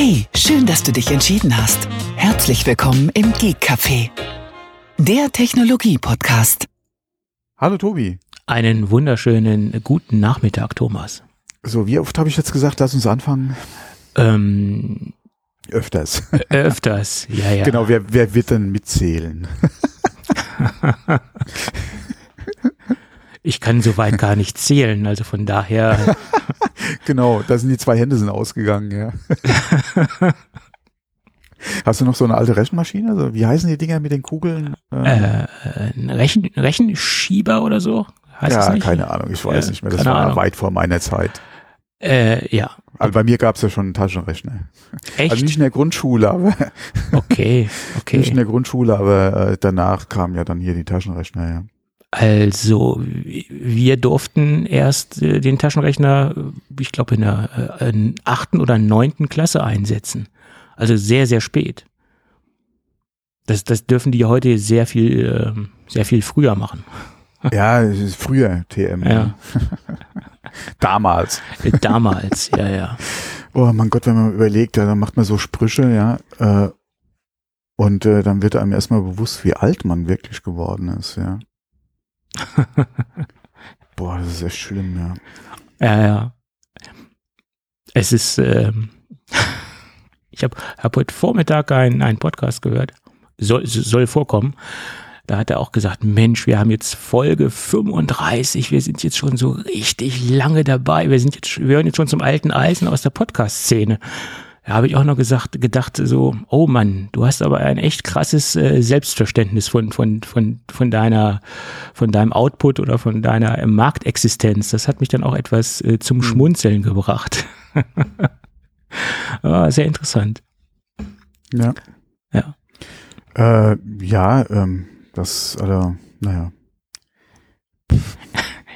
Hey, schön, dass du dich entschieden hast. Herzlich willkommen im Geek Café, der Technologie-Podcast. Hallo Tobi. Einen wunderschönen guten Nachmittag, Thomas. So, wie oft habe ich jetzt gesagt, lass uns anfangen? Ähm, Öfters. öfters, ja, ja. Genau, wer, wer wird denn mitzählen? Ich kann soweit gar nicht zählen, also von daher. genau, da sind die zwei Hände sind ausgegangen, ja. Hast du noch so eine alte Rechenmaschine? Also, wie heißen die Dinger mit den Kugeln? Äh, ein Rechen, Rechenschieber oder so? Heißt ja, keine Ahnung, ich weiß Äh, nicht mehr. Das war Ahnung. weit vor meiner Zeit. Äh, ja. Also bei mir gab es ja schon einen Taschenrechner. Echt? Also nicht in der Grundschule, aber okay, nicht in okay. der Grundschule, aber äh, danach kamen ja dann hier die Taschenrechner, ja. Also, wir durften erst äh, den Taschenrechner, äh, ich glaube, in der äh, achten oder neunten Klasse einsetzen. Also sehr, sehr spät. Das, das dürfen die heute sehr viel, ähm, sehr viel früher machen. Ja, es ist früher TM. Ja. Damals. Äh, Damals, ja, ja. Oh mein Gott, wenn man überlegt, ja, dann macht man so Sprüche, ja, äh, und äh, dann wird einem erstmal bewusst, wie alt man wirklich geworden ist, ja. Boah, das ist echt schlimm, ja. Ja, ja. Es ist, ähm, ich habe hab heute Vormittag einen, einen Podcast gehört, soll, soll vorkommen. Da hat er auch gesagt, Mensch, wir haben jetzt Folge 35, wir sind jetzt schon so richtig lange dabei, wir sind jetzt, wir hören jetzt schon zum alten Eisen aus der Podcast-Szene. Da habe ich auch noch gesagt, gedacht, so, oh Mann, du hast aber ein echt krasses äh, Selbstverständnis von, von, von, von deiner, von deinem Output oder von deiner äh, Marktexistenz. Das hat mich dann auch etwas äh, zum Schmunzeln gebracht. ah, sehr interessant. Ja. Ja. Äh, ja, ähm, das, also, naja,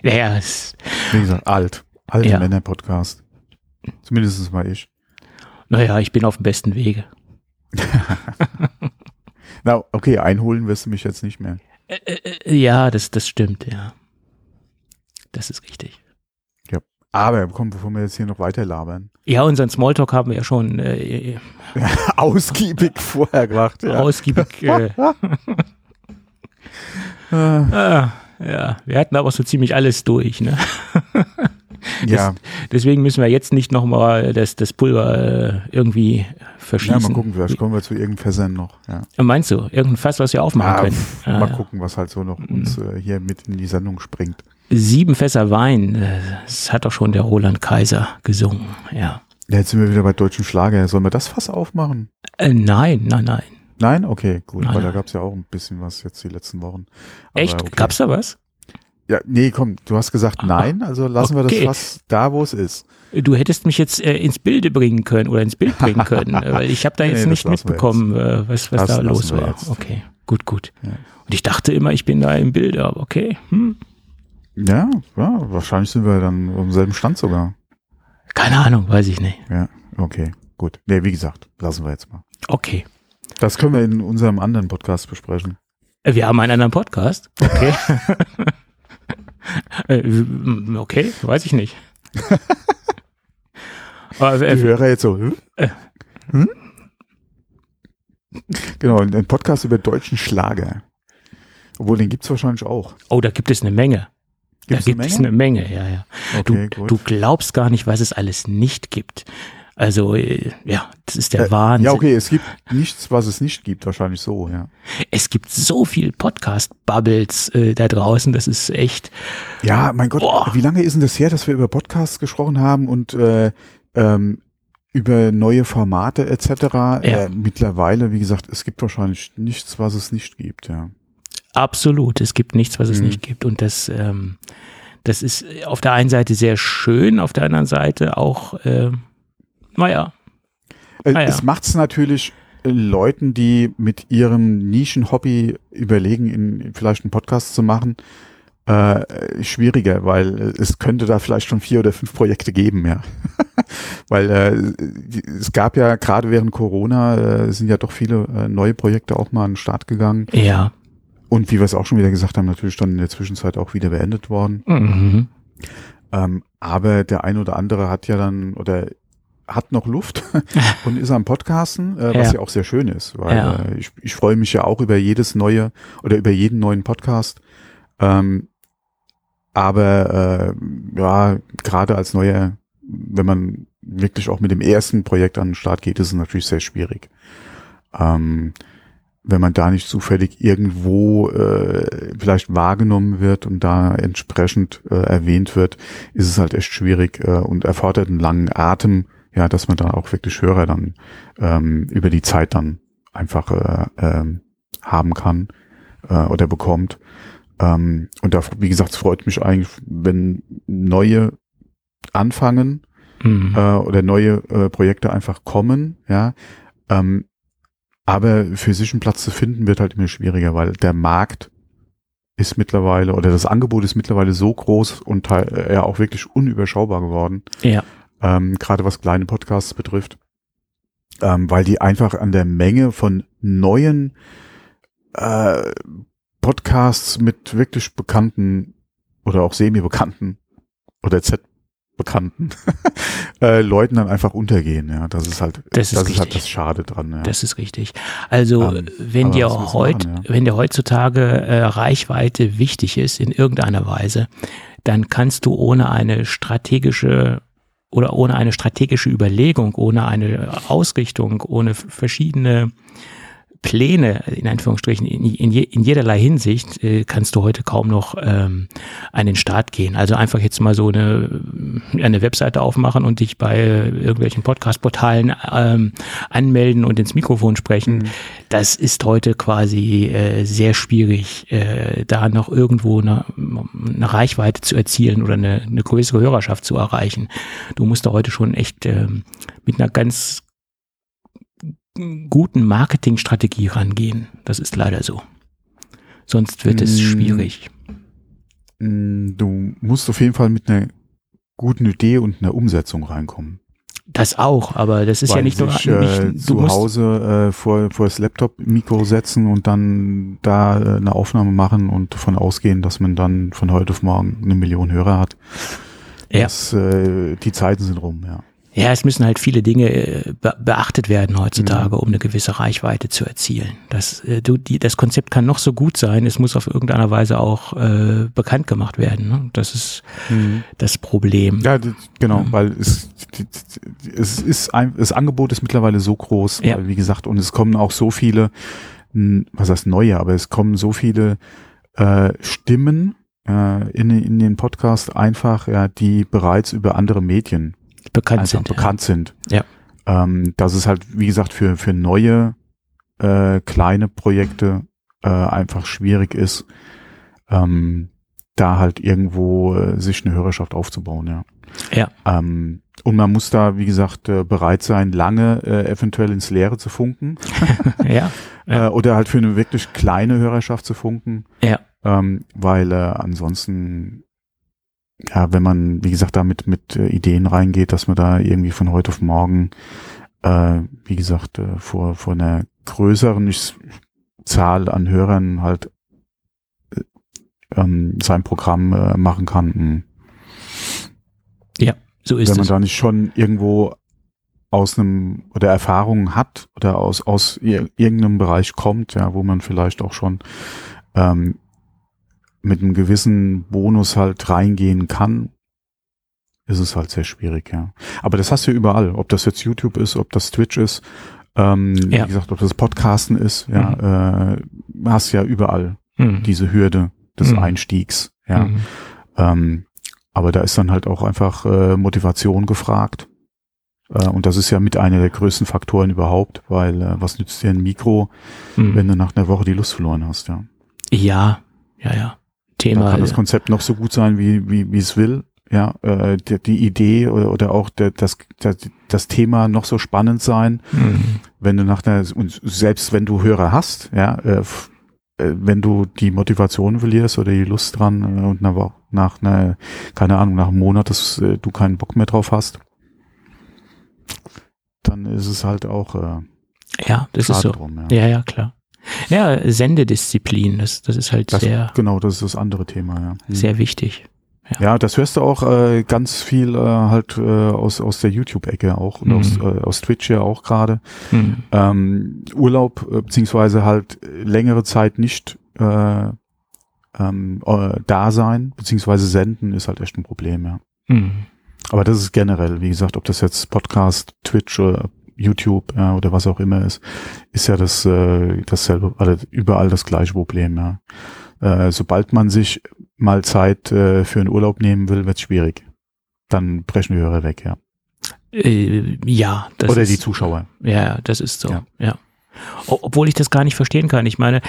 Naja, es, wie gesagt, alt. Alte Ja. Männer-Podcast. Zumindest mal ich. Naja, ich bin auf dem besten Wege. Na, okay, einholen wirst du mich jetzt nicht mehr. Äh, äh, ja, das, das stimmt, ja. Das ist richtig. Aber komm, bevor wir jetzt hier noch weiter labern. Ja, unseren Smalltalk haben wir ja schon äh, Ausgiebig vorher gemacht, ja. ausgiebig. Äh, Äh, ah, ja, wir hatten aber so ziemlich alles durch, ne? Ja. Deswegen müssen wir jetzt nicht nochmal das, das Pulver äh, irgendwie ja, verschießen. mal gucken, vielleicht kommen wir zu irgendeinem Versand noch, ja. Meinst du, irgendein Fass, was wir aufmachen Ah, können? pff, Ah, mal ja. gucken, was halt so noch uns äh, hier mit in die Sendung springt. Sieben Fässer Wein, äh, das hat doch schon der Roland Kaiser gesungen, ja. Ja, jetzt sind wir wieder bei deutschen Schlager. Sollen wir das Fass aufmachen? Äh, nein, nein, nein. Nein? Okay, gut, Nein, weil da nein. gab es ja auch ein bisschen was jetzt die letzten Wochen. Aber Echt? okay. Gab's da was? Ja, nee, komm, du hast gesagt nein, also lassen wir das Okay. Fass da, wo es ist. Du hättest mich jetzt äh, ins Bilde bringen können oder ins Bild bringen können, weil ich habe da Nee, jetzt das nicht mitbekommen, äh, was, was Das da los war. jetzt. Okay, gut, gut. Ja. Und ich dachte immer, ich bin da im Bilde, aber okay. Hm. Ja, ja, wahrscheinlich sind wir dann am selben Stand sogar. Keine Ahnung, weiß ich nicht. Ja, okay, gut. Nee, wie gesagt, lassen wir jetzt mal. Okay. Das können wir in unserem anderen Podcast besprechen. Äh, Wir haben einen anderen Podcast. Okay. Äh, okay, weiß ich nicht. Aber, Die äh, Hörer jetzt so, hm? Äh. Hm? Genau, ein Podcast über deutschen Schlager. Obwohl, den gibt's wahrscheinlich auch. oh, da gibt es eine Menge. Gibt's da gibt es eine Menge, ja, ja. Okay, du, gut. du glaubst gar nicht, was es alles nicht gibt. Also, äh, ja, das ist der Äh, Wahnsinn. Ja, okay, es gibt nichts, was es nicht gibt, wahrscheinlich so, ja. Es gibt so viel Podcast-Bubbles äh, da draußen, das ist echt. Ja, mein Gott, Boah. wie lange ist denn das her, dass wir über Podcasts gesprochen haben und äh, ähm, über neue Formate etc. Äh, mittlerweile, wie gesagt, es gibt wahrscheinlich nichts, was es nicht gibt, ja. Absolut, es gibt nichts, was es Mhm. nicht gibt. Und das, ähm, das ist auf der einen Seite sehr schön, auf der anderen Seite auch, äh, naja, Äh, Ah, ja. Es macht's natürlich äh, Leuten, die mit ihrem Nischen-Hobby überlegen, in, vielleicht einen Podcast zu machen, äh, schwieriger, weil äh, es könnte da vielleicht schon vier oder fünf Projekte geben, ja. weil äh, es gab ja gerade während Corona äh, sind ja doch viele äh, neue Projekte auch mal an den Start gegangen ja. und wie wir es auch schon wieder gesagt haben, natürlich dann in der Zwischenzeit auch wieder beendet worden. Mhm. Ähm, aber der ein oder andere hat ja dann oder hat noch Luft und ist am Podcasten, äh, was Ja. ja auch sehr schön ist, weil Ja. äh, ich, ich freue mich ja auch über jedes neue oder über jeden neuen Podcast. Ähm, aber äh, ja, gerade als neuer, wenn man wirklich auch mit dem ersten Projekt an den Start geht, ist es natürlich sehr schwierig. Ähm, wenn man da nicht zufällig irgendwo äh, vielleicht wahrgenommen wird und da entsprechend äh, erwähnt wird, ist es halt echt schwierig äh, und erfordert einen langen Atem, ja, dass man da auch wirklich Hörer dann ähm, über die Zeit dann einfach äh, ähm, haben kann äh, oder bekommt. Ähm, und da, wie gesagt, freut mich eigentlich, wenn neue anfangen Mhm. äh, oder neue äh, Projekte einfach kommen, ja. Ähm, aber für sich einen Platz zu finden wird halt immer schwieriger, weil der Markt ist mittlerweile oder das Angebot ist mittlerweile so groß und teil- äh, ja auch wirklich unüberschaubar geworden, Ja. Ähm, gerade was kleine Podcasts betrifft, ähm, weil die einfach an der Menge von neuen äh, Podcasts mit wirklich bekannten oder auch semi-bekannten oder Z-bekannten äh, Leuten dann einfach untergehen. Ja, das ist halt Das ist das ist halt das Schade dran. Ja. Das ist richtig. Also Ähm, wenn dir heut, machen, wenn dir heutzutage äh, Reichweite wichtig ist in irgendeiner Weise, dann kannst du ohne eine strategische oder ohne eine strategische Überlegung, ohne eine Ausrichtung, ohne verschiedene Pläne, in Anführungsstrichen, in, in, je, in jederlei Hinsicht, äh, kannst du heute kaum noch ähm, an den Start gehen. Also einfach jetzt mal so eine, eine Webseite aufmachen und dich bei äh, irgendwelchen Podcast-Portalen ähm, anmelden und ins Mikrofon sprechen. Mhm. Das ist heute quasi äh, sehr schwierig, äh, da noch irgendwo eine, eine Reichweite zu erzielen oder eine, eine größere Hörerschaft zu erreichen. Du musst da heute schon echt ähm, mit einer ganz guten Marketingstrategie rangehen. Das ist leider so. Sonst wird es Mm. schwierig. Mm, Du musst auf jeden Fall mit einer guten Idee und einer Umsetzung reinkommen. Das auch, aber das ist ja Weil nicht nur sich, äh, nicht, zu Hause äh, vor, vor das Laptop-Mikro setzen und dann da äh, eine Aufnahme machen und davon ausgehen, dass man dann von heute auf morgen eine Million Hörer hat. Ja. Das, äh, die Zeiten sind rum, ja. Ja, es müssen halt viele Dinge äh, be beachtet werden heutzutage, Mhm. um eine gewisse Reichweite zu erzielen. Das, äh, du, die, das Konzept kann noch so gut sein, es muss auf irgendeiner Weise auch äh, bekannt gemacht werden. Ne? Das ist das Problem. Ja, genau, Mhm. weil es, es ist ein, das Angebot ist mittlerweile so groß, Ja. weil, wie gesagt, und es kommen auch so viele, was heißt neue, aber es kommen so viele äh, Stimmen äh, in, in den Podcast einfach, ja, die bereits über andere Medien bekannt einfach sind. bekannt sind. Ja. Ähm, dass es halt, wie gesagt, für, für neue äh, kleine Projekte äh, einfach schwierig ist, ähm, da halt irgendwo äh, sich eine Hörerschaft aufzubauen, ja. Ja. Ähm, und man muss da, wie gesagt, äh, bereit sein, lange äh, eventuell ins Leere zu funken Ja, Ja. äh, oder halt für eine wirklich kleine Hörerschaft zu funken, ja, ähm, weil äh, ansonsten, ja, wenn man, wie gesagt, da mit, äh, Ideen reingeht, dass man da irgendwie von heute auf morgen, äh, wie gesagt, äh, vor, vor einer größeren Zahl an Hörern halt äh, ähm, sein Programm äh, machen kann. Hm. so ist wenn man es. da nicht schon irgendwo aus einem oder Erfahrungen hat oder aus aus ir irgendeinem Bereich kommt, ja, wo man vielleicht auch schon ähm, mit einem gewissen Bonus halt reingehen kann, ist es halt sehr schwierig, ja. Aber das hast du überall, ob das jetzt YouTube ist, ob das Twitch ist, ähm, Ja. wie gesagt, ob das Podcasten ist, ja, äh, hast ja überall Mhm. diese Hürde des Mhm. Einstiegs, ja. Mhm. Ähm, aber da ist dann halt auch einfach äh, Motivation gefragt. Äh, und das ist ja mit einer der größten Faktoren überhaupt, weil äh, was nützt dir ein Mikro, Mhm. wenn du nach einer Woche die Lust verloren hast, ja. Ja, ja, ja. Da Thema. kann das Konzept noch so gut sein, wie, wie, wie es will. Ja, äh, die, die Idee oder, oder auch der, das, das, das Thema noch so spannend sein, Mhm. wenn du nach einer, und selbst wenn du Hörer hast, ja, äh, äh, wenn du die Motivation verlierst oder die Lust dran äh, und nach, nach einer, keine Ahnung, nach einem Monat, dass äh, du keinen Bock mehr drauf hast, dann ist es halt auch äh, Ja, das ist so. drum. Ja. Ja, ja, klar. Ja, Sendedisziplin, das, das ist halt Das, sehr, genau, das ist das andere Thema, ja. Hm. sehr wichtig. Ja, Ja, das hörst du auch äh, ganz viel äh, halt äh, aus, aus der YouTube-Ecke auch und Mhm. aus, äh, aus Twitch ja auch gerade. Hm. Ähm, Urlaub äh, beziehungsweise halt längere Zeit nicht äh, ähm, äh, da sein beziehungsweise senden ist halt echt ein Problem, ja. Hm. Aber das ist generell, wie gesagt, ob das jetzt Podcast, Twitch oder YouTube ja, oder was auch immer ist, ist ja das äh, dasselbe, also überall das gleiche Problem. Ja. Äh, sobald man sich mal Zeit äh, für einen Urlaub nehmen will, wird es schwierig. Dann brechen die Hörer weg, ja. Äh, ja, das oder ist, die Zuschauer. Ja, das ist so. Ja. Ja. Obwohl ich das gar nicht verstehen kann. Ich meine,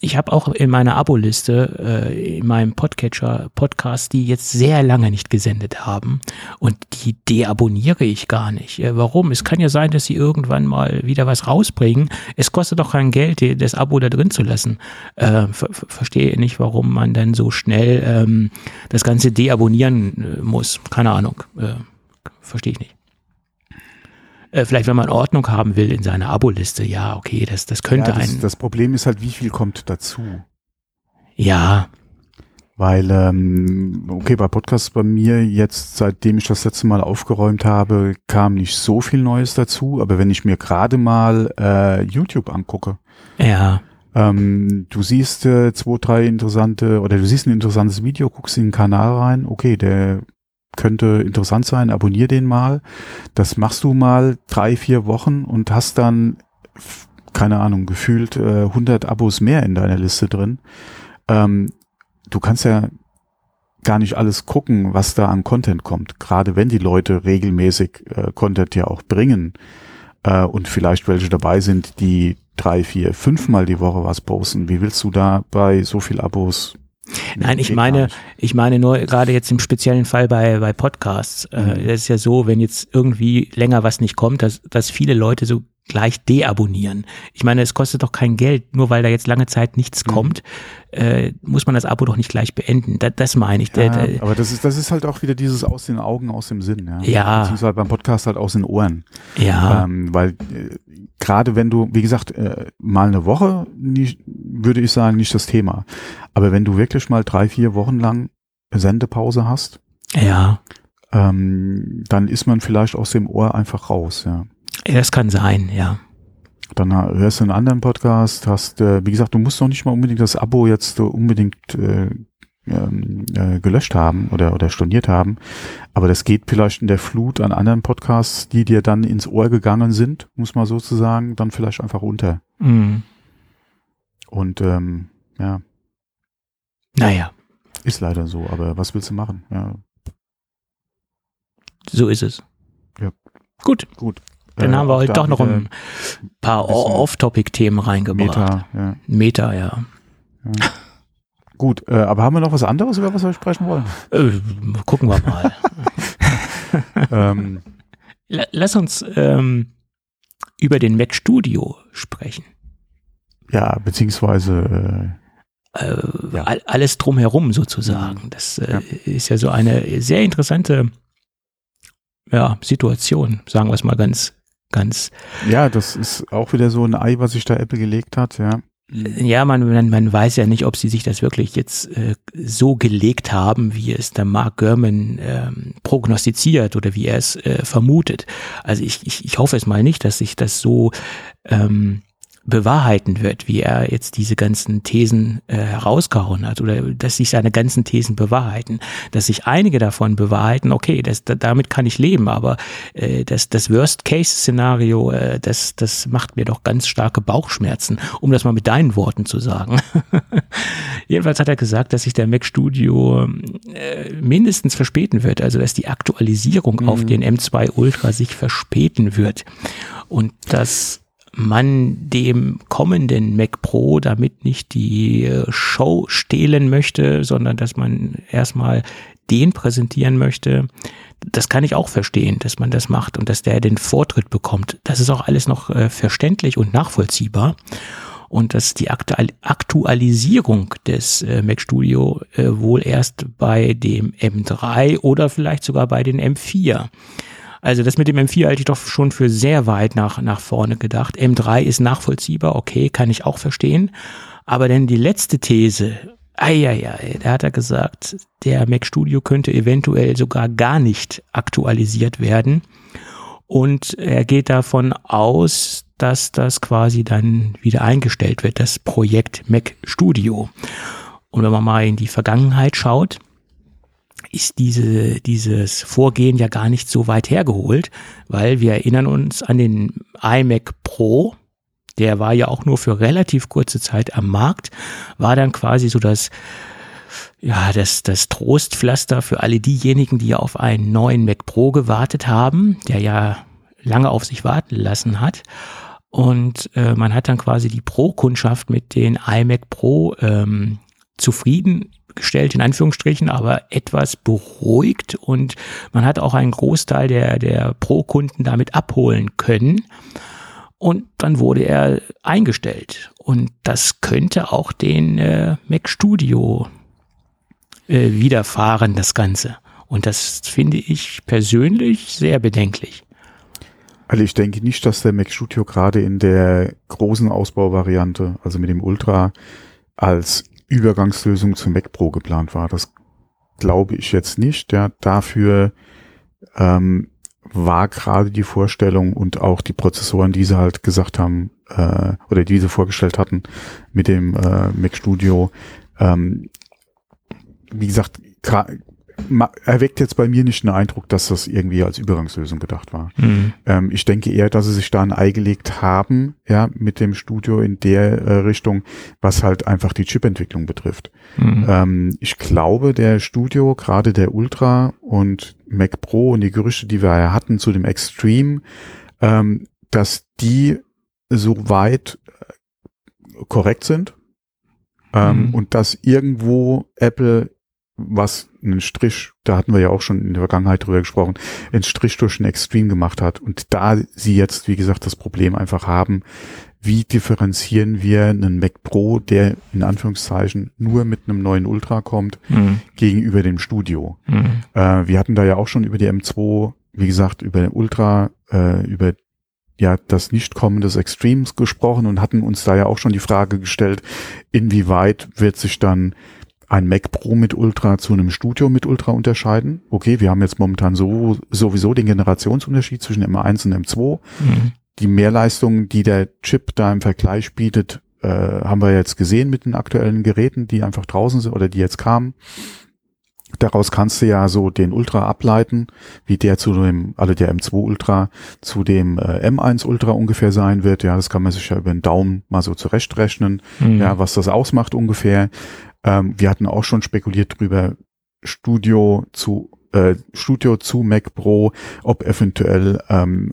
ich habe auch in meiner Abo-Liste, äh, in meinem Podcatcher Podcast, die jetzt sehr lange nicht gesendet haben und die deabonniere ich gar nicht. Äh, warum? Es kann ja sein, dass sie irgendwann mal wieder was rausbringen. Es kostet doch kein Geld, die- das Abo da drin zu lassen. Äh, ver ver- verstehe nicht, warum man dann so schnell ähm, das Ganze deabonnieren äh, muss. Keine Ahnung. Äh, verstehe ich nicht. Äh, vielleicht, wenn man Ordnung haben will in seiner Aboliste, ja, okay, das, das könnte ja, das, ein. das Problem ist halt, wie viel kommt dazu? ja, Weil, ähm, okay, bei Podcasts bei mir jetzt, seitdem ich das letzte Mal aufgeräumt habe, kam nicht so viel Neues dazu. Aber wenn ich mir gerade mal äh, YouTube angucke, ja, ähm, du siehst äh, zwei, drei interessante, oder du siehst ein interessantes Video, guckst in den Kanal rein, okay, der könnte interessant sein, abonnier den mal. Das machst du mal drei, vier Wochen und hast dann, keine Ahnung, gefühlt äh, 100 Abos mehr in deiner Liste drin. Ähm, du kannst ja gar nicht alles gucken, was da an Content kommt. Gerade wenn die Leute regelmäßig äh, Content ja auch bringen äh, und vielleicht welche dabei sind, die drei, vier, fünfmal die Woche was posten. Wie willst du da bei so viel Abos? Nein, ich meine, ich meine nur gerade jetzt im speziellen Fall bei, bei Podcasts. Äh, Mhm. das ist ja so, wenn jetzt irgendwie länger was nicht kommt, dass, dass viele Leute so gleich deabonnieren. Ich meine, es kostet doch kein Geld, nur weil da jetzt lange Zeit nichts Mhm. kommt, äh, muss man das Abo doch nicht gleich beenden. Da, das meine ich. Ja, Da- da- aber das ist, das ist halt auch wieder dieses aus den Augen, aus dem Sinn. Ja. Ja. Beziehungsweise beim Podcast halt aus den Ohren. ja. Ähm, weil äh, gerade wenn du, wie gesagt, äh, mal eine Woche, nicht, würde ich sagen, nicht das Thema. Aber wenn du wirklich mal drei, vier Wochen lang Sendepause hast, ja. ähm, dann ist man vielleicht aus dem Ohr einfach raus. Ja. Das kann sein, ja. Dann hörst du einen anderen Podcast, hast, äh, wie gesagt, du musst noch nicht mal unbedingt das Abo jetzt äh, unbedingt äh, ähm, äh, gelöscht haben oder, oder storniert haben. Aber das geht vielleicht in der Flut an anderen Podcasts, die dir dann ins Ohr gegangen sind, muss man sozusagen, dann vielleicht einfach unter. Mhm. Und ähm, ja, Naja, ist leider so. Aber was willst du machen? Ja, so ist es. Ja. Gut, gut. Dann Äh, haben wir heute doch noch ein paar Off-Topic-Themen reingebracht. Meta, ja. Meta, ja. Gut, äh, aber haben wir noch was anderes, über was wir sprechen wollen? Äh, gucken wir mal. ähm, La- Lass uns ähm, über den Mac Studio sprechen. ja, beziehungsweise Äh, Ja. all, alles drumherum sozusagen. Das äh, ist ja so eine sehr interessante ja, Situation, sagen wir es mal ganz, ganz. äh, ja, das ist auch wieder so ein Ei, was sich da Apple gelegt hat, ja. Ja, man, man, man weiß ja nicht, ob sie sich das wirklich jetzt äh, so gelegt haben, wie es der Mark Gurman ähm, prognostiziert oder wie er es äh, vermutet. Also ich, ich, ich hoffe es mal nicht, dass sich das so ähm, bewahrheiten wird, wie er jetzt diese ganzen Thesen äh, herausgehauen hat oder dass sich seine ganzen Thesen bewahrheiten. Dass sich einige davon bewahrheiten, okay, das, da, damit kann ich leben, aber äh, das, das Worst-Case-Szenario, äh, das, das macht mir doch ganz starke Bauchschmerzen, um das mal mit deinen Worten zu sagen. Jedenfalls hat er gesagt, dass sich der Mac Studio äh, mindestens verspäten wird, also dass die Aktualisierung auf den M2 Ultra sich verspäten wird und dass man dem kommenden Mac Pro damit nicht die äh, Show stehlen möchte, sondern dass man erstmal den präsentieren möchte. Das kann ich auch verstehen, dass man das macht und dass der den Vortritt bekommt. Das ist auch alles noch äh, verständlich und nachvollziehbar. Und dass die Aktual Aktualisierung des äh, Mac Studio wohl erst bei dem M3 oder vielleicht sogar bei den M4 also das mit dem M4 halte ich doch schon für sehr weit nach, nach vorne gedacht. M3 ist nachvollziehbar, okay, kann ich auch verstehen. Aber denn die letzte These, Eieiei, da hat er gesagt, der Mac Studio könnte eventuell sogar gar nicht aktualisiert werden. Und er geht davon aus, dass das quasi dann wieder eingestellt wird, das Projekt Mac Studio. Und wenn man mal in die Vergangenheit schaut, ist diese, dieses Vorgehen ja gar nicht so weit hergeholt, weil wir erinnern uns an den iMac Pro, der war ja auch nur für relativ kurze Zeit am Markt, war dann quasi so das, ja, das, das Trostpflaster für alle diejenigen, die auf einen neuen Mac Pro gewartet haben, der ja lange auf sich warten lassen hat. Und äh, man hat dann quasi die Pro-Kundschaft mit den iMac Pro ähm, zufriedengestellt, in Anführungsstrichen, aber etwas beruhigt und man hat auch einen Großteil der, der Pro-Kunden damit abholen können. Und dann wurde er eingestellt. Und das könnte auch den äh, Mac Studio äh, widerfahren, das Ganze. Und das finde ich persönlich sehr bedenklich. Also ich denke nicht, dass der Mac Studio gerade in der großen Ausbauvariante, also mit dem Ultra, als Übergangslösung zum Mac Pro geplant war. Das glaube ich jetzt nicht. Ja, dafür ähm, war gerade die Vorstellung und auch die Prozessoren, die sie halt gesagt haben, äh, oder die sie vorgestellt hatten mit dem äh, Mac Studio, ähm, wie gesagt, erweckt jetzt bei mir nicht den Eindruck, dass das irgendwie als Übergangslösung gedacht war. Mhm. Ähm, ich denke eher, dass sie sich da ein Ei gelegt haben, ja, mit dem Studio in der äh, Richtung, was halt einfach die Chipentwicklung betrifft. Mhm. Ähm, ich glaube, der Studio, gerade der Ultra und Mac Pro und die Gerüchte, die wir ja hatten zu dem Extreme, ähm, dass die soweit äh, korrekt sind. Ähm, mhm. Und dass irgendwo Apple was einen Strich, da hatten wir ja auch schon in der Vergangenheit drüber gesprochen, einen Strich durch den Extreme gemacht hat. Und da sie jetzt, wie gesagt, das Problem einfach haben, wie differenzieren wir einen Mac Pro, der in Anführungszeichen nur mit einem neuen Ultra kommt, mhm. gegenüber dem Studio. Mhm. Äh, wir hatten da ja auch schon über die M2, wie gesagt, über den Ultra, äh, über ja das Nichtkommen des Extremes gesprochen und hatten uns da ja auch schon die Frage gestellt, inwieweit wird sich dann ein Mac Pro mit Ultra zu einem Studio mit Ultra unterscheiden. Okay, wir haben jetzt momentan so sowieso den Generationsunterschied zwischen M1 und M2. Mhm. Die Mehrleistung, die der Chip da im Vergleich bietet, äh, haben wir jetzt gesehen mit den aktuellen Geräten, die einfach draußen sind oder die jetzt kamen. Daraus kannst du ja so den Ultra ableiten, wie der zu dem, also der M2 Ultra zu dem äh, M1 Ultra ungefähr sein wird. Ja, das kann man sich ja über den Daumen mal so zurechtrechnen, mhm. ja, was das ausmacht ungefähr. Ähm, wir hatten auch schon spekuliert drüber, Studio zu äh, Studio zu Mac Pro, ob eventuell ähm,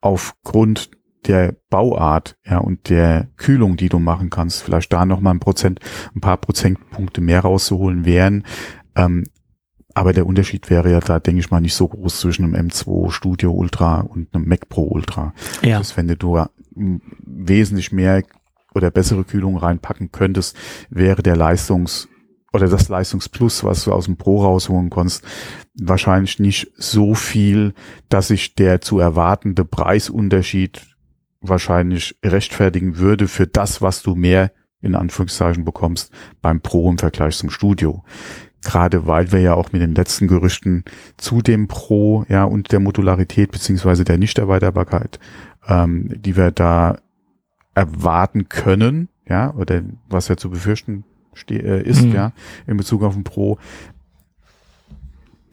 aufgrund der Bauart ja und der Kühlung, die du machen kannst, vielleicht da noch mal ein Prozent, ein paar Prozentpunkte mehr rauszuholen wären. Ähm, aber der Unterschied wäre ja da, denke ich mal, nicht so groß zwischen einem M2 Studio Ultra und einem Mac Pro Ultra. Ja. Das, wenn du wesentlich mehr oder bessere Kühlung reinpacken könntest, wäre der Leistungs- oder das Leistungsplus, was du aus dem Pro rausholen kannst, wahrscheinlich nicht so viel, dass sich der zu erwartende Preisunterschied wahrscheinlich rechtfertigen würde für das, was du mehr in Anführungszeichen bekommst beim Pro im Vergleich zum Studio. Gerade weil wir ja auch mit den letzten Gerüchten zu dem Pro, ja, und der Modularität beziehungsweise der Nichterweiterbarkeit, ähm, die wir da erwarten können, ja, oder was ja zu befürchten äh, ist, mhm. ja, in Bezug auf den Pro,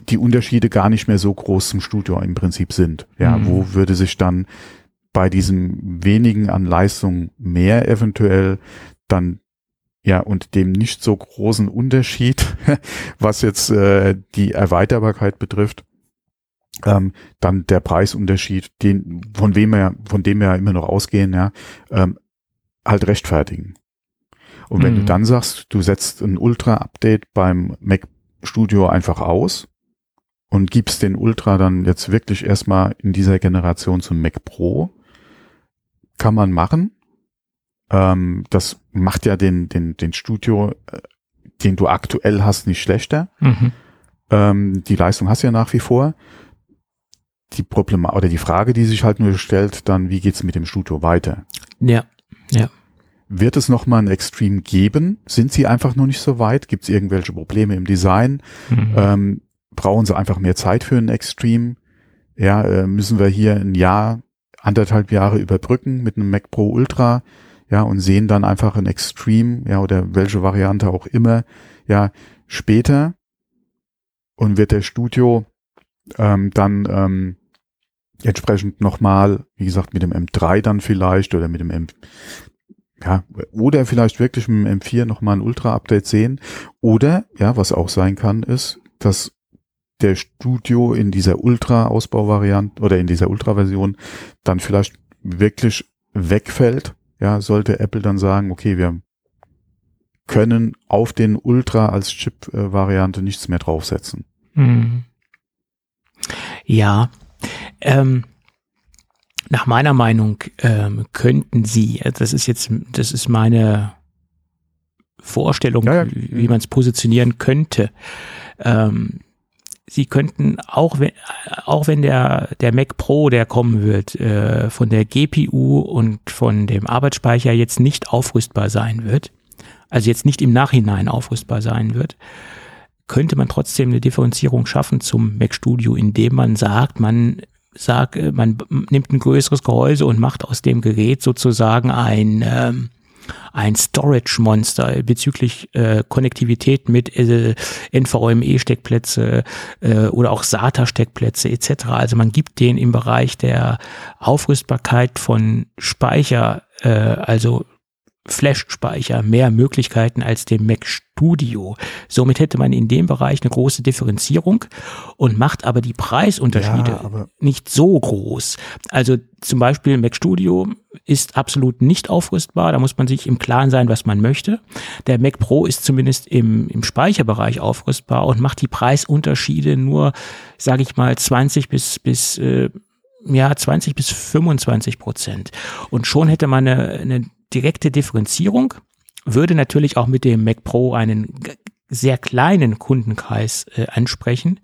die Unterschiede gar nicht mehr so groß zum Studio im Prinzip sind. Ja, mhm. wo würde sich dann bei diesem wenigen an Leistung mehr eventuell dann ja, und dem nicht so großen Unterschied, was jetzt äh, die Erweiterbarkeit betrifft, ähm, dann der Preisunterschied, den, von wem wir, von dem wir ja immer noch ausgehen, ja, ähm, halt rechtfertigen. Und wenn mhm. du dann sagst, du setzt ein Ultra-Update beim Mac Studio einfach aus und gibst den Ultra dann jetzt wirklich erstmal in dieser Generation zum Mac Pro, kann man machen. Ähm, das macht ja den, den, den Studio, äh, den du aktuell hast, nicht schlechter. Mhm. Ähm, die Leistung hast du ja nach wie vor die Problema oder die Frage, die sich halt nur stellt, dann, wie geht's mit dem Studio weiter? Ja, ja. wird es nochmal ein Extreme geben? Sind sie einfach noch nicht so weit? Gibt es irgendwelche Probleme im Design? Mhm. Ähm, brauchen sie einfach mehr Zeit für ein Extreme? Ja, äh, müssen wir hier ein Jahr, anderthalb Jahre überbrücken mit einem Mac Pro Ultra? Ja, und sehen dann einfach ein Extreme, ja, oder welche Variante auch immer, ja, später. Und wird der Studio ähm, dann ähm, entsprechend nochmal, wie gesagt, mit dem M3 dann vielleicht oder mit dem M, ja, oder vielleicht wirklich mit dem M4 nochmal ein Ultra-Update sehen. Oder, ja, was auch sein kann, ist, dass der Studio in dieser Ultra-Ausbauvariante oder in dieser Ultra-Version dann vielleicht wirklich wegfällt. Ja, sollte Apple dann sagen, okay, wir können auf den Ultra als Chip-Variante nichts mehr draufsetzen. Hm. Ja, ähm, nach meiner Meinung ähm, könnten sie, das ist jetzt, das ist meine Vorstellung, ja, ja. wie man es positionieren könnte. Ähm, sie könnten auch wenn auch wenn der der Mac Pro, der kommen wird, äh, von der GPU und von dem Arbeitsspeicher jetzt nicht aufrüstbar sein wird, also jetzt nicht im Nachhinein aufrüstbar sein wird, könnte man trotzdem eine Differenzierung schaffen zum Mac Studio, indem man sagt, man sagt, äh, man nimmt ein größeres Gehäuse und macht aus dem Gerät sozusagen ein ähm, ein Storage-Monster bezüglich äh, Konnektivität mit äh, NVMe-Steckplätze äh, oder auch SATA-Steckplätze etc. Also man gibt den im Bereich der Aufrüstbarkeit von Speicher, äh, also Flash-Speicher mehr Möglichkeiten als dem Mac Studio. Somit hätte man in dem Bereich eine große Differenzierung und macht aber die Preisunterschiede ja, nicht so groß. Also zum Beispiel Mac Studio ist absolut nicht aufrüstbar. Da muss man sich im Klaren sein, was man möchte. Der Mac Pro ist zumindest im, im Speicherbereich aufrüstbar und macht die Preisunterschiede nur, sage ich mal, 20 bis bis äh, ja, 20 bis 25 Prozent. Und schon hätte man eine, eine direkte Differenzierung würde natürlich auch mit dem Mac Pro einen sehr kleinen Kundenkreis äh, ansprechen,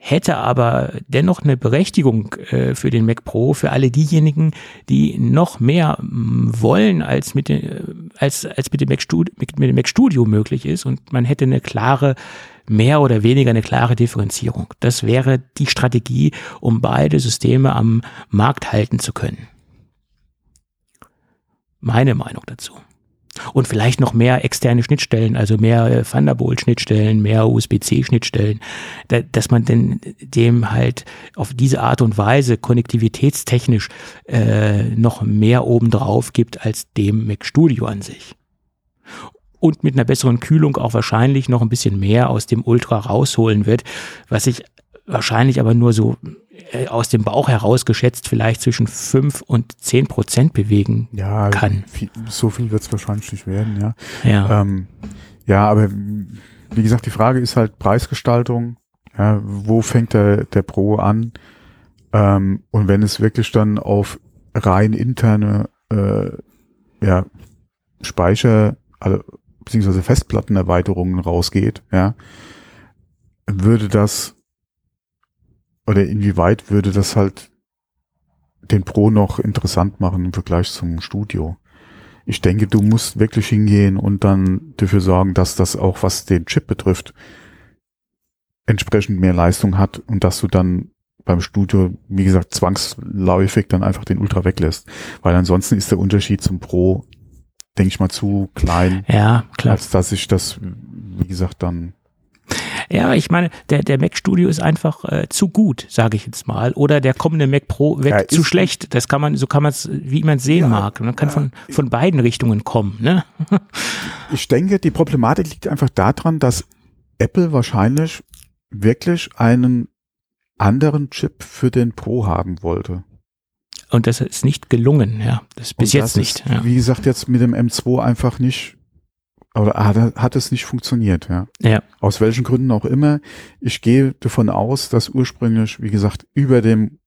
hätte aber dennoch eine Berechtigung äh, für den Mac Pro, für alle diejenigen, die noch mehr mm, wollen, als mit, den, äh, als, als mit, dem Mac mit, mit dem Mac Studio möglich ist und man hätte eine klare mehr oder weniger eine klare Differenzierung. Das wäre die Strategie, um beide Systeme am Markt halten zu können. Meine Meinung dazu. Und vielleicht noch mehr externe Schnittstellen, also mehr äh, Thunderbolt-Schnittstellen, mehr USB-C-Schnittstellen, dass man denn dem halt auf diese Art und Weise konnektivitätstechnisch äh, noch mehr obendrauf gibt als dem Mac Studio an sich. Und mit einer besseren Kühlung auch wahrscheinlich noch ein bisschen mehr aus dem Ultra rausholen wird, was ich wahrscheinlich aber nur so äh, aus dem Bauch heraus geschätzt vielleicht zwischen 5 und 10 Prozent bewegen ja, kann. Viel, so viel wird es wahrscheinlich nicht werden, ja. Ja. Ähm, ja, aber wie gesagt, die Frage ist halt Preisgestaltung. Ja, wo fängt der, der Pro an? Ähm, und wenn es wirklich dann auf rein interne äh, ja, Speicher, also, beziehungsweise Festplattenerweiterungen rausgeht, ja, würde das oder inwieweit würde das halt den Pro noch interessant machen im Vergleich zum Studio? Ich denke, du musst wirklich hingehen und dann dafür sorgen, dass das auch, was den Chip betrifft, entsprechend mehr Leistung hat und dass du dann beim Studio, wie gesagt, zwangsläufig dann einfach den Ultra weglässt. Weil ansonsten ist der Unterschied zum Pro, denke ich mal, zu klein. Ja, klar. Als dass ich das, wie gesagt, dann ja, ich meine, der, der Mac Studio ist einfach äh, zu gut, sage ich jetzt mal. Oder der kommende Mac Pro wird ja, zu schlecht. Das kann man, so kann man es, wie man es sehen ja, mag. Man kann ja, von, von beiden Richtungen kommen. Ne? ich denke, die Problematik liegt einfach daran, dass Apple wahrscheinlich wirklich einen anderen Chip für den Pro haben wollte. Und das ist nicht gelungen, ja. Das bis Und jetzt nicht. Ist, ja. Wie gesagt, jetzt mit dem M2 einfach nicht oder hat, hat es nicht funktioniert, ja. Ja. Aus welchen Gründen auch immer. Ich gehe davon aus, dass ursprünglich, wie gesagt, über dem,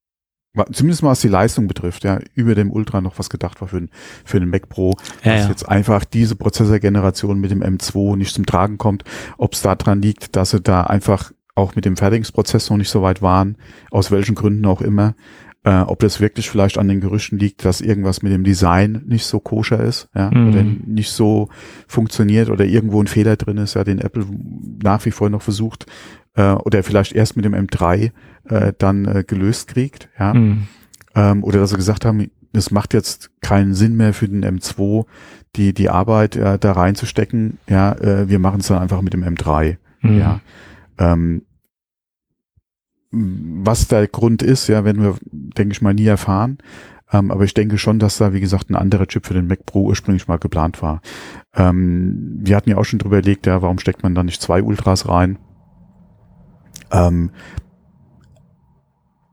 zumindest was die Leistung betrifft, ja, über dem Ultra noch was gedacht war für, den für den Mac Pro, ja, dass ja. jetzt einfach diese Prozessorgeneration mit dem M2 nicht zum Tragen kommt. Ob es daran liegt, dass sie da einfach auch mit dem Fertigungsprozess noch nicht so weit waren, aus welchen Gründen auch immer. Äh, ob das wirklich vielleicht an den Gerüchten liegt, dass irgendwas mit dem Design nicht so koscher ist, ja, Mhm. oder nicht so funktioniert oder irgendwo ein Fehler drin ist, ja, den Apple nach wie vor noch versucht, äh, oder vielleicht erst mit dem M3 äh, dann äh, gelöst kriegt, ja. Mhm. Ähm, oder dass sie gesagt haben, es macht jetzt keinen Sinn mehr für den M2, die, die Arbeit äh, da reinzustecken, ja, äh, wir machen es dann einfach mit dem M3. Mhm. Ja. Ähm, was der Grund ist, ja, werden wir, denke ich mal, nie erfahren. Ähm, aber ich denke schon, dass da, wie gesagt, ein anderer Chip für den Mac Pro ursprünglich mal geplant war. Ähm, wir hatten ja auch schon drüber überlegt, ja, warum steckt man da nicht zwei Ultras rein? Ähm,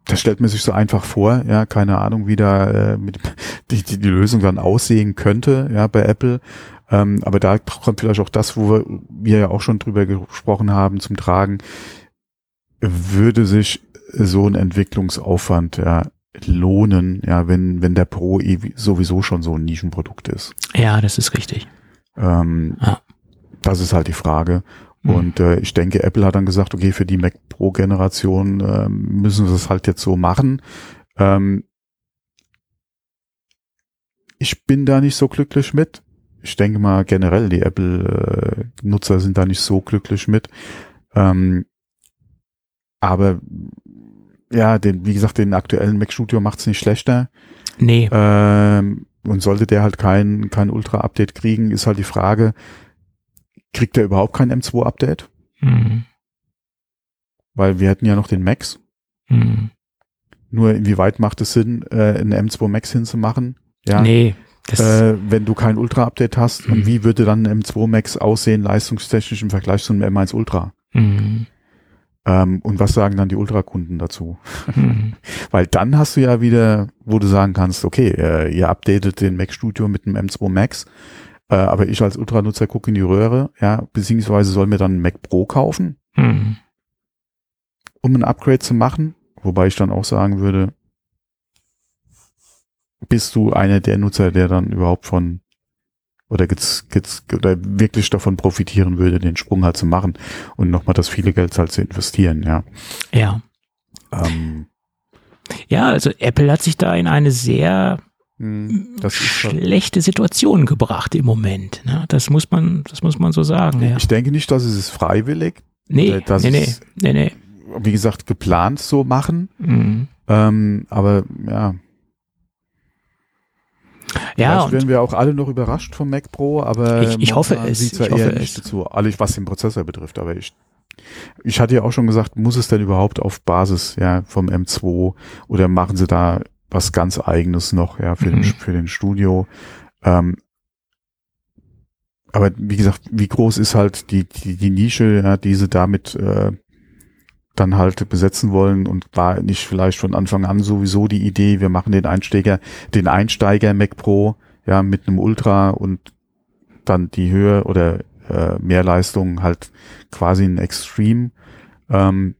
das stellt man sich so einfach vor, ja, keine Ahnung, wie da äh, mit, die, die, die Lösung dann aussehen könnte, ja, bei Apple. Ähm, aber da kommt vielleicht auch das, wo wir, wir ja auch schon drüber gesprochen haben, zum Tragen. Würde sich so ein Entwicklungsaufwand ja, lohnen, ja, wenn, wenn der Pro eh sowieso schon so ein Nischenprodukt ist? Ja, das ist richtig. Ähm, Ja. Das ist halt die Frage. Mhm. Und äh, ich denke, Apple hat dann gesagt, okay, für die Mac Pro Generation äh, müssen wir es halt jetzt so machen. Ähm, ich bin da nicht so glücklich mit. Ich denke mal generell, die Apple-Nutzer sind da nicht so glücklich mit. Ähm, aber ja, den, wie gesagt, den aktuellen Mac Studio macht es nicht schlechter. Nee, Ähm, und sollte der halt kein, kein Ultra-Update kriegen, ist halt die Frage, kriegt er überhaupt kein M2-Update? Mhm. Weil wir hätten ja noch den Max. Mhm. Nur inwieweit macht es Sinn, äh, einen M2 Max hinzumachen? Ja. Nee, Äh, wenn du kein Ultra-Update hast, Mhm. und wie würde dann ein M2 Max aussehen, leistungstechnisch im Vergleich zu einem M1 Ultra? mhm. Ähm, und was sagen dann die Ultra-Kunden dazu? Mhm. Weil dann hast du ja wieder, wo du sagen kannst, okay, äh, ihr updatet den Mac Studio mit einem M2 Max, äh, aber ich als Ultra-Nutzer gucke in die Röhre, ja, beziehungsweise soll mir dann einen Mac Pro kaufen, Mhm. um ein Upgrade zu machen, wobei ich dann auch sagen würde, bist du einer der Nutzer, der dann überhaupt von oder, oder wirklich davon profitieren würde, den Sprung halt zu machen und nochmal das viele Geld halt zu investieren, ja. Ja. Ähm, Ja, also Apple hat sich da in eine sehr das ist halt- schlechte Situation gebracht im Moment. Ne? Das muss man, das muss man so sagen. Ja. Ich denke nicht, dass es freiwillig, Nee, äh, das nee, nee, ist- nee, nee. wie gesagt, geplant so machen. Mhm. Ähm, aber ja, Ja, vielleicht werden wir auch alle noch überrascht vom Mac Pro, aber Ich- ich hoffe momentan es, sieht's ja ich hoffe eher es. nicht dazu. Alles, was den Prozessor betrifft, aber ich ich hatte ja auch schon gesagt, muss es denn überhaupt auf Basis ja vom M2 oder machen sie da was ganz eigenes noch ja für Mhm. den für den Studio? Ähm, aber wie gesagt, wie groß ist halt die die, die Nische, ja, die sie damit äh, dann halt besetzen wollen und war nicht vielleicht von Anfang an sowieso die Idee, wir machen den Einsteiger, den Einsteiger Mac Pro, ja, mit einem Ultra und dann die Höhe oder äh, mehr Leistung halt quasi ein Extreme, ähm,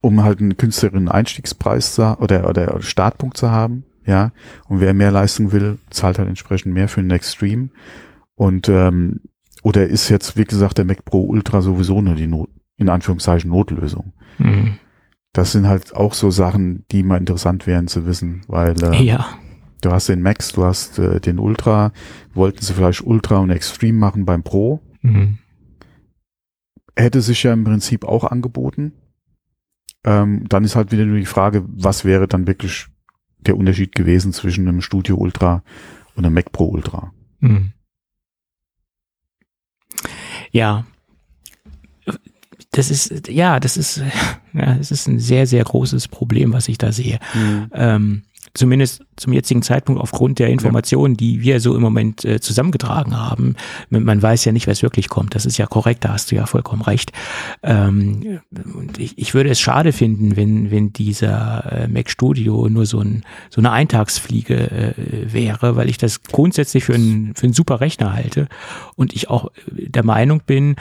um halt einen günstigeren Einstiegspreis zu, oder, oder Startpunkt zu haben, ja. Und wer mehr Leistung will, zahlt halt entsprechend mehr für einen Extreme. Und ähm, oder ist jetzt, wie gesagt, der Mac Pro Ultra sowieso nur die Not, in Anführungszeichen Notlösung. Mhm. Das sind halt auch so Sachen, die mal interessant wären zu wissen, weil äh, ja, du hast den Max, du hast äh, den Ultra, wollten sie vielleicht Ultra und Extreme machen beim Pro, mhm. hätte sich ja im Prinzip auch angeboten. Ähm, dann ist halt wieder nur die Frage, was wäre dann wirklich der Unterschied gewesen zwischen einem Studio Ultra und einem Mac Pro Ultra. Mhm. Ja. Das ist, ja, das ist, ja, das ist ein sehr, sehr großes Problem, was ich da sehe. Ähm, zumindest zum jetzigen Zeitpunkt aufgrund der Informationen, die wir so im Moment äh, zusammengetragen haben. Man man weiß ja nicht, was wirklich kommt. Das ist ja korrekt, da hast du ja vollkommen recht. Ähm, und ich, ich würde es schade finden, wenn, wenn dieser äh, Mac Studio nur so, ein, so eine Eintagsfliege äh, wäre, weil ich das grundsätzlich für einen, für einen super Rechner halte und ich auch der Meinung bin,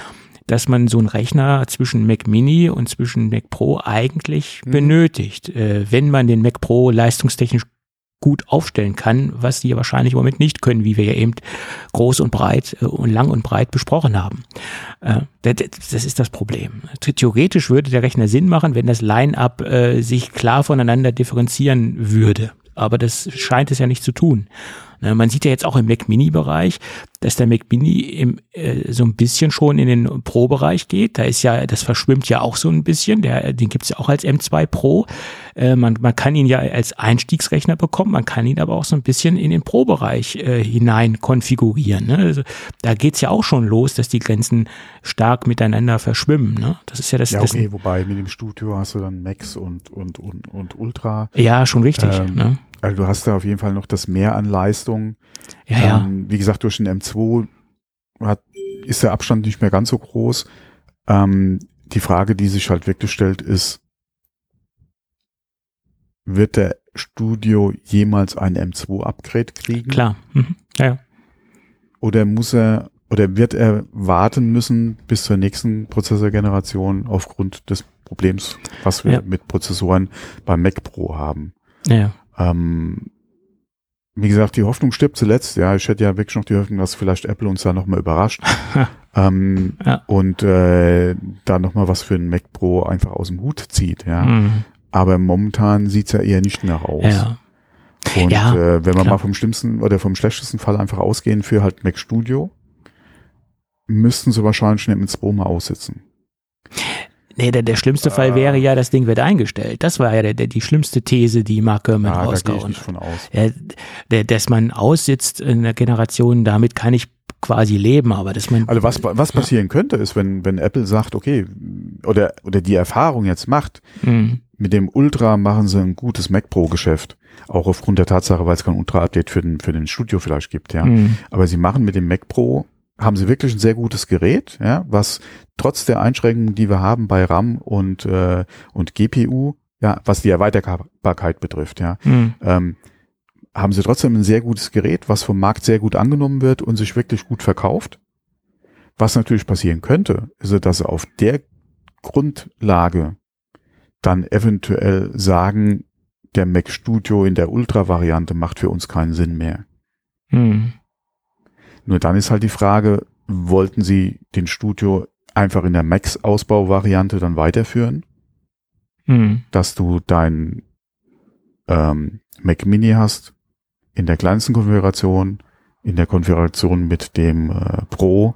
dass man so einen Rechner zwischen Mac Mini und zwischen Mac Pro eigentlich Mhm. benötigt, äh, wenn man den Mac Pro leistungstechnisch gut aufstellen kann, was die wahrscheinlich im Moment nicht können, wie wir ja eben groß und breit äh, und lang und breit besprochen haben. Äh, das ist das Problem. Theoretisch würde der Rechner Sinn machen, wenn das Line-up äh, sich klar voneinander differenzieren würde. Aber das scheint es ja nicht zu tun. Ne, man sieht ja jetzt auch im Mac Mini-Bereich, dass der Mac Mini im, äh, so ein bisschen schon in den Pro-Bereich geht. Da ist ja, das verschwimmt ja auch so ein bisschen. Der, den gibt's ja auch als M2 Pro. Äh, man, man kann ihn ja als Einstiegsrechner bekommen, man kann ihn aber auch so ein bisschen in den Pro-Bereich äh, hinein konfigurieren. Ne? Also, da geht's ja auch schon los, dass die Grenzen stark miteinander verschwimmen. Ne? Das ist ja das. Ja, okay, das, wobei mit dem Studio hast du dann Max und, und, und, und Ultra. Ja, schon richtig. Ähm, ne? Also du hast da auf jeden Fall noch das Mehr an Leistung. Ja, ja. Ähm, wie gesagt, durch den M2 hat, ist der Abstand nicht mehr ganz so groß. Ähm, die Frage, die sich halt wirklich stellt, ist, wird der Studio jemals ein M2-Upgrade kriegen? Klar. Mhm. Ja. Oder muss er, oder wird er warten müssen bis zur nächsten Prozessorgeneration aufgrund des Problems, was wir ja. mit Prozessoren beim Mac Pro haben? Ja. Ähm, wie gesagt, die Hoffnung stirbt zuletzt. Ja, ich hätte ja wirklich noch die Hoffnung, dass vielleicht Apple uns da nochmal überrascht. ähm, ja. Und äh, da nochmal was für ein Mac Pro einfach aus dem Hut zieht. Ja. Mhm. Aber momentan sieht's ja eher nicht nach aus. Ja. Und ja, äh, wenn wir klar. mal vom schlimmsten oder vom schlechtesten Fall einfach ausgehen für halt Mac Studio, müssten sie wahrscheinlich schon mit Pro mal aussitzen. Nee, der, der schlimmste Fall wäre ja, das Ding wird eingestellt. Das war ja der, der, die schlimmste These, die Mark Gurman ah, rausgehauen da aus. Ja, der, dass man aussitzt in der Generation, damit kann ich quasi leben, aber dass man. Also was, was passieren ja. könnte, ist, wenn, wenn Apple sagt, okay, oder, oder die Erfahrung jetzt macht, mhm. mit dem Ultra machen sie ein gutes Mac Pro Geschäft. Auch aufgrund der Tatsache, weil es kein Ultra-Update für den, für den Studio vielleicht gibt, ja. Mhm. Aber sie machen mit dem Mac Pro haben sie wirklich ein sehr gutes Gerät, ja, was trotz der Einschränkungen, die wir haben bei RAM und, äh, und GPU, ja, was die Erweiterbarkeit betrifft, ja, mhm. ähm, haben sie trotzdem ein sehr gutes Gerät, was vom Markt sehr gut angenommen wird und sich wirklich gut verkauft. Was natürlich passieren könnte, ist, dass sie auf der Grundlage dann eventuell sagen, der Mac Studio in der Ultra-Variante macht für uns keinen Sinn mehr. Mhm. Nur dann ist halt die Frage, wollten Sie den Studio einfach in der Max-Ausbauvariante dann weiterführen? Mhm. Dass du dein ähm, Mac Mini hast in der kleinsten Konfiguration, in der Konfiguration mit dem äh, Pro,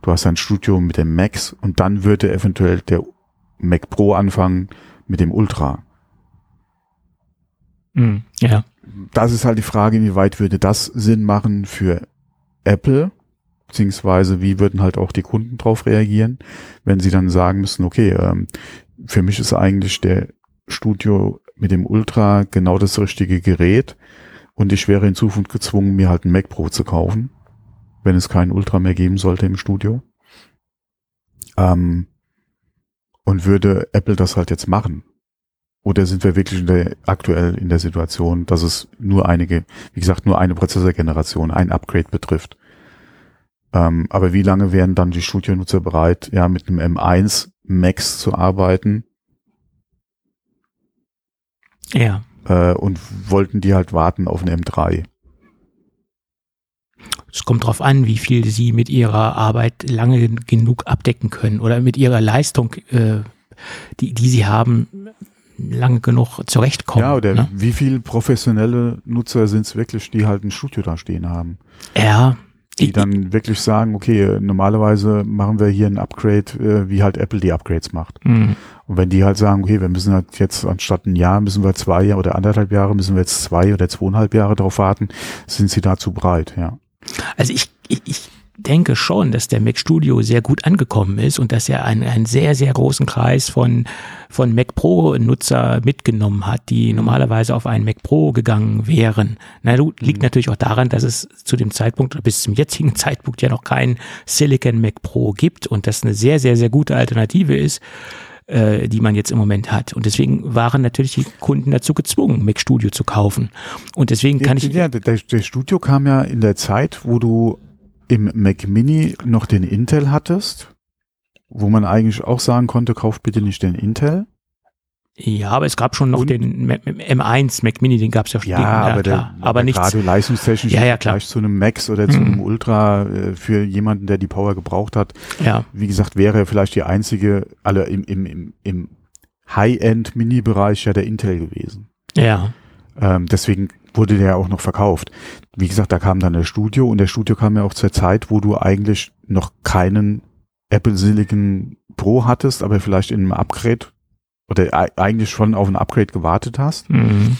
du hast ein Studio mit dem Max und dann würde eventuell der Mac Pro anfangen mit dem Ultra. Mhm, ja. Das ist halt die Frage, inwieweit würde das Sinn machen für Apple, beziehungsweise wie würden halt auch die Kunden drauf reagieren, wenn sie dann sagen müssen, okay, ähm, für mich ist eigentlich der Studio mit dem Ultra genau das richtige Gerät und ich wäre in Zukunft gezwungen, mir halt ein Mac Pro zu kaufen, wenn es keinen Ultra mehr geben sollte im Studio. Ähm, und würde Apple das halt jetzt machen? Oder sind wir wirklich in der, aktuell in der Situation, dass es nur einige, wie gesagt, nur eine Prozessorgeneration, ein Upgrade betrifft? Ähm, aber wie lange wären dann die Studio-Nutzer bereit, ja, mit einem M1 Max zu arbeiten? Ja. Äh, und wollten die halt warten auf einen M3? Es kommt darauf an, wie viel sie mit ihrer Arbeit lange genug abdecken können oder mit ihrer Leistung, äh, die, die sie haben, lange genug zurechtkommen. Ja, oder ne? wie viele professionelle Nutzer sind es wirklich, die halt ein Studio da stehen haben? Ja. Die dann wirklich sagen, okay, normalerweise machen wir hier ein Upgrade, äh, wie halt Apple die Upgrades macht. Mhm. Und wenn die halt sagen, okay, wir müssen halt jetzt anstatt ein Jahr, müssen wir zwei oder anderthalb Jahre, müssen wir jetzt zwei oder zweieinhalb Jahre darauf warten, sind sie dazu bereit, ja. Also ich, ich, ich denke schon, dass der Mac Studio sehr gut angekommen ist und dass er einen, einen sehr, sehr großen Kreis von, von Mac Pro Nutzer mitgenommen hat, die mhm. normalerweise auf einen Mac Pro gegangen wären. Na, liegt mhm. natürlich auch daran, dass es zu dem Zeitpunkt bis zum jetzigen Zeitpunkt ja noch kein Silicon Mac Pro gibt und das eine sehr, sehr, sehr gute Alternative ist äh, die man jetzt im Moment hat. Und deswegen waren natürlich die Kunden dazu gezwungen, Mac Studio zu kaufen. Und deswegen kann ich. Ja, der, der Studio kam ja in der Zeit, wo du im Mac Mini noch den Intel hattest, wo man eigentlich auch sagen konnte, kauft bitte nicht den Intel. Ja, aber es gab schon noch Und- den M1 Mac Mini, den gab es ja schon. Ja, den, aber, der, klar. aber nichts. gerade leistungstechnisch Ja, ja, klar. Zu einem Max oder zu Mhm. einem Ultra äh, für jemanden, der die Power gebraucht hat, Ja, wie gesagt, wäre er vielleicht die einzige, alle im, im, im, im High-End-Mini-Bereich ja der Intel gewesen. ja, Ähm, deswegen wurde der auch noch verkauft. Wie gesagt, da kam dann der Studio und der Studio kam ja auch zur Zeit, wo du eigentlich noch keinen Apple Silicon Pro hattest, aber vielleicht in einem Upgrade oder eigentlich schon auf ein Upgrade gewartet hast, mhm.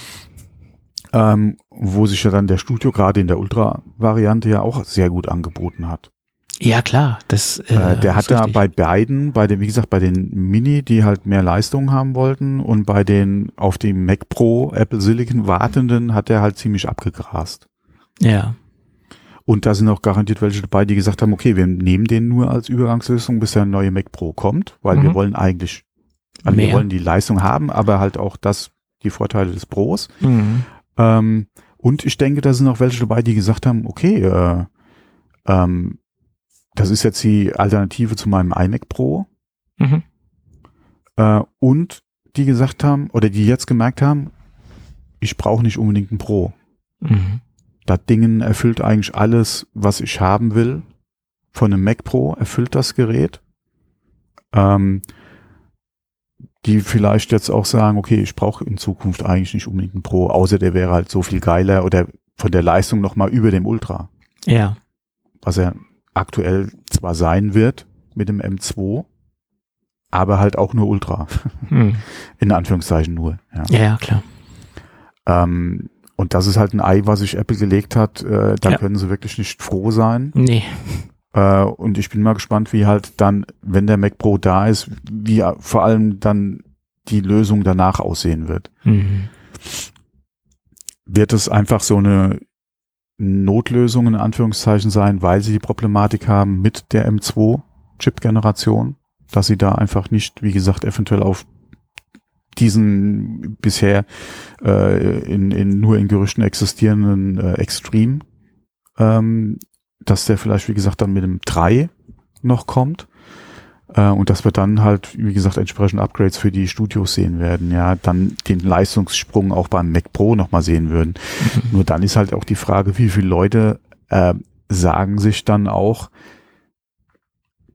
ähm, wo sich ja dann der Studio gerade in der Ultra-Variante ja auch sehr gut angeboten hat. Ja klar. Das, äh, Äh, der hat da bei beiden, bei den, wie gesagt, bei den Mini, die halt mehr Leistung haben wollten und bei den auf dem Mac Pro Apple Silicon wartenden hat er halt ziemlich abgegrast. ja, Und da sind auch garantiert welche dabei, die gesagt haben, okay, wir nehmen den nur als Übergangslösung, bis der neue Mac Pro kommt, weil wir Mhm. wollen eigentlich, also wir Mehr. wollen die Leistung haben, aber halt auch das, die Vorteile des Pros. mhm. Ähm, und ich denke, da sind auch welche dabei, die gesagt haben, okay, äh, ähm, das ist jetzt die Alternative zu meinem iMac Pro. Mhm. Äh, und die gesagt haben, oder die jetzt gemerkt haben, ich brauche nicht unbedingt ein Pro. Mhm. Das Ding erfüllt eigentlich alles, was ich haben will. Von einem Mac Pro erfüllt das Gerät. Ähm, die vielleicht jetzt auch sagen, okay, ich brauche in Zukunft eigentlich nicht unbedingt ein Pro, außer der wäre halt so viel geiler oder von der Leistung nochmal über dem Ultra. Ja, Was er aktuell zwar sein wird mit dem M2, aber halt auch nur Ultra. mhm. In Anführungszeichen nur. Ja. ja, ja, klar. Ähm, und das ist halt ein Ei, was sich Apple gelegt hat. Äh, da Ja. können sie wirklich nicht froh sein. Nee, Äh, und ich bin mal gespannt, wie halt dann, wenn der Mac Pro da ist, wie vor allem dann die Lösung danach aussehen wird. mhm. Wird es einfach so eine Notlösung in Anführungszeichen sein, weil sie die Problematik haben mit der M2-Chip-Generation, dass sie da einfach nicht, wie gesagt, eventuell auf diesen bisher äh, in, in nur in Gerüchten existierenden äh, Extreme, ähm, dass der vielleicht, wie gesagt, dann mit dem 3 noch kommt. Äh, und dass wir dann halt, wie gesagt, entsprechend Upgrades für die Studios sehen werden. Ja, dann den Leistungssprung auch beim Mac Pro nochmal sehen würden. Nur dann ist halt auch die Frage, wie viele Leute äh, sagen sich dann auch,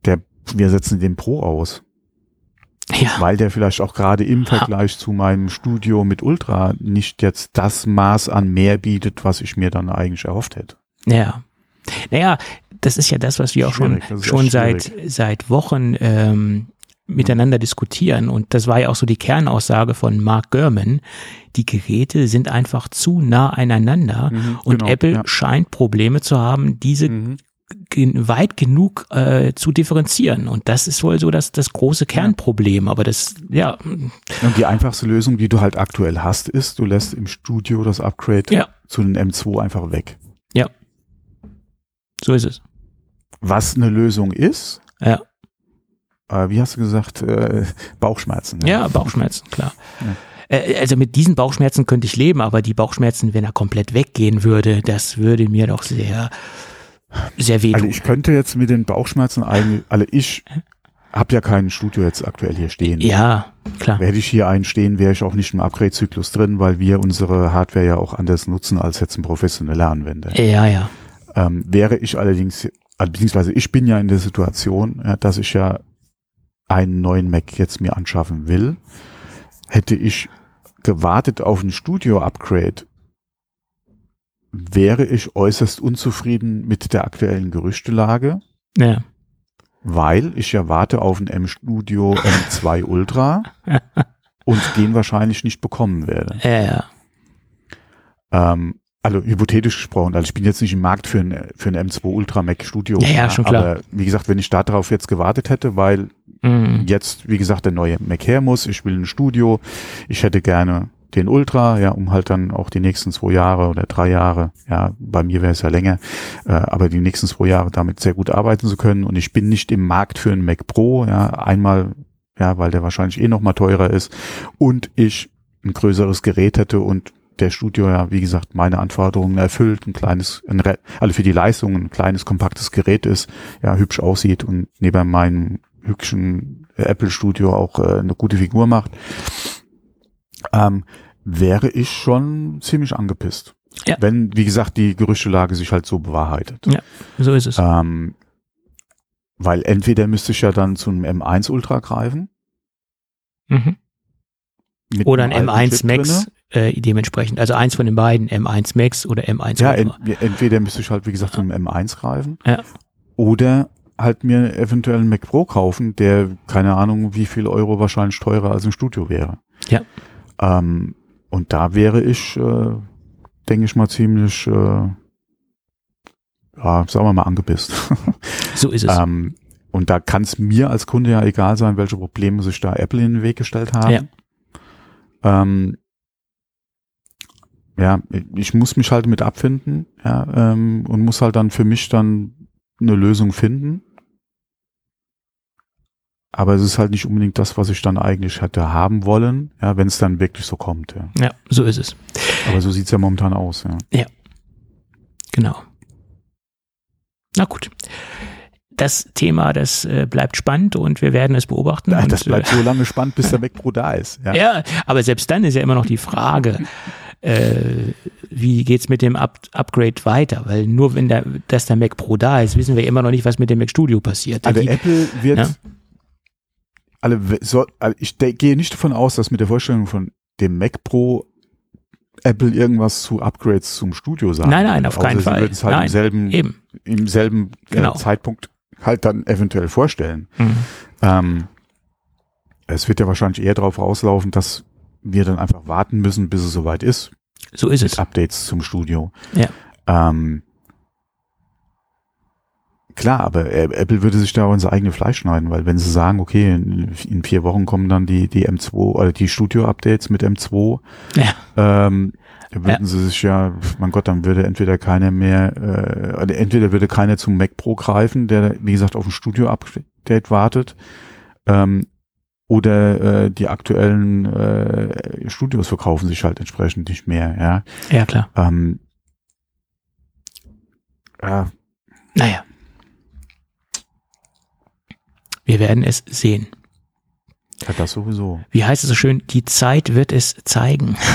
der, wir setzen den Pro aus, ja, weil der vielleicht auch gerade im Vergleich zu meinem Studio mit Ultra nicht jetzt das Maß an mehr bietet, was ich mir dann eigentlich erhofft hätte. ja. Naja, das ist ja das, was wir auch schon, schon seit, seit Wochen ähm, miteinander diskutieren. Und das war ja auch so die Kernaussage von Mark Gurman. Die Geräte sind einfach zu nah aneinander. Und genau, Apple ja. scheint Probleme zu haben, diese Mhm. gen- weit genug äh, zu differenzieren. Und das ist wohl so das, das große Kernproblem. Aber das, ja, Und die einfachste Lösung, die du halt aktuell hast, ist, du lässt im Studio das Upgrade Ja. zu den M2 einfach weg. so ist es. Was eine Lösung ist, Ja, äh, wie hast du gesagt, äh, Bauchschmerzen. ja Bauchschmerzen, klar. Ja. Also mit diesen Bauchschmerzen könnte ich leben, aber die Bauchschmerzen, wenn er komplett weggehen würde, das würde mir doch sehr, sehr wehtun. Also ich könnte jetzt mit den Bauchschmerzen eigentlich, also ich habe ja kein Studio jetzt aktuell hier stehen. ja, klar. Hätte ich hier einen stehen, wäre ich auch nicht im Upgrade-Zyklus drin, weil wir unsere Hardware ja auch anders nutzen als jetzt ein professioneller Anwender. Ja, ja. Ähm, wäre ich allerdings, äh, beziehungsweise ich bin ja in der Situation, ja, dass ich ja einen neuen Mac jetzt mir anschaffen will, hätte ich gewartet auf ein Studio-Upgrade, wäre ich äußerst unzufrieden mit der aktuellen Gerüchtelage, Ja, weil ich ja warte auf ein M-Studio M2 Ultra und den wahrscheinlich nicht bekommen werde. ja, ja. Ähm, also hypothetisch gesprochen, also ich bin jetzt nicht im Markt für ein, für ein M2 Ultra Mac Studio. Ja, ja, schon klar. Aber wie gesagt, wenn ich darauf jetzt gewartet hätte, weil Mhm. jetzt, wie gesagt, der neue Mac her muss, ich will ein Studio, ich hätte gerne den Ultra, ja, um halt dann auch die nächsten zwei Jahre oder drei Jahre, ja, bei mir wäre es ja länger, äh, aber die nächsten zwei Jahre damit sehr gut arbeiten zu können und ich bin nicht im Markt für einen Mac Pro, ja, einmal, ja, weil der wahrscheinlich eh noch mal teurer ist und ich ein größeres Gerät hätte und der Studio ja, wie gesagt, meine Anforderungen erfüllt, ein kleines, ein, also für die Leistung ein kleines, kompaktes Gerät ist, ja, hübsch aussieht und neben meinem hübschen Apple Studio auch äh, eine gute Figur macht, ähm, wäre ich schon ziemlich angepisst. Ja. Wenn, wie gesagt, die Gerüchtelage sich halt so bewahrheitet. Ja. So ist es. Ähm, weil entweder müsste ich ja dann zu einem M1 Ultra greifen. Mhm. Oder ein einem alten M1 Chip Max. Äh, dementsprechend. Also eins von den beiden, M1 Max oder M1 Ja, ent, entweder müsste ich halt, wie gesagt, zu einem M1 greifen. Ja. Oder halt mir eventuell einen Mac Pro kaufen, der, keine Ahnung, wie viel Euro wahrscheinlich teurer als im Studio wäre. Ja. Ähm, und da wäre ich, äh, denke ich mal, ziemlich, äh, ja, sagen wir mal, angepisst. So ist es. ähm, und da kann es mir als Kunde ja egal sein, welche Probleme sich da Apple in den Weg gestellt haben. Ja. Ähm, ja, ich muss mich halt mit abfinden, ja, ähm, und muss halt dann für mich dann eine Lösung finden. Aber es ist halt nicht unbedingt das, was ich dann eigentlich hätte haben wollen, ja, wenn es dann wirklich so kommt, ja. ja, so ist es. Aber so sieht's ja momentan aus, ja. Genau. Na gut. Das Thema, das äh, bleibt spannend und wir werden es beobachten. Ja, das bleibt so lange spannend, bis der Pro da ist. Ja. äh, ja, aber selbst dann ist ja immer noch die Frage, äh, wie geht's mit dem Up Upgrade weiter? Weil nur wenn der, dass der Mac Pro da ist, wissen wir immer noch nicht, was mit dem Mac Studio passiert. Also Die- Apple wird, Ja. alle, so, also ich gehe nicht davon aus, dass mit der Vorstellung von dem Mac Pro Apple irgendwas zu Upgrades zum Studio sagen. Nein, nein, auf keinen sie Fall. würden es halt Nein, im selben, Eben. im selben Genau. äh, Zeitpunkt halt dann eventuell vorstellen. Mhm. Ähm, es wird ja wahrscheinlich eher darauf rauslaufen, dass wir dann einfach warten müssen, bis es soweit ist, So ist es. Updates zum Studio. Ja. Ähm, klar, aber Apple würde sich da auch ins eigene Fleisch schneiden, weil wenn sie sagen, okay, in, vier Wochen kommen dann die, die M2 oder die Studio-Updates mit M2, Ja. ähm, würden sie sich ja, mein Gott, dann würde entweder keiner mehr, äh, entweder würde keiner zum Mac Pro greifen, der, wie gesagt, auf ein Studio-Update wartet, ähm, oder äh, die aktuellen äh, Studios verkaufen sich halt entsprechend nicht mehr, ja. Ja, klar. Ähm, ja, Naja. Wir werden es sehen. ja, das sowieso. Wie heißt es so schön? Die Zeit wird es zeigen.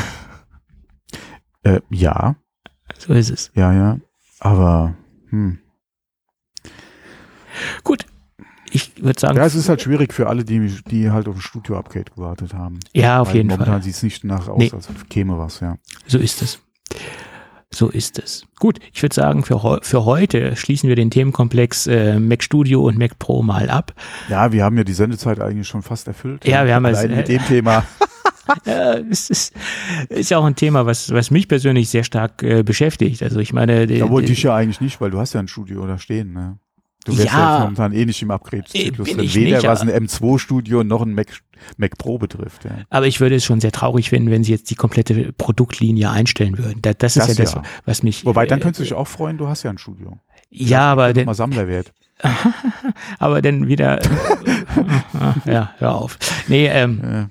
Äh, ja, So ist es. ja, ja. Aber hm. Gut. Ich würde sagen, ja, es ist halt schwierig für alle, die, die halt auf ein Studio-Upgrade gewartet haben. ja, auf Weil jeden momentan Fall. sieht es nicht nach aus, Nee. als käme was, ja. So ist es. So ist es. Gut, ich würde sagen, für, für heute schließen wir den Themenkomplex äh, Mac Studio und Mac Pro mal ab. Ja, wir haben ja die Sendezeit eigentlich schon fast erfüllt. Ja, wir haben es, Allein mit äh, dem Thema. Ja, es ist, ist ja auch ein Thema, was, was mich persönlich sehr stark äh, beschäftigt. Also ich meine, die, Jawohl, die, dich ja eigentlich nicht, weil du hast ja ein Studio da stehen, ne? Du wärst Ja. ja, jetzt momentan eh nicht im Upgrade-Zyklus Bin drin. Weder nicht, was ein aber- M2-Studio noch ein Mac, Mac Pro betrifft, ja. aber ich würde es schon sehr traurig finden, wenn sie jetzt die komplette Produktlinie einstellen würden. Da, das ist Das ja das, ja. was mich. Wobei, dann äh, könntest du dich auch freuen, du hast ja ein Studio. Ja, aber, denn, Mal Sammlerwert. aber dann wieder. ja, hör auf. Nee, ähm, Ja.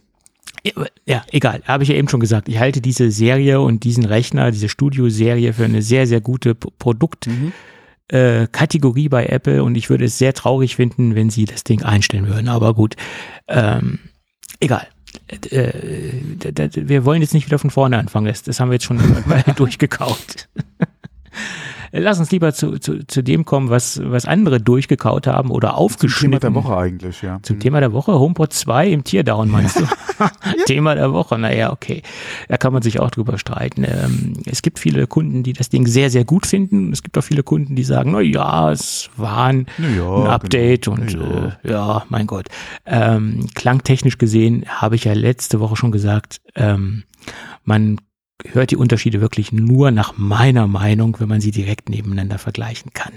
Ja, egal. Habe ich ja eben schon gesagt. Ich halte diese Serie und diesen Rechner, diese Studio-Serie für eine sehr, sehr gute P- Produktkategorie äh, Kategorie bei Apple und ich würde es sehr traurig finden, wenn sie das Ding einstellen würden. Aber gut, ähm, egal. Äh, wir wollen jetzt nicht wieder von vorne anfangen. Das, das haben wir jetzt schon durchgekaut. Lass uns lieber zu, zu, zu dem kommen, was, was andere durchgekaut haben oder Zum aufgeschnitten. Thema der Woche eigentlich, ja. Zum Thema der Woche, HomePod 2 im Teardown, meinst du? Thema der Woche, naja, okay. Da kann man sich auch drüber streiten. Ähm, es gibt viele Kunden, die das Ding sehr, sehr gut finden. Es gibt auch viele Kunden, die sagen, na ja, es war ein, ja, ein Update genau. und Ja. Äh, ja, mein Gott. Ähm, klangtechnisch gesehen habe ich ja letzte Woche schon gesagt, ähm, man hört die Unterschiede wirklich nur nach meiner Meinung, wenn man sie direkt nebeneinander vergleichen kann.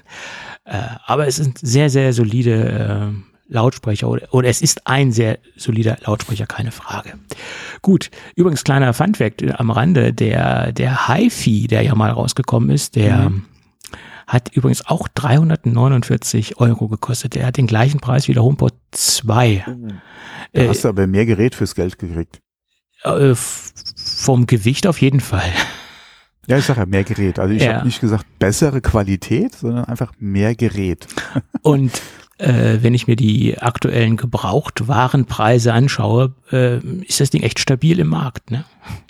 Äh, aber es sind sehr, sehr solide äh, Lautsprecher oder, oder es ist ein sehr solider Lautsprecher, keine Frage. Gut, übrigens kleiner Funfact äh, am Rande, der, der HiFi, der ja mal rausgekommen ist, der hat übrigens auch 349 Euro gekostet. Der hat den gleichen Preis wie der HomePod 2. Da Äh, hast du aber mehr Gerät fürs Geld gekriegt. Äh, vom Gewicht auf jeden Fall. Ja, ich sag ja mehr Gerät. Also ich Ja. habe nicht gesagt bessere Qualität, sondern einfach mehr Gerät. Und äh, wenn ich mir die aktuellen Gebrauchtwarenpreise anschaue, äh, ist das Ding echt stabil im Markt. Ne?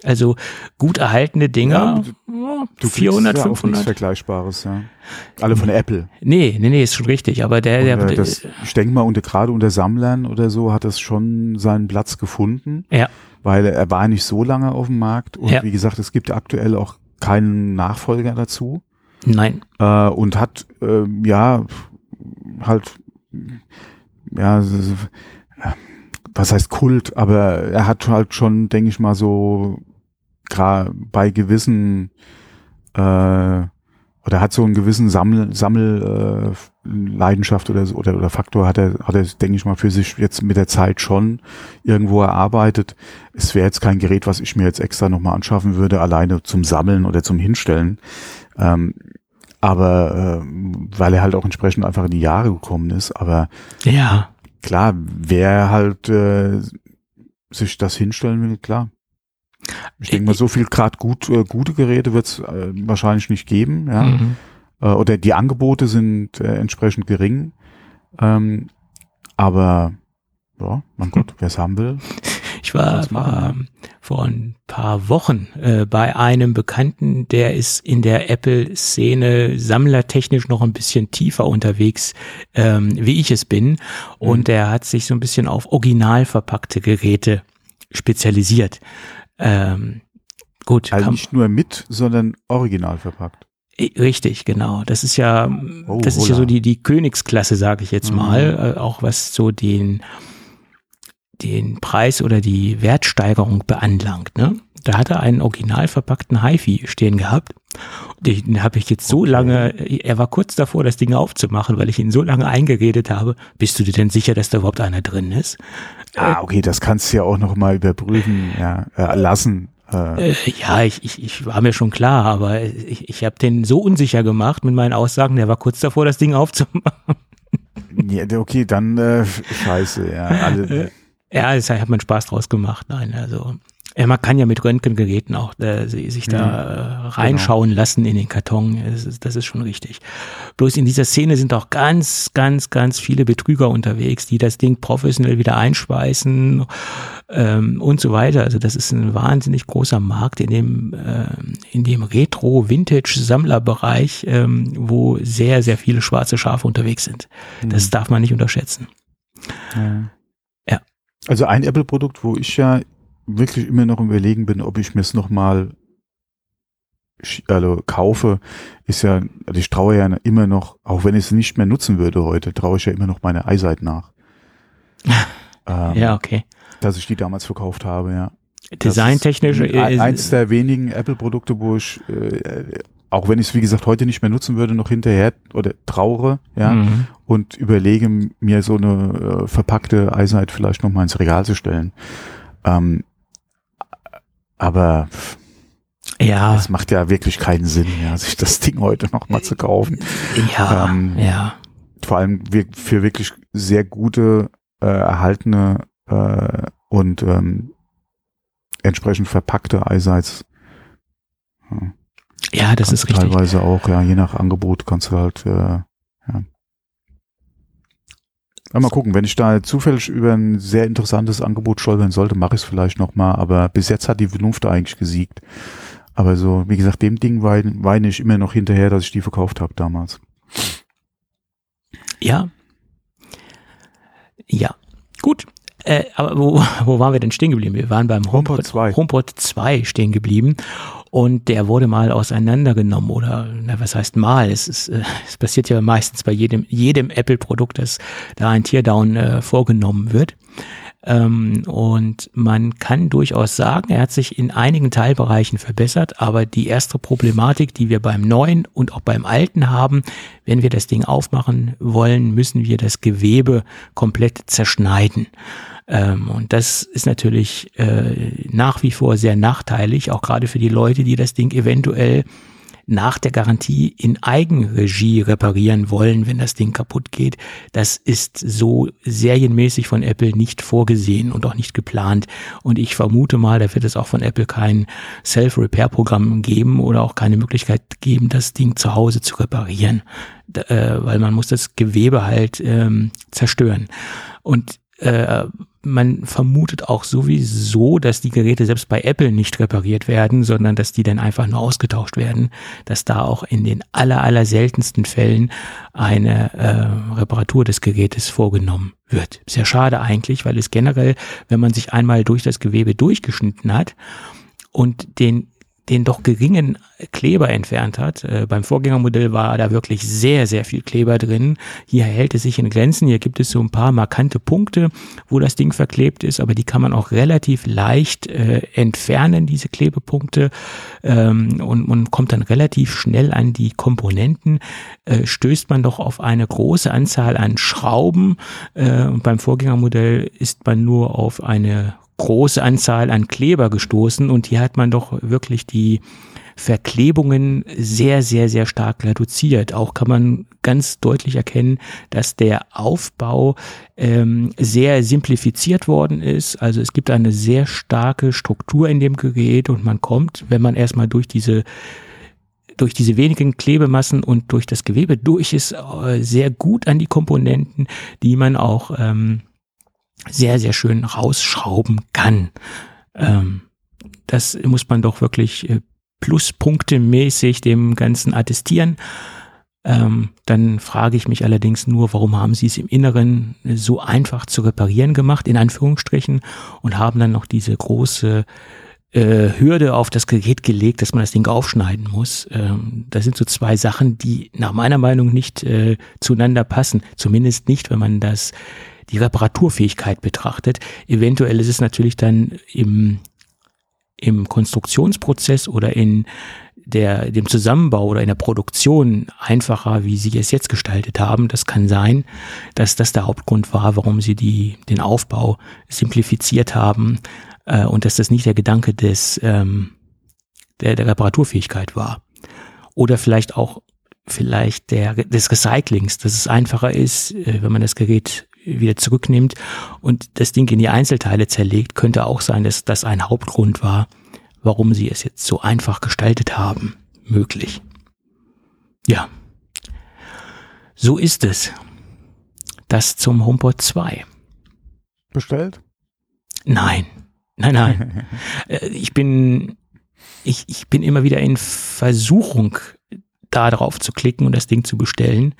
Also gut erhaltene Dinger, Ja, ja, 400, ja auch 500. nichts Vergleichbares, ja. Alle von Apple. Nee, nee, nee, ist schon richtig. Aber der, der, Und, äh, das, ich denke mal, unter, gerade unter Sammlern oder so hat das schon seinen Platz gefunden, ja, weil er war nicht so lange auf dem Markt. Und Ja. wie gesagt, es gibt aktuell auch keinen Nachfolger dazu. nein, Äh, und hat, ähm, ja, halt, ja, was heißt Kult, aber er hat halt schon, denke ich mal, so gra bei gewissen äh, oder hat so einen gewissen Sammel, Sammel äh, Leidenschaft oder so oder, oder Faktor hat er, hat er, denke ich mal, für sich jetzt mit der Zeit schon irgendwo erarbeitet. Es wäre jetzt kein Gerät, was ich mir jetzt extra nochmal anschaffen würde, alleine zum Sammeln oder zum Hinstellen. Ähm, aber äh, weil er halt auch entsprechend einfach in die Jahre gekommen ist. Aber ja, klar, wer halt äh, sich das hinstellen will, klar. Ich denke mal, so viel gerade gut, äh, gute Geräte wird es äh, wahrscheinlich nicht geben, ja. Mhm. Äh, oder die Angebote sind äh, entsprechend gering. Ähm, aber ja, mein Gott, wer es haben will. Ich war, war vor ein paar Wochen äh, bei einem Bekannten, der ist in der Apple-Szene sammlertechnisch noch ein bisschen tiefer unterwegs, ähm, wie ich es bin. Und Mhm. der hat sich so ein bisschen auf original verpackte Geräte spezialisiert. Ähm, gut, Also nicht nur mit, sondern original verpackt. Richtig, genau. Das ist ja, Oh, das ist ja so die, die Königsklasse, sage ich jetzt Mhm. mal, äh, auch was so den, den Preis oder die Wertsteigerung beanlangt. Ne? Da hat er einen original verpackten HiFi stehen gehabt. Den habe ich jetzt so Okay. lange, er war kurz davor, das Ding aufzumachen, weil ich ihn so lange eingeredet habe. Bist du dir denn sicher, dass da überhaupt einer drin ist? Ah, okay, das kannst du ja auch noch mal überprüfen, ja, äh, lassen. Äh, Äh, ja, ich, ich, ich war mir schon klar, aber ich, ich habe den so unsicher gemacht mit meinen Aussagen, der war kurz davor, das Ding aufzumachen. ja, okay, dann äh, scheiße, ja. Alle, Ja, es hat man Spaß draus gemacht. Nein, also ja, man kann ja mit Röntgengeräten auch äh, si- sich da äh, reinschauen lassen in den Karton. Das ist, das ist schon richtig. Bloß in dieser Szene sind auch ganz, ganz, ganz viele Betrüger unterwegs, die das Ding professionell wieder einspeisen ähm, und so weiter. Also das ist ein wahnsinnig großer Markt in dem, ähm, in dem Retro-Vintage-Sammlerbereich, ähm, wo sehr, sehr viele schwarze Schafe unterwegs sind. Das darf man nicht unterschätzen. Ja. Ja. Also ein Apple-Produkt, wo ich ja wirklich immer noch im Überlegen bin, ob ich mir es nochmal also kaufe, ist ja, also ich traue ja immer noch, auch wenn ich es nicht mehr nutzen würde heute, traue ich ja immer noch meine iSight nach. ähm, Ja, okay. Dass ich die damals verkauft habe, ja. Designtechnisch ist ein- eins der wenigen Apple-Produkte, wo ich, äh, auch wenn ich es wie gesagt heute nicht mehr nutzen würde, noch hinterher oder trauere, ja, Mhm. und überlege mir so eine äh, verpackte iSight vielleicht noch mal ins Regal zu stellen. Ähm, aber Ja, es macht ja wirklich keinen Sinn, ja, sich das Ding heute noch mal zu kaufen. ja, ähm, ja. Vor allem für wirklich sehr gute, äh, erhaltene äh, und ähm, entsprechend verpackte iSights. Ja. Ja, das ist du richtig. Teilweise auch, ja, je nach Angebot kannst du halt, äh. Ja, mal gucken, wenn ich da zufällig über ein sehr interessantes Angebot stolpern sollte, mache ich es vielleicht nochmal, aber bis jetzt hat die Vernunft eigentlich gesiegt. Aber so, wie gesagt, dem Ding weine, weine ich immer noch hinterher, dass ich die verkauft habe damals. Ja. Ja. Gut. Äh, aber wo, wo waren wir denn stehen geblieben? Wir waren beim HomePod HomePod, 2. HomePod 2 stehen geblieben und der wurde mal auseinandergenommen oder na, was heißt mal? Es, ist, äh, es passiert ja meistens bei jedem, jedem Apple-Produkt, dass da ein Teardown äh, vorgenommen wird. Ähm, und man kann durchaus sagen, er hat sich in einigen Teilbereichen verbessert, aber die erste Problematik, die wir beim neuen und auch beim alten haben, wenn wir das Ding aufmachen wollen, müssen wir das Gewebe komplett zerschneiden. Ähm, und das ist natürlich äh, nach wie vor sehr nachteilig, auch gerade für die Leute, die das Ding eventuell nach der Garantie in Eigenregie reparieren wollen, wenn das Ding kaputt geht. Das ist so serienmäßig von Apple nicht vorgesehen und auch nicht geplant. Und ich vermute mal, da wird es auch von Apple kein Self-Repair-Programm geben oder auch keine Möglichkeit geben, das Ding zu Hause zu reparieren, äh, weil man muss das Gewebe halt ähm, zerstören. Und äh, man vermutet auch sowieso, dass die Geräte selbst bei Apple nicht repariert werden, sondern dass die dann einfach nur ausgetauscht werden, dass da auch in den aller, aller seltensten Fällen eine äh, Reparatur des Gerätes vorgenommen wird. Sehr schade eigentlich, weil es generell, wenn man sich einmal durch das Gewebe durchgeschnitten hat und den den doch geringen Kleber entfernt hat. Äh, beim Vorgängermodell war da wirklich sehr, sehr viel Kleber drin. Hier hält es sich in Grenzen. Hier gibt es so ein paar markante Punkte, wo das Ding verklebt ist, aber die kann man auch relativ leicht äh, entfernen, diese Klebepunkte. Ähm, und man kommt dann relativ schnell an die Komponenten. Äh, stößt man doch auf eine große Anzahl an Schrauben. Äh, und beim Vorgängermodell ist man nur auf eine große Anzahl an Kleber gestoßen und hier hat man doch wirklich die Verklebungen sehr, sehr, sehr stark reduziert. Auch kann man ganz deutlich erkennen, dass der Aufbau ähm, sehr simplifiziert worden ist. Also es gibt eine sehr starke Struktur in dem Gerät und man kommt, wenn man erstmal durch diese durch diese wenigen Klebemassen und durch das Gewebe durch ist, äh, sehr gut an die Komponenten, die man auch ähm, sehr, sehr schön rausschrauben kann. Ähm, das muss man doch wirklich äh, pluspunktemäßig dem Ganzen attestieren. Ähm, dann frage ich mich allerdings nur, warum haben Sie es im Inneren so einfach zu reparieren gemacht, in Anführungsstrichen, und haben dann noch diese große äh, Hürde auf das Gerät gelegt, dass man das Ding aufschneiden muss. Ähm, das sind so zwei Sachen, die nach meiner Meinung nicht äh, zueinander passen. Zumindest nicht, wenn man das die Reparaturfähigkeit betrachtet. Eventuell ist es natürlich dann im, im Konstruktionsprozess oder in der, dem Zusammenbau oder in der Produktion einfacher, wie sie es jetzt gestaltet haben. Das kann sein, dass das der Hauptgrund war, warum sie die, den Aufbau simplifiziert haben äh, und dass das nicht der Gedanke des, ähm, der, der Reparaturfähigkeit war. Oder vielleicht auch vielleicht der, des Recyclings, dass es einfacher ist, äh, wenn man das Gerät wieder zurücknimmt und das Ding in die Einzelteile zerlegt, könnte auch sein, dass das ein Hauptgrund war, warum sie es jetzt so einfach gestaltet haben. Möglich. Ja. So ist es. Das zum HomePod 2. Bestellt? Nein. Nein, nein. Äh, ich bin, ich, ich bin immer wieder in Versuchung, da drauf zu klicken und das Ding zu bestellen.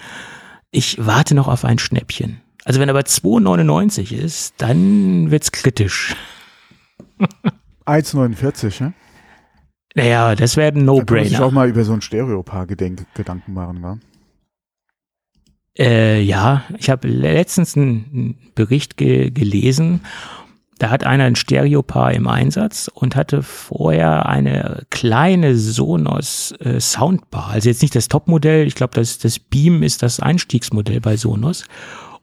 Ich warte noch auf ein Schnäppchen. Also wenn aber 2,99 ist, dann wird's kritisch. 1,49, ja? Naja, das wäre ein No-Brainer. Da muss ich auch mal über so ein Stereopaar Gedanken machen, wa? Äh, ja, ich habe letztens einen Bericht ge gelesen. Da hat einer ein Stereopaar im Einsatz und hatte vorher eine kleine Sonos äh, Soundbar. Also jetzt nicht das Topmodell. Ich glaube, das, das Beam ist das Einstiegsmodell bei Sonos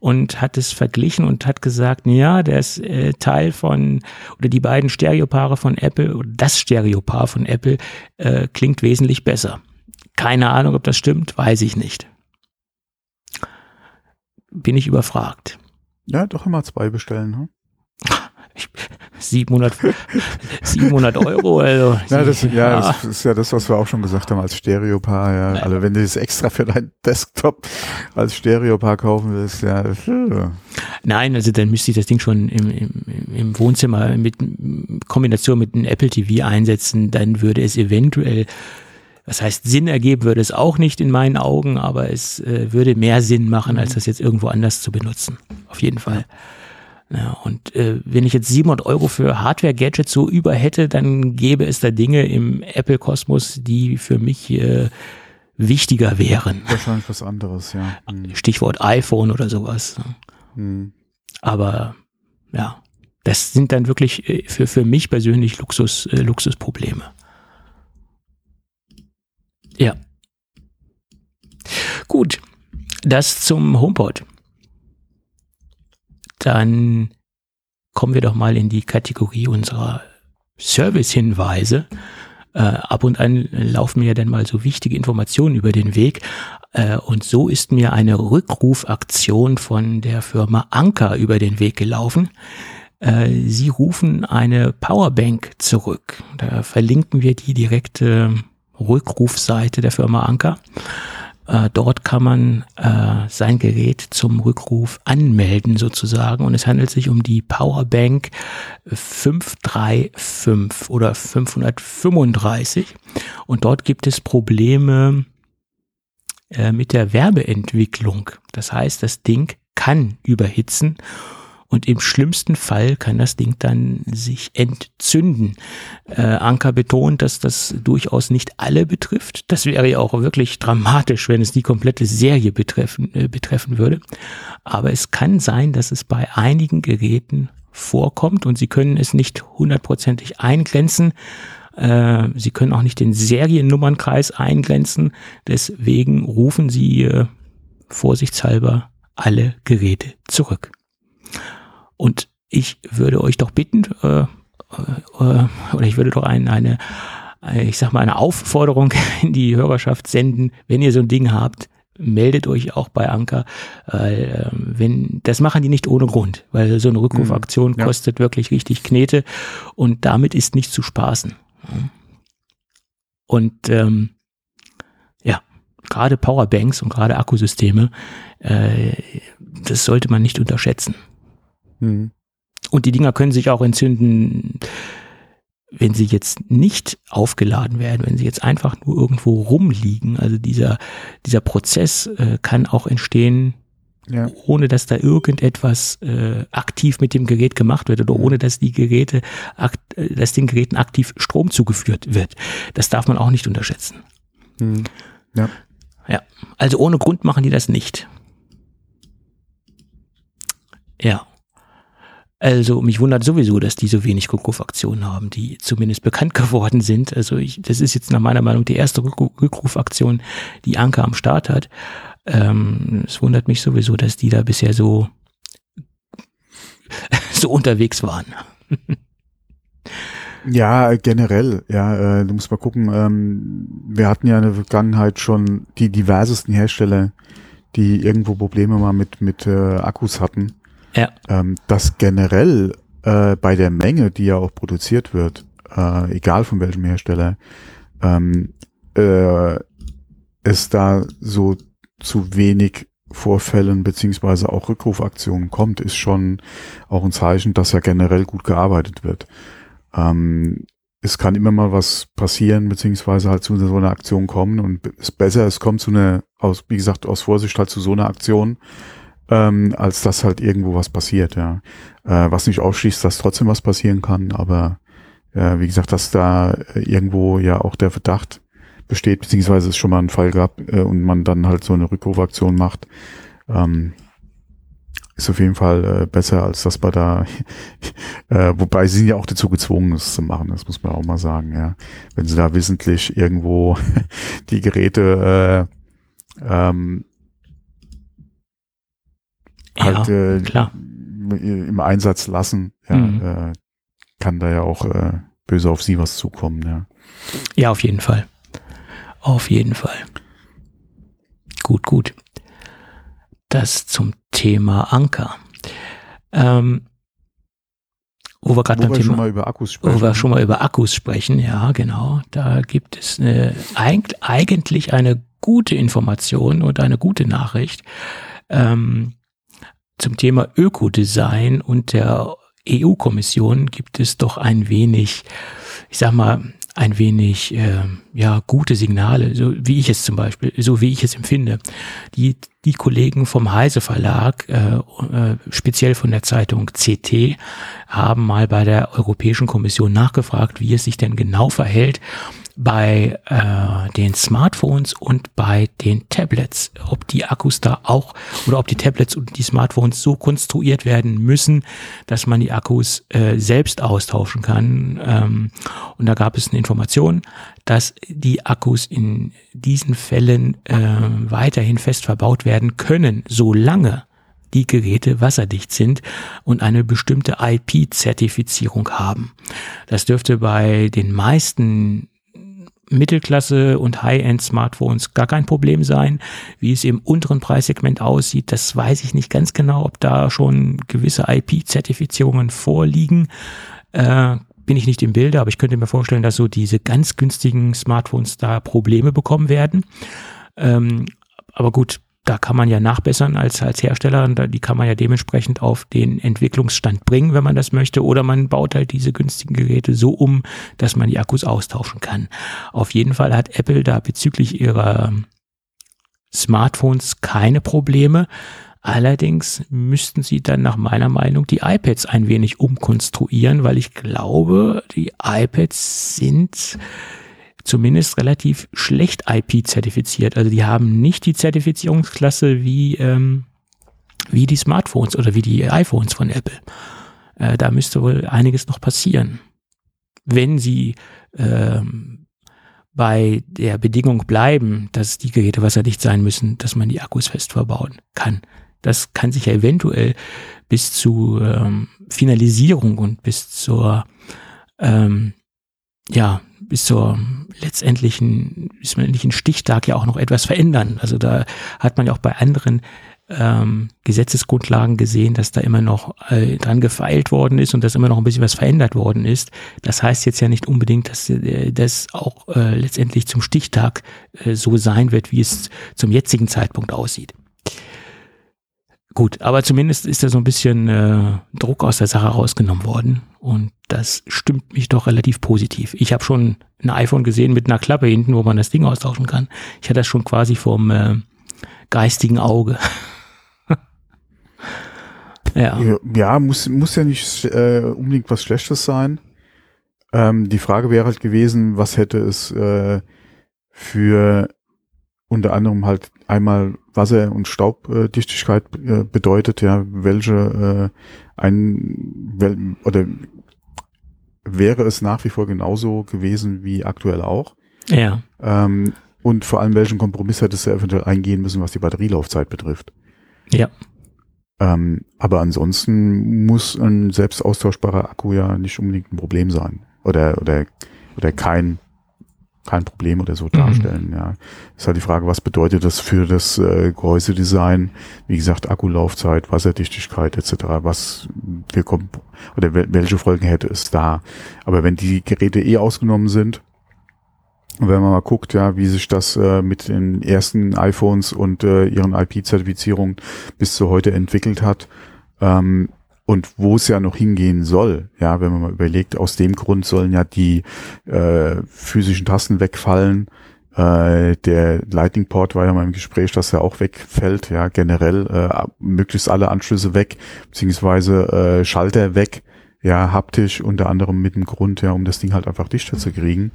und hat es verglichen und hat gesagt, ja, das äh, Teil von oder die beiden Stereopaare von Apple oder das Stereopaar von Apple äh, klingt wesentlich besser. Keine Ahnung, ob das stimmt, weiß ich nicht. Bin ich überfragt. Ja, doch immer zwei bestellen. Hm? 700, 700 Euro. Also, ja, das, ja, ja, das ist ja das, was wir auch schon gesagt haben als Stereopaar. Ja. Also wenn du das extra für deinen Desktop als Stereopaar kaufen willst, ja. Nein, also dann müsste ich das Ding schon im, im, im Wohnzimmer mit Kombination mit einem Apple TV einsetzen. Dann würde es eventuell was heißt Sinn ergeben würde es auch nicht in meinen Augen, aber es äh, würde mehr Sinn machen, als das jetzt irgendwo anders zu benutzen. Auf jeden Fall. Ja. Ja, und äh, wenn ich jetzt 700 Euro für Hardware-Gadgets so über hätte, dann gäbe es da Dinge im Apple-Kosmos, die für mich äh, wichtiger wären. Wahrscheinlich was anderes, ja. Hm. Stichwort iPhone oder sowas. Hm. Aber ja, das sind dann wirklich äh, für, für mich persönlich Luxus, äh, Luxusprobleme. Ja. Gut, das zum HomePod dann kommen wir doch mal in die Kategorie unserer Service-Hinweise. Äh, ab und an laufen mir dann mal so wichtige Informationen über den Weg. Äh, und so ist mir eine Rückrufaktion von der Firma Anker über den Weg gelaufen. Äh, sie rufen eine Powerbank zurück. Da verlinken wir die direkte Rückrufseite der Firma Anker. Äh, dort kann man äh, sein Gerät zum Rückruf anmelden sozusagen. Und es handelt sich um die Powerbank 535 oder 535 und dort gibt es Probleme äh, mit der Werbeentwicklung. Das heißt, das Ding kann überhitzen und im schlimmsten Fall kann das Ding dann sich entzünden. Äh, Anker betont, dass das durchaus nicht alle betrifft. Das wäre ja auch wirklich dramatisch, wenn es die komplette Serie betreffen, äh, betreffen würde. Aber es kann sein, dass es bei einigen Geräten vorkommt und Sie können es nicht hundertprozentig eingrenzen. Äh, Sie können auch nicht den Seriennummernkreis eingrenzen. Deswegen rufen Sie äh, vorsichtshalber alle Geräte zurück. Und ich würde euch doch bitten, äh, äh, oder ich würde doch ein, eine, ich sag mal, eine Aufforderung in die Hörerschaft senden, wenn ihr so ein Ding habt, meldet euch auch bei Anker, äh, wenn das machen die nicht ohne Grund, weil so eine Rückrufaktion mhm, ja. kostet wirklich richtig Knete und damit ist nicht zu spaßen. Und ähm, ja, gerade Powerbanks und gerade Akkusysteme, äh, das sollte man nicht unterschätzen. Mhm. Und die Dinger können sich auch entzünden, wenn sie jetzt nicht aufgeladen werden, wenn sie jetzt einfach nur irgendwo rumliegen. Also dieser, dieser Prozess äh, kann auch entstehen, ja. ohne dass da irgendetwas äh, aktiv mit dem Gerät gemacht wird oder ohne dass die Geräte, äh, dass den Geräten aktiv Strom zugeführt wird. Das darf man auch nicht unterschätzen. Mhm. Ja. Ja. Also ohne Grund machen die das nicht. Ja. Also mich wundert sowieso, dass die so wenig Rückrufaktionen haben, die zumindest bekannt geworden sind. Also ich, das ist jetzt nach meiner Meinung die erste Rückrufaktion, die Anker am Start hat. Ähm, es wundert mich sowieso, dass die da bisher so so unterwegs waren. Ja, generell, ja, äh, du musst mal gucken, ähm, wir hatten ja in der Vergangenheit schon die diversesten Hersteller, die irgendwo Probleme mal mit, mit äh, Akkus hatten. Ja. Ähm, dass generell äh, bei der Menge, die ja auch produziert wird, äh, egal von welchem Hersteller, ähm, äh, es da so zu wenig Vorfällen beziehungsweise auch Rückrufaktionen kommt, ist schon auch ein Zeichen, dass ja generell gut gearbeitet wird. Ähm, es kann immer mal was passieren, beziehungsweise halt zu so einer Aktion kommen und es ist besser, es kommt zu einer, aus, wie gesagt, aus Vorsicht halt zu so einer Aktion, ähm, als dass halt irgendwo was passiert, ja. Äh, was nicht ausschließt, dass trotzdem was passieren kann, aber äh, wie gesagt, dass da irgendwo ja auch der Verdacht besteht, beziehungsweise es schon mal einen Fall gab äh, und man dann halt so eine Rückrufaktion macht, ähm, ist auf jeden Fall äh, besser, als dass man da, äh, wobei sie sind ja auch dazu gezwungen, es zu machen, das muss man auch mal sagen, ja. Wenn sie da wissentlich irgendwo die Geräte äh, ähm, halt ja, äh, klar. im Einsatz lassen, ja, mhm. äh, kann da ja auch äh, böse auf sie was zukommen, ja. Ja, auf jeden Fall. Auf jeden Fall. Gut, gut. Das zum Thema Anker. Ähm, wo wir gerade beim Thema, schon mal über Akkus sprechen. Wo wir schon mal über Akkus sprechen, ja, genau. Da gibt es eine, eigentlich eine gute Information und eine gute Nachricht. Ähm, zum Thema Ökodesign und der EU-Kommission gibt es doch ein wenig, ich sag mal, ein wenig äh, ja gute Signale, so wie ich es zum Beispiel, so wie ich es empfinde. Die die Kollegen vom Heise Verlag, äh, äh, speziell von der Zeitung CT, haben mal bei der Europäischen Kommission nachgefragt, wie es sich denn genau verhält bei äh, den Smartphones und bei den Tablets, ob die Akkus da auch oder ob die Tablets und die Smartphones so konstruiert werden müssen, dass man die Akkus äh, selbst austauschen kann. Ähm, und da gab es eine Information, dass die Akkus in diesen Fällen äh, weiterhin fest verbaut werden können, solange die Geräte wasserdicht sind und eine bestimmte IP-Zertifizierung haben. Das dürfte bei den meisten Mittelklasse und High-End-Smartphones gar kein Problem sein. Wie es im unteren Preissegment aussieht, das weiß ich nicht ganz genau, ob da schon gewisse IP-Zertifizierungen vorliegen. Äh, bin ich nicht im Bilde, aber ich könnte mir vorstellen, dass so diese ganz günstigen Smartphones da Probleme bekommen werden. Ähm, aber gut, da kann man ja nachbessern als, als Hersteller und die kann man ja dementsprechend auf den Entwicklungsstand bringen, wenn man das möchte. Oder man baut halt diese günstigen Geräte so um, dass man die Akkus austauschen kann. Auf jeden Fall hat Apple da bezüglich ihrer Smartphones keine Probleme. Allerdings müssten sie dann nach meiner Meinung die iPads ein wenig umkonstruieren, weil ich glaube, die iPads sind zumindest relativ schlecht IP-zertifiziert. Also die haben nicht die Zertifizierungsklasse wie, ähm, wie die Smartphones oder wie die iPhones von Apple. Äh, da müsste wohl einiges noch passieren. Wenn sie ähm, bei der Bedingung bleiben, dass die Geräte wasserdicht sein müssen, dass man die Akkus fest verbauen kann. Das kann sich ja eventuell bis zu ähm, Finalisierung und bis zur ähm, ja, bis zur letztendlichen, bis letztendlichen Stichtag ja auch noch etwas verändern. Also da hat man ja auch bei anderen ähm, Gesetzesgrundlagen gesehen, dass da immer noch äh, dran gefeilt worden ist und dass immer noch ein bisschen was verändert worden ist. Das heißt jetzt ja nicht unbedingt, dass äh, das auch äh, letztendlich zum Stichtag äh, so sein wird, wie es zum jetzigen Zeitpunkt aussieht. Gut, aber zumindest ist da so ein bisschen äh, Druck aus der Sache rausgenommen worden und das stimmt mich doch relativ positiv. Ich habe schon ein iPhone gesehen mit einer Klappe hinten, wo man das Ding austauschen kann. Ich hatte das schon quasi vom äh, geistigen Auge. ja. ja, muss, muss ja nicht äh, unbedingt was Schlechtes sein. Ähm, die Frage wäre halt gewesen, was hätte es äh, für unter anderem halt einmal Wasser- und Staubdichtigkeit äh, bedeutet, ja, welche äh, ein wel, oder wäre es nach wie vor genauso gewesen wie aktuell auch. Ja. Ähm, und vor allem, welchen Kompromiss hättest du eventuell eingehen müssen, was die Batterielaufzeit betrifft. Ja. Ähm, aber ansonsten muss ein selbst austauschbarer Akku ja nicht unbedingt ein Problem sein. Oder, oder, oder kein kein Problem oder so darstellen. Mhm. Ja, ist halt die Frage, was bedeutet das für das äh, Gehäusedesign? Wie gesagt, Akkulaufzeit, Wasserdichtigkeit etc. Was wir kommen oder welche Folgen hätte es da? Aber wenn die Geräte eh ausgenommen sind, und wenn man mal guckt, ja, wie sich das äh, mit den ersten iPhones und äh, ihren IP-Zertifizierungen bis zu heute entwickelt hat, ähm, und wo es ja noch hingehen soll, ja, wenn man mal überlegt, aus dem Grund sollen ja die äh, physischen Tasten wegfallen. Äh, der Lightning Port war ja mal im Gespräch, dass er auch wegfällt, ja, generell äh, möglichst alle Anschlüsse weg, beziehungsweise äh, Schalter weg, ja, haptisch unter anderem mit dem Grund, ja, um das Ding halt einfach dichter zu kriegen.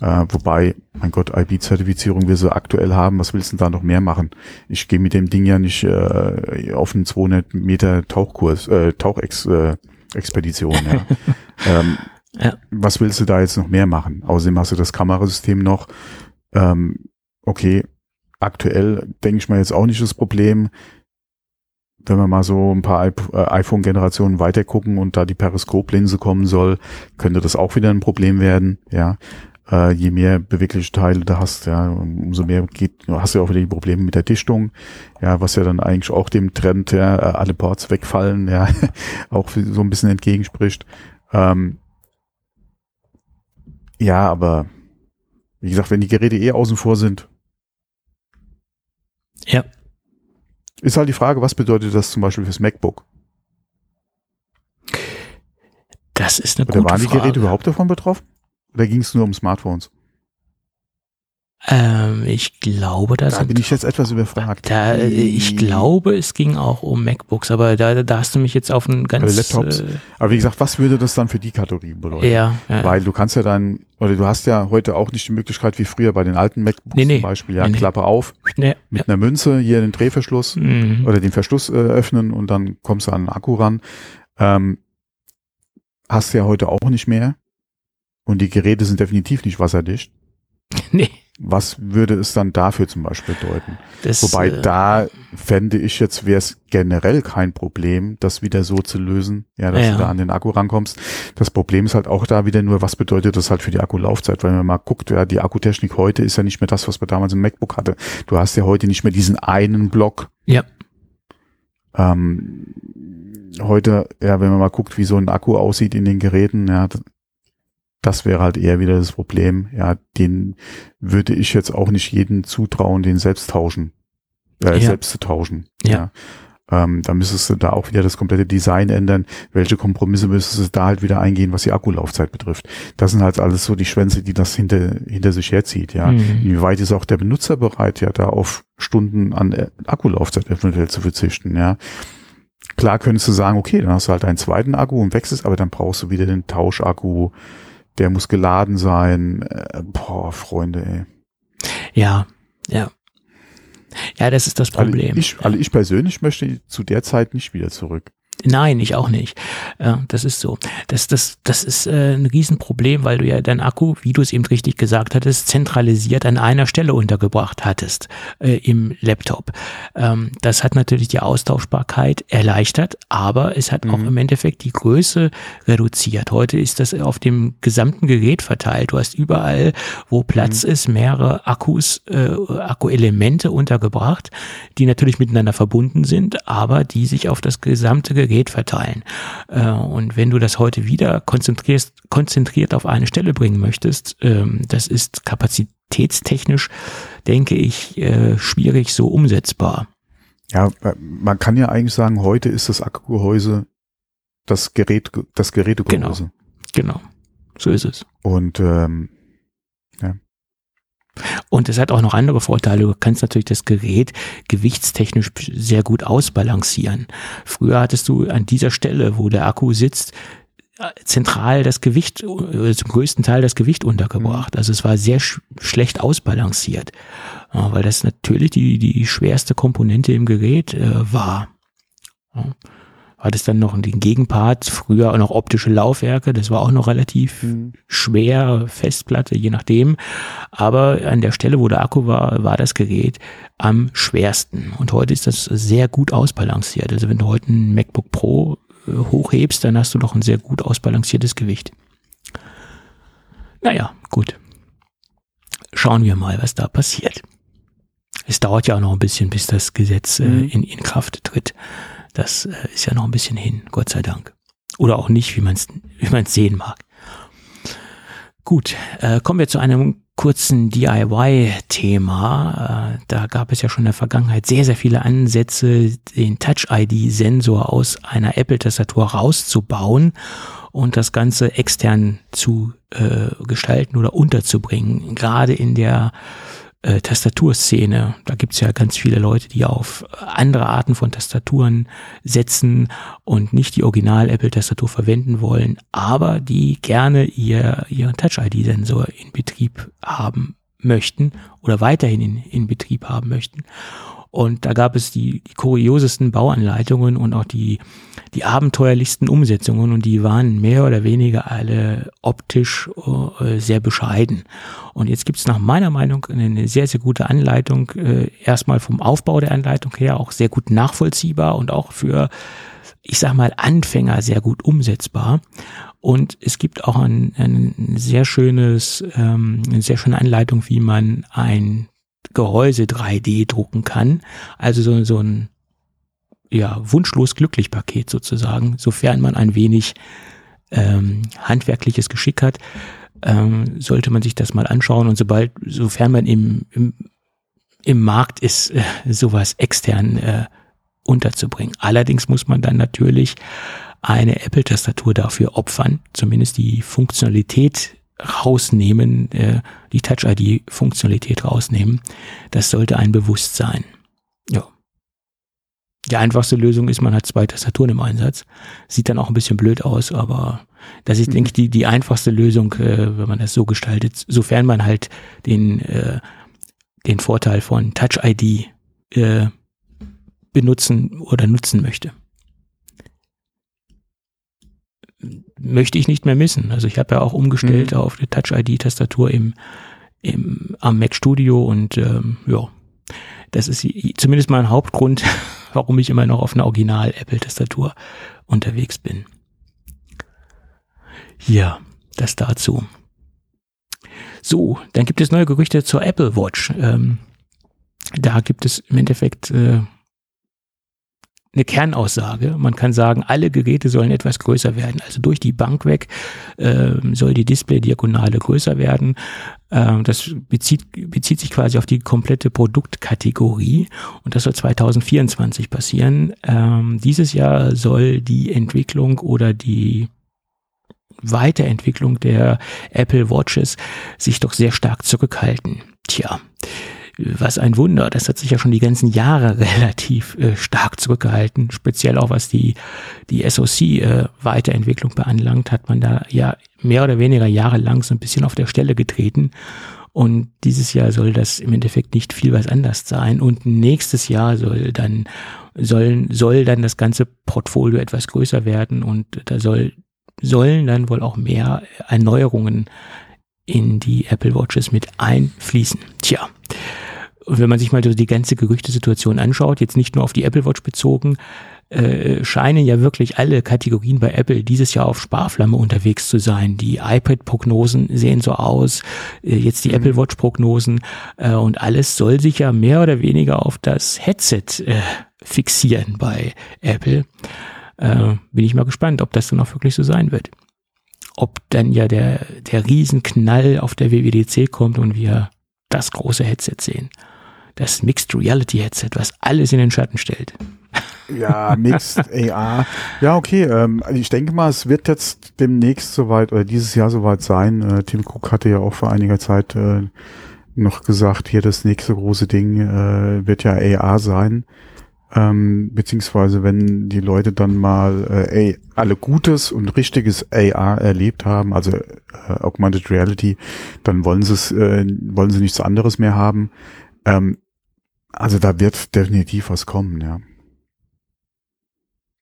Äh, wobei, mein Gott, IB-Zertifizierung wir so aktuell haben, was willst du da noch mehr machen? Ich gehe mit dem Ding ja nicht äh, auf einen 200 Meter Tauchkurs, äh, Tauchexpedition. ja. ähm, ja. Was willst du da jetzt noch mehr machen? Außerdem hast du das Kamerasystem noch. Ähm, okay, aktuell denke ich mal jetzt auch nicht das Problem, wenn wir mal so ein paar äh, iPhone-Generationen weiter gucken und da die Periskoplinse kommen soll, könnte das auch wieder ein Problem werden, ja äh, je mehr bewegliche Teile du hast, ja, umso mehr geht, hast du ja auch wieder die Probleme mit der Dichtung, ja, was ja dann eigentlich auch dem Trend, ja, äh, alle Ports wegfallen, ja, auch so ein bisschen entgegenspricht. Ähm, ja, aber wie gesagt, wenn die Geräte eh außen vor sind, ja. Ist halt die Frage, was bedeutet das zum Beispiel fürs MacBook? Das ist eine Oder gute waren die Geräte überhaupt davon betroffen? Oder ging es nur um Smartphones? Ähm, ich glaube, da bin ich jetzt etwas überfragt. Da, ich glaube, es ging auch um MacBooks, aber da, da hast du mich jetzt auf einen ganz also Laptops. Äh, aber wie gesagt, was würde das dann für die Kategorie bedeuten? Ja, ja. Weil du kannst ja dann, oder du hast ja heute auch nicht die Möglichkeit wie früher bei den alten MacBooks nee, nee. zum Beispiel, ja, nee, Klappe auf, mit einer Münze hier den Drehverschluss mhm. oder den Verschluss äh, öffnen und dann kommst du an den Akku ran. Ähm, hast du ja heute auch nicht mehr. Und die Geräte sind definitiv nicht wasserdicht. Nee. was würde es dann dafür zum Beispiel bedeuten? Das, Wobei äh, da fände ich jetzt, wäre es generell kein Problem, das wieder so zu lösen, ja, dass Ja, du da an den Akku rankommst. Das Problem ist halt auch da wieder nur, was bedeutet das halt für die Akkulaufzeit? Weil wenn man mal guckt, ja, die Akkutechnik heute ist ja nicht mehr das, was man damals im MacBook hatte. Du hast ja heute nicht mehr diesen einen Block. Ja. Ähm, heute, ja, wenn man mal guckt, wie so ein Akku aussieht in den Geräten, ja, das wäre halt eher wieder das Problem. Ja, den würde ich jetzt auch nicht jedem zutrauen, den selbst tauschen, äh, Ja. selbst zu tauschen. Ja. Ähm, da müsstest du da auch wieder das komplette Design ändern. Welche Kompromisse müsstest du da halt wieder eingehen, was die Akkulaufzeit betrifft? Das sind halt alles so die Schwänze, die das hinter, hinter sich herzieht, ja. Mhm. Inwieweit ist auch der Benutzer bereit, ja, da auf Stunden an äh, Akkulaufzeit eventuell zu verzichten, ja. Klar könntest du sagen, okay, dann hast du halt einen zweiten Akku und wechselst, aber dann brauchst du wieder den Tauschakku, der muss geladen sein. Äh, boah, Freunde, ey. Ja, ja. Ja, das ist das Also Problem. ich, also ich persönlich möchte zu der Zeit nicht wieder zurück. Nein, ich auch nicht. Ja, das ist so. Das, das, das ist äh, ein Riesenproblem, weil du ja deinen Akku, wie du es eben richtig gesagt hattest, zentralisiert an einer Stelle untergebracht hattest äh, im Laptop. Ähm, das hat natürlich die Austauschbarkeit erleichtert, aber es hat auch Mhm. im Endeffekt die Größe reduziert. Heute ist das auf dem gesamten Gerät verteilt. Du hast überall, wo Platz ist, mehrere Akkus, äh, Akkuelemente untergebracht, die natürlich miteinander verbunden sind, aber die sich auf das gesamte Gerät verteilen. Äh, und wenn du das heute wieder konzentrierst, konzentriert auf eine Stelle bringen möchtest, ähm, das ist kapazitätstechnisch, denke ich, äh, schwierig so umsetzbar. Ja, man kann ja eigentlich sagen, heute ist das Akkugehäuse das Gerät, das Gerätegehäuse. Genau. So ist es. Und ähm, Und es hat auch noch andere Vorteile. Du kannst natürlich das Gerät gewichtstechnisch sehr gut ausbalancieren. Früher hattest du an dieser Stelle, wo der Akku sitzt, zentral das Gewicht, äh, zum größten Teil das Gewicht untergebracht. Also es war sehr sch schlecht ausbalanciert, weil das natürlich die, die schwerste Komponente im Gerät äh, war. Ja. Hat es dann noch den Gegenpart, früher auch noch optische Laufwerke, das war auch noch relativ schwer, Festplatte, je nachdem. Aber an der Stelle, wo der Akku war, war das Gerät am schwersten. Und heute ist das sehr gut ausbalanciert. Also wenn du heute ein MacBook Pro äh, hochhebst, dann hast du doch ein sehr gut ausbalanciertes Gewicht. Naja, gut. Schauen wir mal, was da passiert. Es dauert ja auch noch ein bisschen, bis das Gesetz äh, Mhm. in, in Kraft tritt. Das äh, ist ja noch ein bisschen hin, Gott sei Dank. Oder auch nicht, wie man es wie man's sehen mag. Gut, äh, kommen wir zu einem kurzen DIY-Thema. Äh, da gab es ja schon in der Vergangenheit sehr, sehr viele Ansätze, den Touch-ID-Sensor aus einer Apple-Tastatur rauszubauen und das Ganze extern zu äh, gestalten oder unterzubringen. Gerade in der äh, Tastaturszene. Da gibt's ja ganz viele Leute, die auf andere Arten von Tastaturen setzen und nicht die Original-Apple-Tastatur verwenden wollen, aber die gerne ihr, ihren Touch-ID-Sensor in Betrieb haben möchten oder weiterhin in, in Betrieb haben möchten. Und da gab es die, die kuriosesten Bauanleitungen und auch die, die abenteuerlichsten Umsetzungen und die waren mehr oder weniger alle optisch äh, sehr bescheiden. Und jetzt gibt es nach meiner Meinung eine sehr, sehr gute Anleitung, äh, erstmal vom Aufbau der Anleitung her auch sehr gut nachvollziehbar und auch für, ich sag mal, Anfänger sehr gut umsetzbar. Und es gibt auch ein, ein sehr schönes, ähm, eine sehr schöne Anleitung, wie man ein Gehäuse 3D drucken kann. Also so, so ein ja, wunschlos glücklich Paket sozusagen, sofern man ein wenig ähm, handwerkliches Geschick hat, ähm, sollte man sich das mal anschauen und sobald, sofern man im, im, im Markt ist, äh, sowas extern äh, unterzubringen. Allerdings muss man dann natürlich eine Apple-Tastatur dafür opfern, zumindest die Funktionalität rausnehmen, äh, die Touch-ID-Funktionalität rausnehmen. Das sollte ein bewusst sein. Ja. Die einfachste Lösung ist, man hat zwei Tastaturen im Einsatz. Sieht dann auch ein bisschen blöd aus, aber das ist, Mhm. denke ich, die, die einfachste Lösung, äh, wenn man das so gestaltet, sofern man halt den, äh, den Vorteil von Touch-ID äh, benutzen oder nutzen möchte. Möchte ich nicht mehr missen. Also ich habe ja auch umgestellt Mhm. auf die Touch-ID-Tastatur im, im, am Mac Studio und ähm, ja, das ist zumindest mein Hauptgrund, warum ich immer noch auf einer Original Apple Tastatur unterwegs bin. Ja, das dazu. So, dann gibt es neue Gerüchte zur Apple Watch. Ähm, da gibt es im Endeffekt äh, eine Kernaussage. Man kann sagen, alle Geräte sollen etwas größer werden. Also durch die Bank weg äh, soll die Display-Diagonale größer werden. Ähm, das bezieht, bezieht sich quasi auf die komplette Produktkategorie und das soll 2024 passieren. Ähm, dieses Jahr soll die Entwicklung oder die Weiterentwicklung der Apple Watches sich doch sehr stark zurückhalten. Tja, was ein Wunder. Das hat sich ja schon die ganzen Jahre relativ äh, stark zurückgehalten. Speziell auch was die, die SoC-Weiterentwicklung äh, beanlangt, hat man da ja mehr oder weniger jahrelang so ein bisschen auf der Stelle getreten. Und dieses Jahr soll das im Endeffekt nicht viel was anders sein. Und nächstes Jahr soll dann, sollen, soll dann das ganze Portfolio etwas größer werden und da soll, sollen dann wohl auch mehr Erneuerungen in die Apple Watches mit einfließen. Tja. Und wenn man sich mal so die ganze Gerüchtesituation anschaut, jetzt nicht nur auf die Apple Watch bezogen, äh, scheinen ja wirklich alle Kategorien bei Apple dieses Jahr auf Sparflamme unterwegs zu sein. Die iPad-Prognosen sehen so aus, äh, jetzt die mhm. Apple Watch-Prognosen äh, und alles soll sich ja mehr oder weniger auf das Headset äh, fixieren bei Apple. Äh, bin ich mal gespannt, ob das dann auch wirklich so sein wird. Ob dann ja der, der Riesenknall auf der WWDC kommt und wir das große Headset sehen das Mixed Reality Headset, was alles in den Schatten stellt. Ja, Mixed AR. Ja, okay. Ähm, ich denke mal, es wird jetzt demnächst soweit oder dieses Jahr soweit sein. Äh, Tim Cook hatte ja auch vor einiger Zeit äh, noch gesagt, hier das nächste große Ding äh, wird ja AR sein. Ähm, beziehungsweise wenn die Leute dann mal äh, alle Gutes und richtiges AR erlebt haben, also äh, Augmented Reality, dann wollen sie es, äh, wollen sie nichts anderes mehr haben. Ähm, also da wird definitiv was kommen, ja.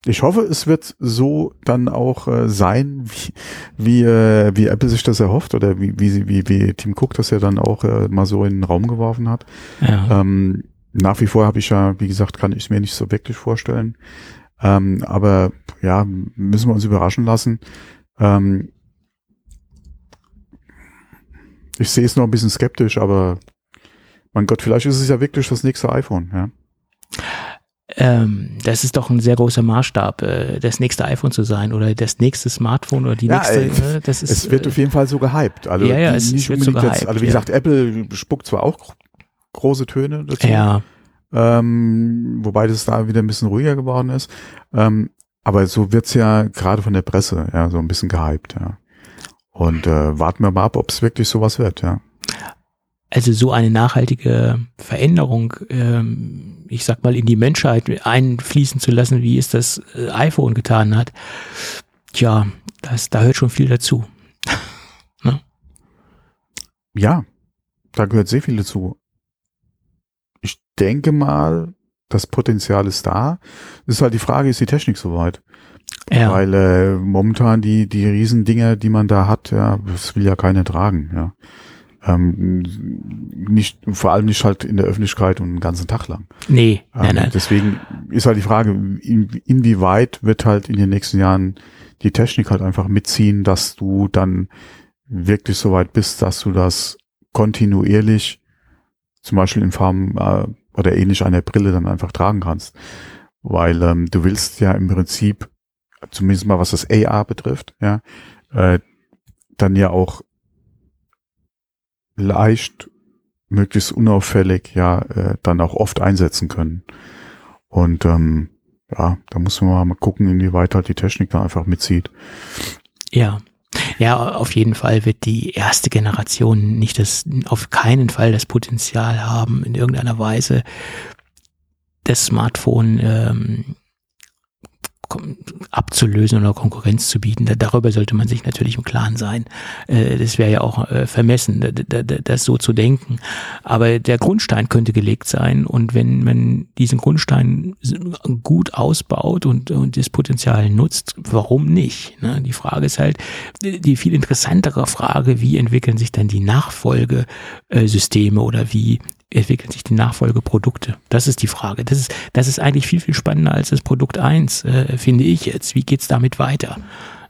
Ich hoffe, es wird so dann auch äh, sein, wie, wie, äh, wie Apple sich das erhofft oder wie, wie, wie, wie Tim Cook das ja dann auch äh, mal so in den Raum geworfen hat. Ja. Ähm, nach wie vor habe ich ja, wie gesagt, kann ich es mir nicht so wirklich vorstellen. Ähm, aber ja, müssen wir uns überraschen lassen. Ähm, ich sehe es noch ein bisschen skeptisch, aber mein Gott, vielleicht ist es ja wirklich das nächste iPhone, ja. Ähm, das ist doch ein sehr großer Maßstab, äh, das nächste iPhone zu sein oder das nächste Smartphone oder die ja, nächste. Äh, das ist, es wird äh, auf jeden Fall so gehypt. Also ja, ja, es, nicht wird so gehypt, jetzt, also wie ja. gesagt, Apple spuckt zwar auch große Töne dazu, ja. ähm, wobei das da wieder ein bisschen ruhiger geworden ist. Ähm, aber so wird's ja gerade von der Presse ja so ein bisschen gehypt, ja. Und äh, warten wir mal ab, ob es wirklich sowas wird, ja. Also so eine nachhaltige Veränderung, ähm, ich sag mal, in die Menschheit einfließen zu lassen, wie es das äh, iPhone getan hat, tja, das, da hört schon viel dazu. ne? Ja, da gehört sehr viel dazu. Ich denke mal, das Potenzial ist da. Das ist halt die Frage, ist die Technik soweit? Ja. Weil äh, momentan die, die Riesendinger, die man da hat, ja, das will ja keiner tragen, ja. Ähm, nicht, vor allem nicht halt in der Öffentlichkeit und den ganzen Tag lang. Nee, ähm, nein, nein. Deswegen ist halt die Frage, in, inwieweit wird halt in den nächsten Jahren die Technik halt einfach mitziehen, dass du dann wirklich so weit bist, dass du das kontinuierlich zum Beispiel in Form äh, oder ähnlich einer Brille dann einfach tragen kannst. Weil ähm, du willst ja im Prinzip, zumindest mal was das AR betrifft, ja, äh, dann ja auch leicht, möglichst unauffällig, ja, äh, dann auch oft einsetzen können. Und ähm, ja, da muss man mal gucken, inwieweit halt die Technik da einfach mitzieht. Ja. Ja, auf jeden Fall wird die erste Generation nicht das, auf keinen Fall das Potenzial haben, in irgendeiner Weise das Smartphone ähm, abzulösen oder Konkurrenz zu bieten. darüber sollte man sich natürlich im Klaren sein. Äh, das wäre ja auch äh, vermessen, das so zu denken. Aber der Grundstein könnte gelegt sein und wenn man diesen Grundstein gut ausbaut und, das Potenzial nutzt, warum nicht? Ne? Die Frage ist halt, die viel interessantere Frage, wie entwickeln sich dann die Nachfolgesysteme oder wie entwickeln sich die Nachfolgeprodukte? Das ist die Frage. Das ist, das ist eigentlich viel, viel spannender als das Produkt 1, äh, finde ich jetzt. Wie geht's damit weiter?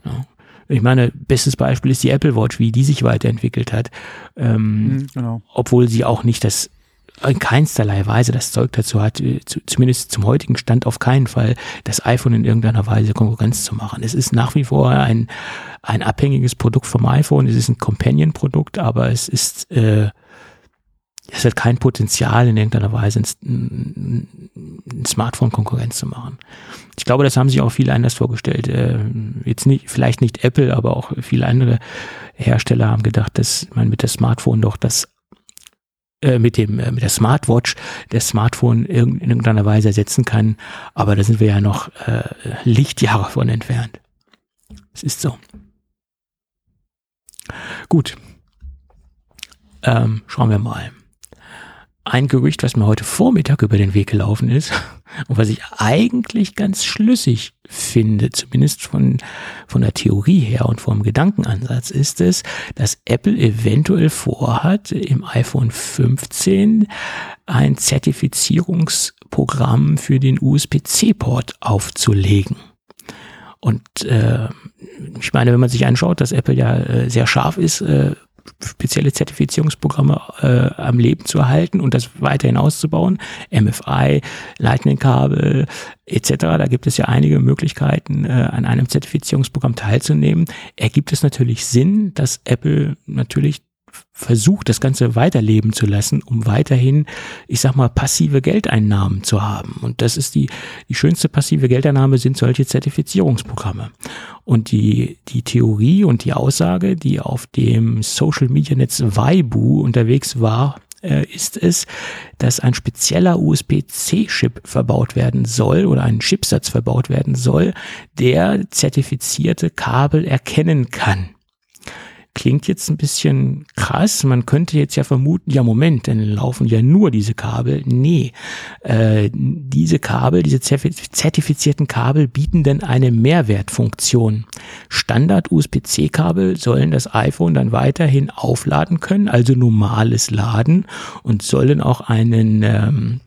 Ja. Ich meine, bestes Beispiel ist die Apple Watch, wie die sich weiterentwickelt hat. Ähm, mhm, genau. Obwohl sie auch nicht das in keinsterlei Weise das Zeug dazu hat, äh, zumindest zum heutigen Stand auf keinen Fall, das iPhone in irgendeiner Weise Konkurrenz zu machen. Es ist nach wie vor ein, ein abhängiges Produkt vom iPhone, es ist ein Companion-Produkt, aber es ist äh, es hat kein Potenzial in irgendeiner Weise ein, ein Smartphone Konkurrenz zu machen. Ich glaube, das haben sich auch viele anders vorgestellt. Äh, jetzt nicht, vielleicht nicht Apple, aber auch viele andere Hersteller haben gedacht, dass man mit der Smartphone doch das äh, mit dem äh, mit der Smartwatch das Smartphone in irgendeiner Weise ersetzen kann, aber da sind wir ja noch äh, Lichtjahre von entfernt. Es ist so. Gut. Ähm, schauen wir mal ein Gerücht, was mir heute Vormittag über den Weg gelaufen ist und was ich eigentlich ganz schlüssig finde, zumindest von, von der Theorie her und vom Gedankenansatz, ist es, dass Apple eventuell vorhat, im iPhone 15 ein Zertifizierungsprogramm für den USB-C-Port aufzulegen. Und äh, ich meine, wenn man sich anschaut, dass Apple ja äh, sehr scharf ist, äh, spezielle Zertifizierungsprogramme äh, am Leben zu erhalten und das weiterhin auszubauen. MFI, Lightning-Kabel etc. Da gibt es ja einige Möglichkeiten, äh, an einem Zertifizierungsprogramm teilzunehmen. Ergibt es natürlich Sinn, dass Apple natürlich versucht, das Ganze weiterleben zu lassen, um weiterhin, ich sag mal, passive Geldeinnahmen zu haben. Und das ist die, die schönste passive Geldeinnahme sind solche Zertifizierungsprogramme. Und die, die Theorie und die Aussage, die auf dem Social Media Netz Weibu unterwegs war, äh, ist es, dass ein spezieller USB-C-Chip verbaut werden soll oder ein Chipsatz verbaut werden soll, der zertifizierte Kabel erkennen kann klingt jetzt ein bisschen krass. Man könnte jetzt ja vermuten, ja Moment, dann laufen ja nur diese Kabel. Nee, äh, diese Kabel, diese zertifizierten Kabel bieten denn eine Mehrwertfunktion. Standard USB-C-Kabel sollen das iPhone dann weiterhin aufladen können, also normales Laden und sollen auch einen ähm,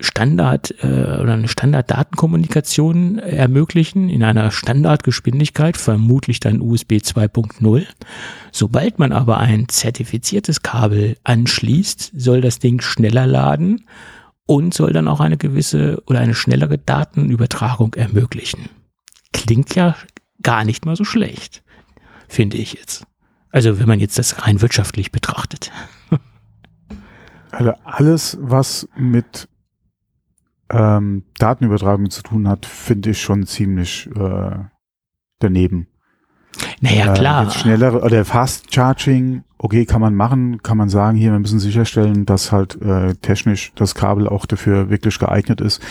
Standard äh, oder eine Standarddatenkommunikation ermöglichen in einer Standardgeschwindigkeit, vermutlich dann USB 2.0. Sobald man aber ein zertifiziertes Kabel anschließt, soll das Ding schneller laden und soll dann auch eine gewisse oder eine schnellere Datenübertragung ermöglichen. Klingt ja gar nicht mal so schlecht, finde ich jetzt. Also wenn man jetzt das rein wirtschaftlich betrachtet. Also alles, was mit ähm, Datenübertragung zu tun hat, finde ich schon ziemlich äh, daneben. Naja, äh, klar. schnellere oder Fast Charging, okay, kann man machen, kann man sagen, hier, wir müssen sicherstellen, dass halt äh, technisch das Kabel auch dafür wirklich geeignet ist,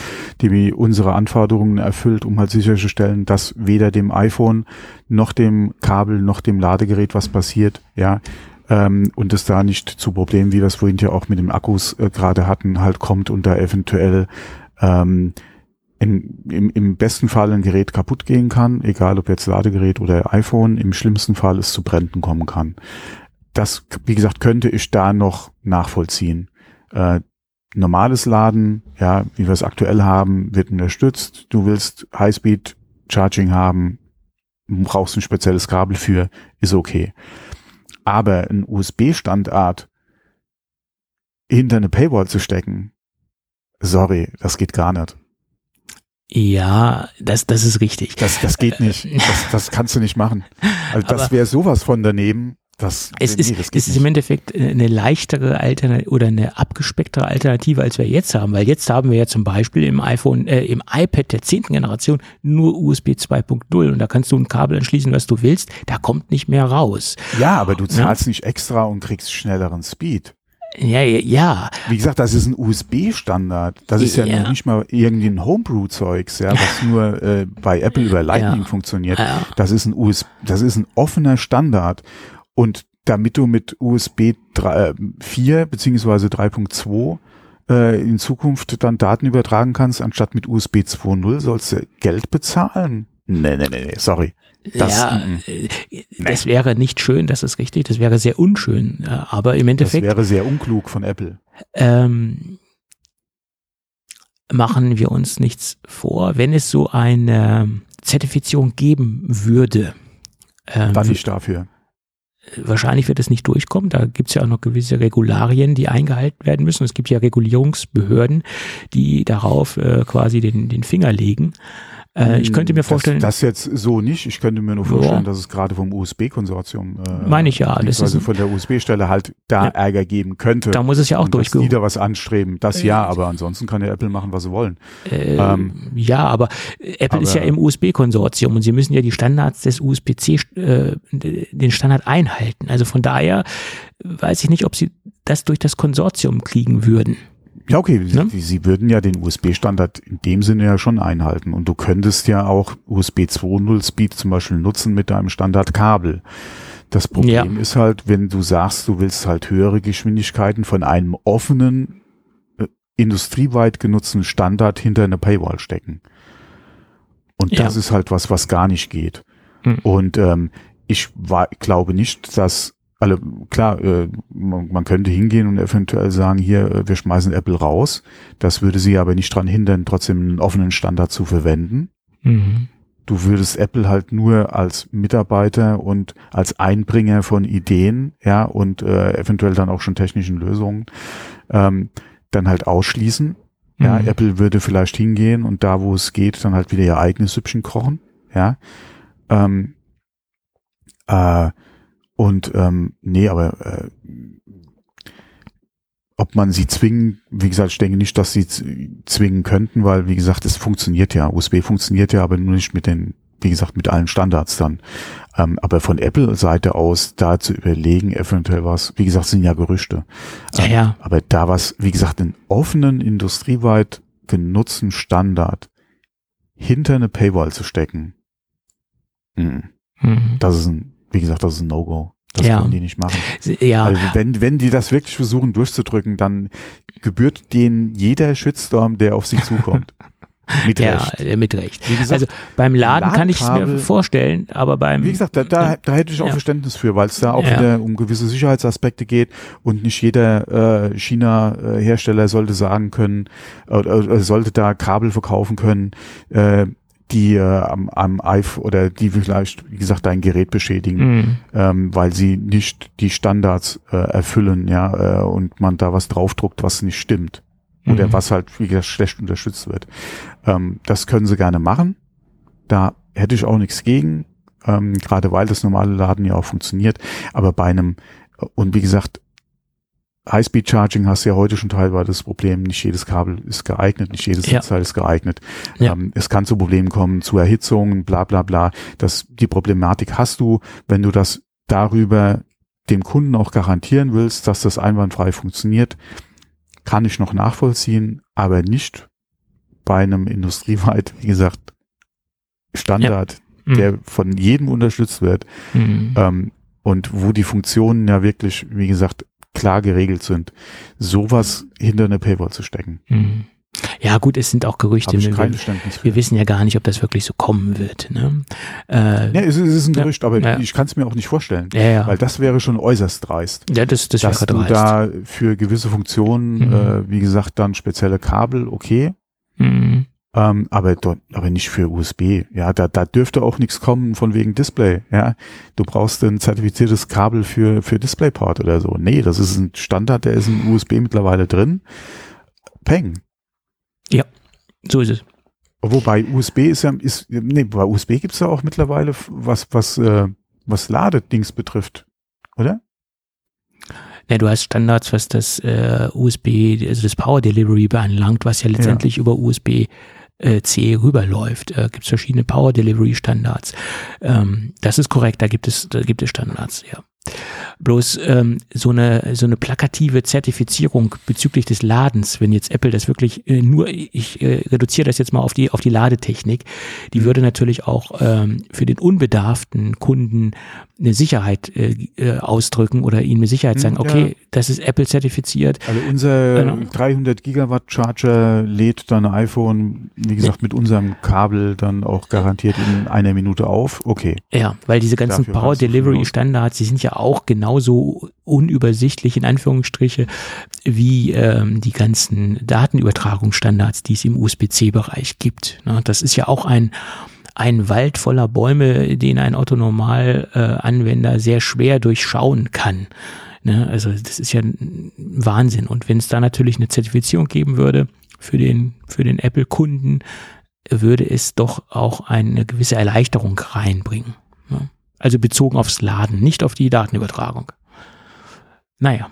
die unsere Anforderungen erfüllt, um halt sicherzustellen, dass weder dem iPhone noch dem Kabel noch dem Ladegerät was passiert, ja. Ähm, und es da nicht zu Problemen, wie wir es vorhin ja auch mit dem Akkus äh, gerade hatten, halt kommt und da eventuell ähm, in, im, im besten Fall ein Gerät kaputt gehen kann, egal ob jetzt Ladegerät oder iPhone, im schlimmsten Fall es zu Bränden kommen kann. Das, wie gesagt, könnte ich da noch nachvollziehen. Äh, normales Laden, ja, wie wir es aktuell haben, wird unterstützt. Du willst Highspeed Charging haben, brauchst ein spezielles Kabel für, ist okay. Aber ein USB-Standard hinter eine Paywall zu stecken, sorry, das geht gar nicht. Ja, das, das ist richtig. Das, das geht nicht. Das, das kannst du nicht machen. Also das wäre sowas von daneben. Das, es nee, ist, das es ist im Endeffekt eine leichtere Alternative oder eine abgespecktere Alternative, als wir jetzt haben, weil jetzt haben wir ja zum Beispiel im iPhone, äh, im iPad der zehnten Generation nur USB 2.0 und da kannst du ein Kabel anschließen, was du willst, da kommt nicht mehr raus. Ja, aber du zahlst ja? nicht extra und kriegst schnelleren Speed. Ja, ja. Wie gesagt, das ist ein USB-Standard. Das ist ja, Ja. noch nicht mal irgendwie ein Homebrew-Zeugs, ja, was nur äh, bei Apple über Lightning Ja. funktioniert. Ja. Das ist ein US, das ist ein offener Standard. Und damit du mit USB 3, äh, 4 beziehungsweise 3.2 äh, in Zukunft dann Daten übertragen kannst, anstatt mit USB 2.0 sollst du Geld bezahlen. Nee, nee, nee, nee, sorry. Das, ja, mm, äh, das wäre nicht schön, das ist richtig, das wäre sehr unschön. äh, Aber im das Endeffekt wäre sehr unklug von Apple. ähm, machen wir uns nichts vor, wenn es so eine Zertifizierung geben würde. Ähm, Dann nicht dafür. wahrscheinlich wird es nicht durchkommen. Da gibt es ja auch noch gewisse Regularien, die eingehalten werden müssen. Es gibt ja Regulierungsbehörden, die darauf äh, quasi den, den Finger legen. Äh, ich könnte mir vorstellen, Hm, Das, das jetzt so nicht. Ich könnte mir nur Ja. vorstellen, dass es gerade vom USB-Konsortium, äh, Meine ich ja, das ist- von der USB-Stelle halt da Ja. Ärger geben könnte. da muss es ja auch dass die da was anstreben. Das ja, aber ansonsten kann ja Apple machen, was sie wollen. Äh, Ähm, ja, aber Apple ist ja aber- im USB-Konsortium und sie müssen ja die Standards des USB-C, äh, den Standard einhalten. Also von daher weiß ich nicht, ob sie das durch das Konsortium kriegen würden. Ja, okay, sie, Ne? sie würden ja den USB-Standard in dem Sinne ja schon einhalten. Und du könntest ja auch USB 2.0 Speed zum Beispiel nutzen mit deinem Standardkabel. Das Problem Ja. ist halt, wenn du sagst, du willst halt höhere Geschwindigkeiten von einem offenen, äh, industrieweit genutzten Standard hinter eine Paywall stecken. Und das Ja. ist halt was, was gar nicht geht. Hm. Und ähm, ich war, glaube nicht, dass alle, klar, äh, man, könnte hingehen und eventuell sagen, hier, äh, wir schmeißen Apple raus. Das würde sie aber nicht dran hindern, trotzdem einen offenen Standard zu verwenden. Mhm. Du würdest Apple halt nur als Mitarbeiter und als Einbringer von Ideen, ja, und äh, eventuell dann auch schon technischen Lösungen, ähm, dann halt ausschließen. Ja, Mhm. Apple würde vielleicht hingehen und da, wo es geht, dann halt wieder ihr eigenes Süppchen kochen. Ja. Ähm, äh, und ähm, nee, aber äh, ob man sie zwingen, wie gesagt, ich denke nicht, dass sie zwingen könnten, weil, wie gesagt, es funktioniert ja. USB funktioniert ja, aber nur nicht mit den, wie gesagt, mit allen Standards dann. Ähm, aber von Apple-Seite aus da zu überlegen, eventuell was, wie gesagt, sind ja Gerüchte. Ja, Ähm, ja. Aber da was, wie gesagt, einen offenen, industrieweit genutzten Standard hinter eine Paywall zu stecken, mhm, Mhm. das ist ein, wie gesagt, das ist ein No-Go. Das Ja. können die nicht machen. Ja, Also wenn, wenn die das wirklich versuchen durchzudrücken, dann gebührt denen jeder Shitstorm, der auf sie zukommt. Mit ja, Recht. äh, mit Recht. Gesagt, Also beim Laden kann ich es mir vorstellen, aber beim Wie gesagt, da, da, da hätte ich auch Ja. Verständnis für, weil es da auch Ja. wieder um gewisse Sicherheitsaspekte geht und nicht jeder äh, China-Hersteller sollte sagen können, äh, äh, sollte da Kabel verkaufen können, äh, die äh, am, am iPhone oder die vielleicht, wie gesagt, dein Gerät beschädigen, Mhm. ähm, weil sie nicht die Standards äh, erfüllen, ja, äh, und man da was draufdruckt, was nicht stimmt. Oder Mhm. was halt, wie gesagt, schlecht unterstützt wird. Ähm, das können sie gerne machen. Da hätte ich auch nichts gegen, ähm, gerade weil das normale Laden ja auch funktioniert. Aber bei einem, und wie gesagt, High-Speed-Charging hast du ja heute schon teilweise das Problem, nicht jedes Kabel ist geeignet, nicht jedes Ja. Netzteil ist geeignet. Ja. Ähm, es kann zu Problemen kommen, zu Erhitzungen, bla bla bla. Das, die Problematik hast du, wenn du das darüber dem Kunden auch garantieren willst, dass das einwandfrei funktioniert, kann ich noch nachvollziehen, aber nicht bei einem industrieweit, wie gesagt, Standard, Mhm. der von jedem unterstützt wird Mhm. ähm, und wo die Funktionen ja wirklich, wie gesagt, klar geregelt sind, sowas hinter eine Paywall zu stecken, Mhm. Ja, gut, es sind auch Gerüchte. ich Wir- wir wissen ja gar nicht, ob das wirklich so kommen wird. Ne? Äh, Ja, es ist, es ist ein Ja. Gerücht, aber Ja. ich kann es mir auch nicht vorstellen, ja, ja. weil das wäre schon äußerst dreist. ja, das, das dass wäre du dreist. da für gewisse Funktionen, Mhm. äh, wie gesagt, dann spezielle Kabel, okay, Mhm. Ähm, aber dort, aber nicht für USB. Ja, da, da dürfte auch nichts kommen von wegen Display. Ja, du brauchst ein zertifiziertes Kabel für für DisplayPort oder so. Nee, das ist ein Standard, der ist in USB mittlerweile drin. Peng. So ist es. Wobei USB ist ja, ist, nee, bei USB gibt's ja auch mittlerweile was, was, äh, was Ladedings betrifft, oder? Ja, du hast Standards, was das äh, USB, also das Power Delivery beanlangt, was ja letztendlich über USB äh, C rüberläuft. Äh, gibt es verschiedene Power Delivery Standards. Ähm, das ist korrekt, da gibt es, da gibt es Standards, ja. Bloß ähm, so eine so eine plakative Zertifizierung bezüglich des Ladens, wenn jetzt Apple das wirklich äh, nur, ich äh, reduziere das jetzt mal auf die auf die Ladetechnik, die mhm. würde natürlich auch ähm, für den unbedarften Kunden eine Sicherheit äh, äh, ausdrücken oder ihnen mit Sicherheit sagen, hm, okay, ja. das ist Apple zertifiziert. Also unser genau. 300 Gigawatt Charger lädt dein iPhone, wie gesagt, mit unserem Kabel dann auch garantiert in einer Minute auf. Okay. Ja, weil diese ganzen Dafür Power Delivery Standards, die sind ja auch genauso unübersichtlich in Anführungsstriche wie ähm, die ganzen Datenübertragungsstandards, die es im USB-C-Bereich gibt. Na, das ist ja auch ein ein Wald voller Bäume, den ein Autonormal-Anwender äh, sehr schwer durchschauen kann. Ne? Also das ist ja ein Wahnsinn. Und wenn es da natürlich eine Zertifizierung geben würde für den, für den Apple-Kunden, würde es doch auch eine gewisse Erleichterung reinbringen. Also bezogen aufs Laden, nicht auf die Datenübertragung. Naja,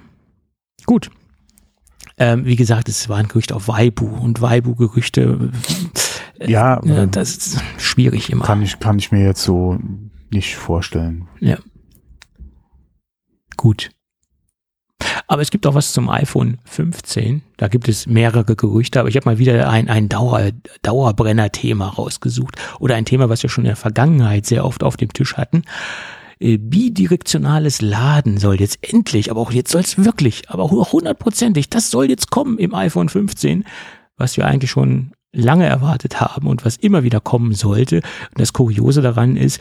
gut. Ähm, wie gesagt, es war ein Gerücht auf Waibu und Waibu-Gerüchte ja, ja ähm, das ist schwierig immer. Kann ich, kann ich mir jetzt so nicht vorstellen. Ja. Gut. Aber es gibt auch was zum iPhone 15. Da gibt es mehrere Gerüchte, aber ich habe mal wieder ein, ein Dauer, Dauerbrenner-Thema rausgesucht oder ein Thema, was wir schon in der Vergangenheit sehr oft auf dem Tisch hatten. Äh, bidirektionales Laden soll jetzt endlich, aber auch jetzt soll es wirklich, aber auch hundertprozentig, das soll jetzt kommen im iPhone 15, was wir eigentlich schon lange erwartet haben und was immer wieder kommen sollte. Und das Kuriose daran ist,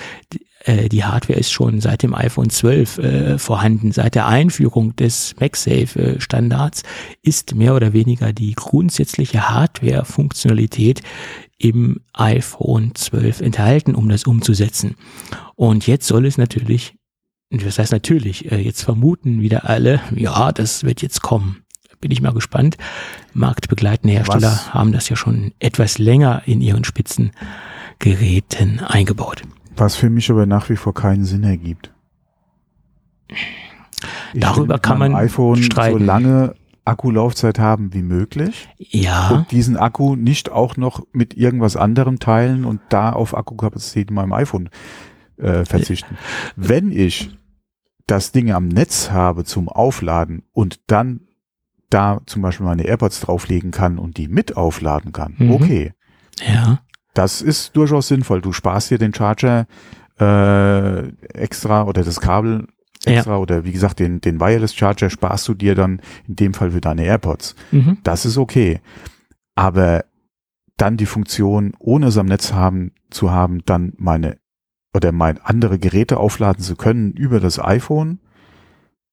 äh, die Hardware ist schon seit dem iPhone 12 äh, vorhanden. Seit der Einführung des MagSafe-Standards ist mehr oder weniger die grundsätzliche Hardware-Funktionalität im iPhone 12 enthalten, um das umzusetzen. Und jetzt soll es natürlich, das heißt natürlich, äh, jetzt vermuten wieder alle, ja, das wird jetzt kommen bin ich mal gespannt. Marktbegleitende Hersteller Was? haben das ja schon etwas länger in ihren Spitzengeräten eingebaut. Was für mich aber nach wie vor keinen Sinn ergibt. Ich Darüber kann man iPhone streiten. so lange Akkulaufzeit haben wie möglich. Ja. Und diesen Akku nicht auch noch mit irgendwas anderem teilen und da auf Akkukapazität in meinem iPhone äh, verzichten. Wenn ich das Ding am Netz habe zum Aufladen und dann da zum Beispiel meine AirPods drauflegen kann und die mit aufladen kann, mhm. okay. Ja. Das ist durchaus sinnvoll. Du sparst dir den Charger äh, extra oder das Kabel extra ja. oder wie gesagt den, den Wireless Charger sparst du dir dann in dem Fall für deine AirPods. Mhm. Das ist okay. Aber dann die Funktion, ohne es am Netz haben, zu haben, dann meine oder mein andere Geräte aufladen zu können über das iPhone,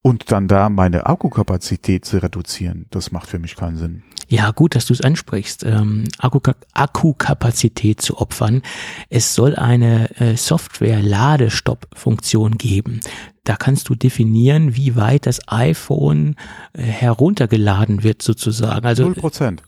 und dann da meine Akkukapazität zu reduzieren, das macht für mich keinen Sinn. Ja, gut, dass du es ansprichst. Ähm, Akkukapazität zu opfern. Es soll eine äh, Software-Ladestopp-Funktion geben. Da kannst du definieren, wie weit das iPhone äh, heruntergeladen wird sozusagen. Also null Prozent.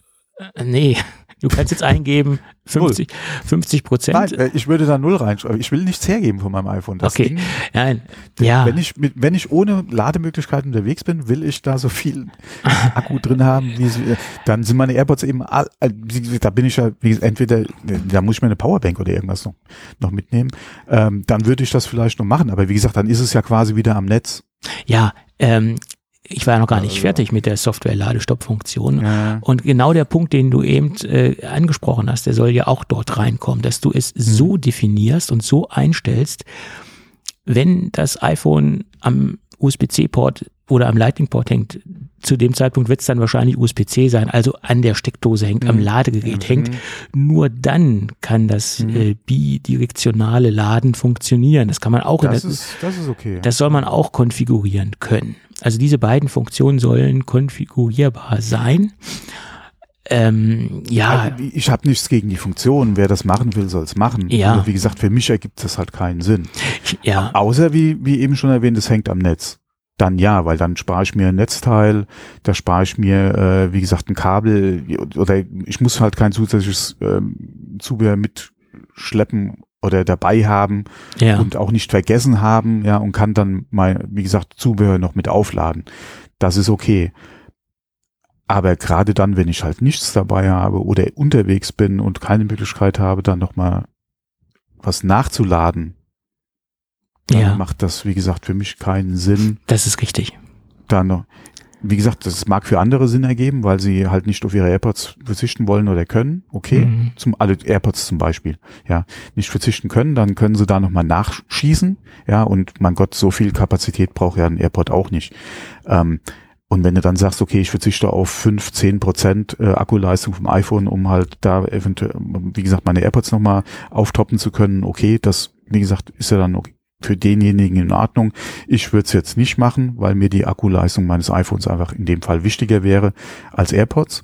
Äh, nee, Du kannst jetzt eingeben 50, 50 Prozent. Nein, äh, ich würde da null reinschreiben. Ich will nichts hergeben von meinem iPhone. Das okay. Ding, Nein. Ja. Wenn ich, mit, wenn ich ohne Lademöglichkeiten unterwegs bin, will ich da so viel Akku drin haben, wie sie, dann sind meine AirPods eben, all, äh, da bin ich ja, wie gesagt, entweder, da muss ich mir eine Powerbank oder irgendwas noch, noch mitnehmen. Ähm, dann würde ich das vielleicht noch machen. Aber wie gesagt, dann ist es ja quasi wieder am Netz. Ja, ähm, ich war ja noch gar nicht also. fertig mit der Software-Ladestopp-Funktion. Ja. Und genau der Punkt, den du eben äh, angesprochen hast, der soll ja auch dort reinkommen, dass du es mhm. so definierst und so einstellst, wenn das iPhone am USB-C-Port oder am Lightning-Port hängt, zu dem Zeitpunkt wird es dann wahrscheinlich USB-C sein, also an der Steckdose hängt, mhm. am Ladegerät mhm. hängt. Nur dann kann das mhm. äh, bidirektionale Laden funktionieren. Das kann man auch. Das, in der, ist, das ist okay. Das soll man auch konfigurieren können. Also diese beiden Funktionen sollen konfigurierbar sein. Ähm, ja. Also, ich habe nichts gegen die Funktion. Wer das machen will, soll es machen. Ja. Aber wie gesagt, für mich ergibt das halt keinen Sinn. Ja. Außer wie, wie eben schon erwähnt, es hängt am Netz dann ja, weil dann spare ich mir ein Netzteil, da spare ich mir, äh, wie gesagt, ein Kabel oder ich muss halt kein zusätzliches ähm, Zubehör mitschleppen oder dabei haben ja. und auch nicht vergessen haben, ja, und kann dann mal, wie gesagt, Zubehör noch mit aufladen. Das ist okay. Aber gerade dann, wenn ich halt nichts dabei habe oder unterwegs bin und keine Möglichkeit habe, dann nochmal was nachzuladen, dann Ja. macht das, wie gesagt, für mich keinen Sinn, Das ist richtig. da noch, wie gesagt, das mag für andere Sinn ergeben, weil sie halt nicht auf ihre AirPods verzichten wollen oder können. Okay, Mhm. zum alle AirPods zum Beispiel, ja, nicht verzichten können, dann können sie da nochmal nachschießen, ja, und mein Gott, so viel Kapazität braucht ja ein AirPod auch nicht. Ähm, und wenn du dann sagst, okay, ich verzichte auf 5, 10 Prozent äh, Akkuleistung vom iPhone, um halt da eventuell, wie gesagt, meine AirPods nochmal auftoppen zu können, okay, das, wie gesagt, ist ja dann okay, für denjenigen in Ordnung. Ich würde es jetzt nicht machen, weil mir die Akkuleistung meines iPhones einfach in dem Fall wichtiger wäre als AirPods.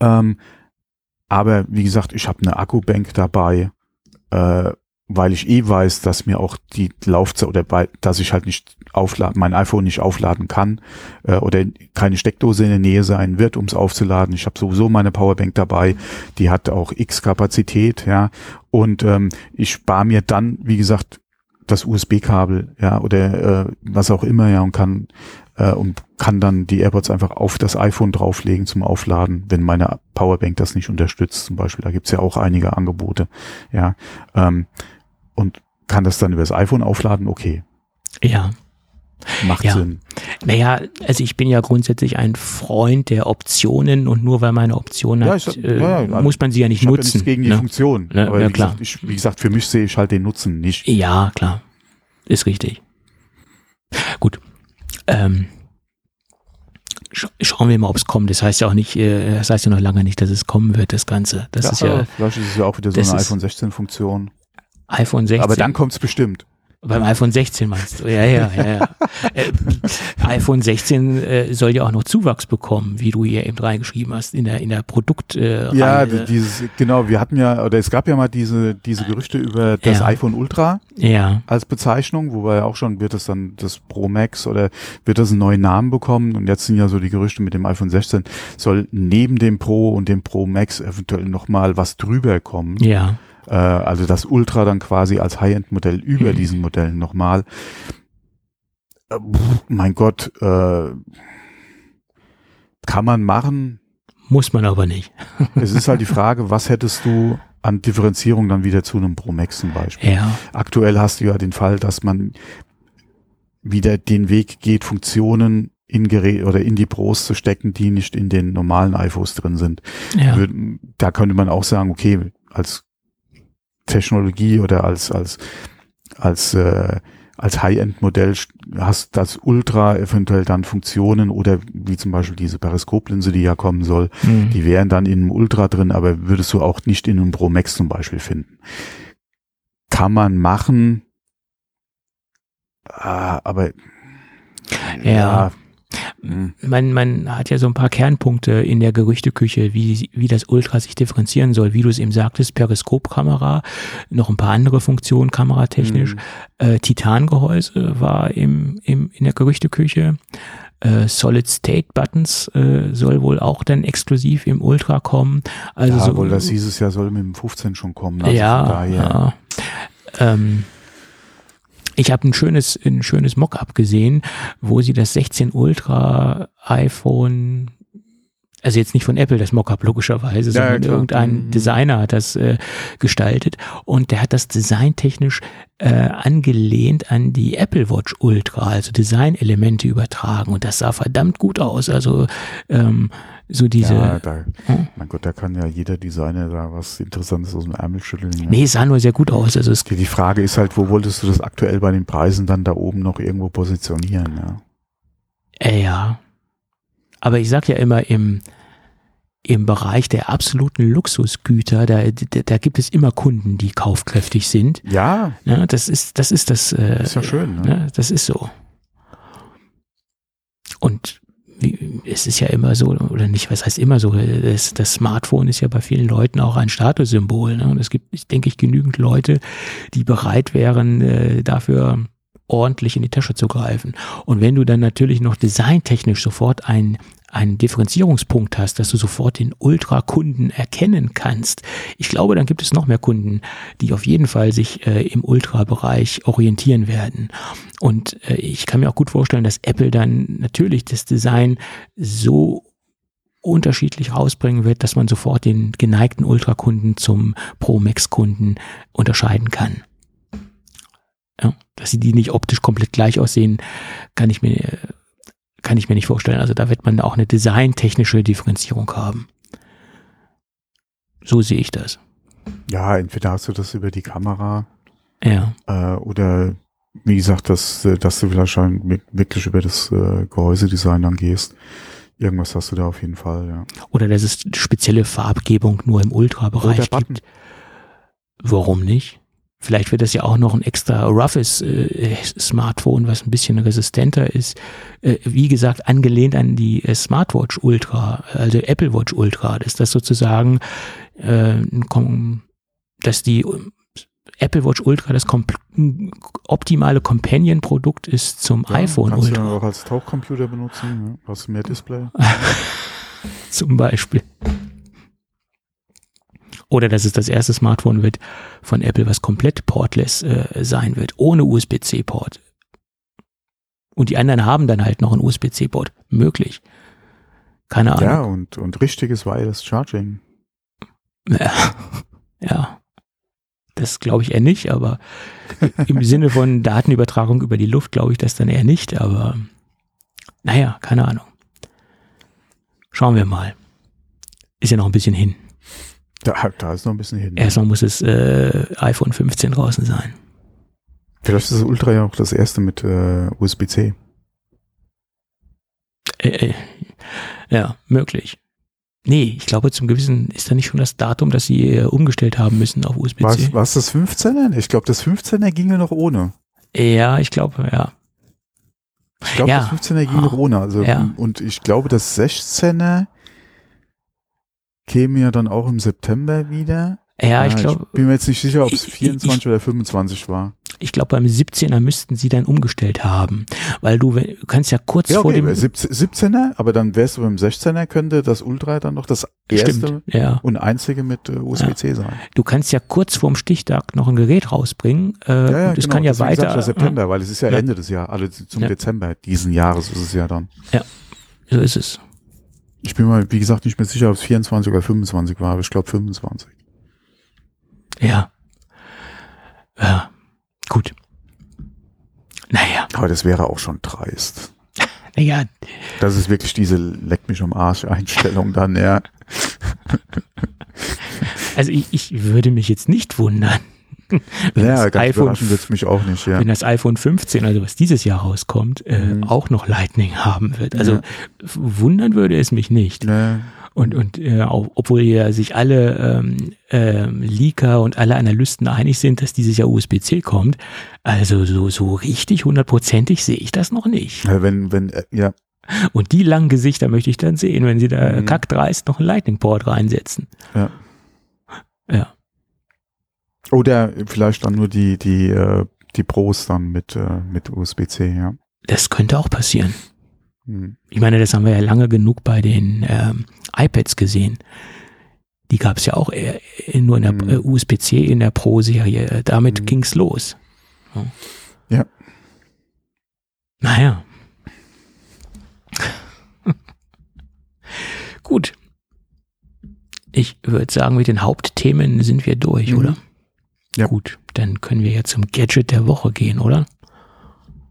Ähm, aber wie gesagt, ich habe eine Akkubank dabei, äh, weil ich eh weiß, dass mir auch die Laufzeit oder bei, dass ich halt nicht aufladen, mein iPhone nicht aufladen kann äh, oder keine Steckdose in der Nähe sein wird, um es aufzuladen. Ich habe sowieso meine Powerbank dabei, die hat auch X Kapazität, ja, und ähm, ich spare mir dann, wie gesagt, das USB-Kabel, ja, oder äh, was auch immer, ja, und kann äh, und kann dann die AirPods einfach auf das iPhone drauflegen zum Aufladen, wenn meine Powerbank das nicht unterstützt, zum Beispiel. Da gibt's ja auch einige Angebote, ja. Ähm, und kann das dann über das iPhone aufladen? Okay, Ja. macht Ja. Sinn. Naja, also ich bin ja grundsätzlich ein Freund der Optionen und nur weil man eine Option Ja, hat, äh, ja, ja, muss man sie ja nicht Ich ja nutzen. nichts gegen die ne? Funktion. Ne, aber ja, wie, klar. Gesagt, ich, wie gesagt, für mich sehe ich halt den Nutzen nicht. Ja, klar. Ist richtig. Gut. Ähm, sch schauen wir mal, ob es kommt. Das heißt ja auch nicht, äh, das heißt ja noch lange nicht, dass es kommen wird, das Ganze. Das ist ja vielleicht ist es ja auch wieder so eine iPhone 16 Funktion. iPhone 16. Aber dann kommt's bestimmt. Beim iPhone 16 meinst du? Ja, ja, ja. ja. äh, iPhone 16 äh, soll ja auch noch Zuwachs bekommen, wie du hier eben reingeschrieben hast, in der, in der Produkt. Äh, Ja, Reihe. dieses, genau, wir hatten ja, oder es gab ja mal diese, diese Gerüchte über das Ja. iPhone Ultra ja, als Bezeichnung, wo wir ja auch schon, wird es dann das Pro Max oder wird das einen neuen Namen bekommen? Und jetzt sind ja so die Gerüchte mit dem iPhone 16, soll neben dem Pro und dem Pro Max eventuell nochmal was drüber kommen. ja. Äh, also das Ultra dann quasi als High-End-Modell über Mhm. diesen Modellen nochmal. Äh, mein Gott, äh, kann man machen. Muss man aber nicht. Es ist halt die Frage, was hättest du an Differenzierung dann wieder zu einem Pro Max zum Beispiel? Ja, Aktuell hast du ja den Fall, dass man wieder den Weg geht, Funktionen in Gerät oder in die Pros zu stecken, die nicht in den normalen iPhones drin sind. ja. Da könnte man auch sagen, okay, als Technologie oder als als als äh, als High-End-Modell st- hast das Ultra eventuell dann Funktionen oder wie zum Beispiel diese Periskoplinse, die ja kommen soll, Mhm. die wären dann in einem Ultra drin, aber würdest du auch nicht in einem Pro Max zum Beispiel finden. Kann man machen, ah, aber Ja. hm. Man, man hat ja so ein paar Kernpunkte in der Gerüchteküche, wie, wie das Ultra sich differenzieren soll. Wie du es eben sagtest, Periskopkamera, noch ein paar andere Funktionen kameratechnisch. Mhm. Äh, Titangehäuse war im, im, in der Gerüchteküche. Äh, Solid-State-Buttons äh, soll wohl auch dann exklusiv im Ultra kommen. Also ja, so, wohl, das hieß es ja, soll mit dem 15 schon kommen. Also von ja, daher, ja. Ähm, ich habe ein schönes, ein schönes Mockup gesehen, wo sie das 16 Ultra iPhone, also jetzt nicht von Apple das Mockup logischerweise, Ja, sondern klar. irgendein Mhm. Designer hat das äh, gestaltet und der hat das designtechnisch äh, angelehnt an die Apple Watch Ultra, also Designelemente übertragen und das sah verdammt gut aus. Also ähm, so diese, ja, da, Hm? mein Gott, da kann ja jeder Designer da was Interessantes aus dem Ärmel schütteln. Ne? nee, sah nur sehr gut aus. Also es Die, die Frage ist halt, wo wolltest du das aktuell bei den Preisen dann da oben noch irgendwo positionieren? Ja? Äh, ja. Aber ich sag ja immer, im, im Bereich der absoluten Luxusgüter, da, da, da gibt es immer Kunden, die kaufkräftig sind. Ja, Ja, das ist, das ist das. Äh, ist ja schön. Ne? Ne, das ist so. Und es ist ja immer so, oder nicht, was heißt immer so, das, das Smartphone ist ja bei vielen Leuten auch ein Statussymbol. Ne? Und es gibt, ich denke ich, genügend Leute, die bereit wären, äh, dafür ordentlich in die Tasche zu greifen. Und wenn du dann natürlich noch designtechnisch sofort ein einen Differenzierungspunkt hast, dass du sofort den Ultra-Kunden erkennen kannst. Ich glaube, dann gibt es noch mehr Kunden, die auf jeden Fall sich äh, im Ultra-Bereich orientieren werden. Und äh, ich kann mir auch gut vorstellen, dass Apple dann natürlich das Design so unterschiedlich rausbringen wird, dass man sofort den geneigten Ultra-Kunden zum Pro-Max-Kunden unterscheiden kann. Ja, dass sie die nicht optisch komplett gleich aussehen, kann ich mir, kann ich mir nicht vorstellen. Also da wird man auch eine designtechnische Differenzierung haben. So sehe ich das. Ja, entweder hast du das über die Kamera Ja. äh, oder wie gesagt, dass, äh, dass du vielleicht schon wirklich über das äh, Gehäusedesign dann gehst. Irgendwas hast du da auf jeden Fall, ja. Oder dass es spezielle Farbgebung nur im Ultra-Bereich gibt. Warum nicht? Vielleicht wird das ja auch noch ein extra roughes äh, Smartphone, was ein bisschen resistenter ist. Äh, wie gesagt, angelehnt an die äh, Smartwatch Ultra, also Apple Watch Ultra. Dass das sozusagen, äh, dass die äh, Apple Watch Ultra das kom optimale Companion-Produkt ist zum ja iPhone kannst Ultra du auch als Tauchcomputer benutzen, ja. hast mehr Display. zum Beispiel. Oder dass es das erste Smartphone wird von Apple, was komplett portless äh, sein wird, ohne USB-C-Port. Und die anderen haben dann halt noch einen USB-C-Port. Möglich. Keine Ahnung. Ja, und, und richtiges Wireless Charging. Ja. ja. Das glaube ich eher nicht, aber im Sinne von Datenübertragung über die Luft glaube ich das dann eher nicht, aber naja, keine Ahnung. Schauen wir mal. Ist ja noch ein bisschen hin. Da, da ist noch ein bisschen hin. Erstmal muss es äh, iPhone 15 draußen sein. Vielleicht ist das Ultra ja auch das erste mit äh, USB-C. Äh, äh, ja, möglich. Nee, ich glaube, zum gewissen ist da nicht schon das Datum, dass sie äh, umgestellt haben müssen auf War USB-C. es das 15er? Ich glaube, das 15er ginge noch ohne. Ja, ich glaube, ja. Ich glaube, Ja. das 15er ging noch ohne. Also, Ja. Und ich glaube, das 16er käme ja dann auch im September wieder. Ja, ich glaube, bin mir jetzt nicht sicher, ob es Ich- ich- 24 oder 25 war. ich glaube, beim 17er müssten sie dann umgestellt haben. Weil du, du kannst ja kurz Ja, vor okay, dem. 17 17er, aber dann wärst du beim 16er, könnte das Ultra dann noch das erste Stimmt, ja. und einzige mit äh, USB-C sein. Du kannst ja kurz vorm Stichtag noch ein Gerät rausbringen. Äh, Ja, ja, und es genau, kann ja ich weiter. ja September, weil es ist ja, Ja. Ende des Jahres, also zum Ja. Dezember diesen Jahres ist es ja dann. So ist es. Ich bin mal, wie gesagt, nicht mehr sicher, ob es 24 oder 25 war, aber ich glaube 25. Ja. Ja. Gut. Naja, Aber das wäre auch schon dreist. naja, Das ist wirklich diese Leck mich am Arsch Einstellung dann, ja. also ich, ich würde mich jetzt nicht wundern. Wenn Ja, das ganz iPhone wird's mich auch nicht, ja. wenn das iPhone 15, also was dieses Jahr rauskommt, äh, Mhm. auch noch Lightning haben wird. Also Ja. wundern würde es mich nicht. Ne, Und, und äh, auch, obwohl ja sich alle ähm, ähm, Leaker und alle Analysten einig sind, dass dieses Jahr USB-C kommt, also so, so richtig hundertprozentig sehe ich das noch nicht. ja, wenn, wenn, äh, ja, Und die langen Gesichter möchte ich dann sehen, wenn sie da Mhm. kackdreist noch einen Lightning-Port reinsetzen. Ja. Ja. Oder vielleicht dann nur die, die, äh, die Pros dann mit, äh, mit USB-C, ja. Das könnte auch passieren. Hm. Ich meine, das haben wir ja lange genug bei den ähm, iPads gesehen. Die gab es ja auch eher, eher nur in der äh, USB-C in der Pro-Serie. Damit Mhm. ging's los. Ja. Ja. Naja. Gut. Ich würde sagen, mit den Hauptthemen sind wir durch, Mhm. oder? Ja. Gut, dann können wir ja zum Gadget der Woche gehen, oder?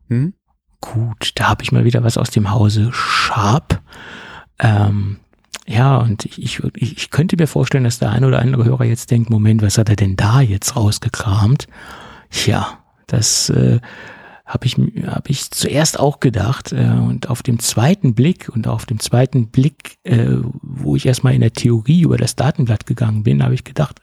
Hm? Gut, da habe ich mal wieder was aus dem Hause Sharp. Ähm, ja, und ich, ich, ich könnte mir vorstellen, dass der ein oder andere Hörer jetzt denkt, Moment, was hat er denn da jetzt rausgekramt? Ja, das äh, habe ich, hab ich zuerst auch gedacht. Äh, und auf dem zweiten Blick und auf dem zweiten Blick, äh, wo ich erstmal in der Theorie über das Datenblatt gegangen bin, habe ich gedacht,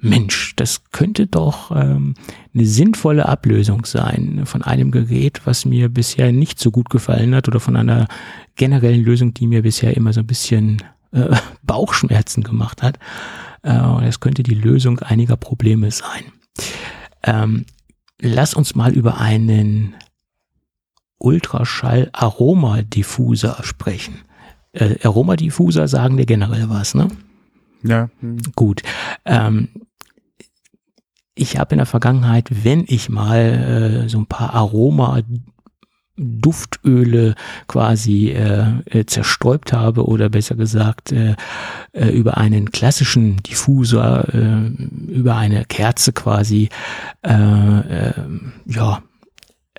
Mensch, das könnte doch ähm, eine sinnvolle Ablösung sein von einem Gerät, was mir bisher nicht so gut gefallen hat oder von einer generellen Lösung, die mir bisher immer so ein bisschen äh, Bauchschmerzen gemacht hat. Äh, das könnte die Lösung einiger Probleme sein. Ähm, lass uns mal über einen Ultraschall-Aromadiffuser sprechen. Äh, Aromadiffuser sagen dir generell was, ne? Ja. Gut. Ähm, ich habe in der Vergangenheit, wenn ich mal äh, so ein paar Aroma Duftöle quasi äh, äh, zerstäubt habe oder besser gesagt äh, äh, über einen klassischen Diffusor, äh, über eine Kerze quasi, äh, äh, ja,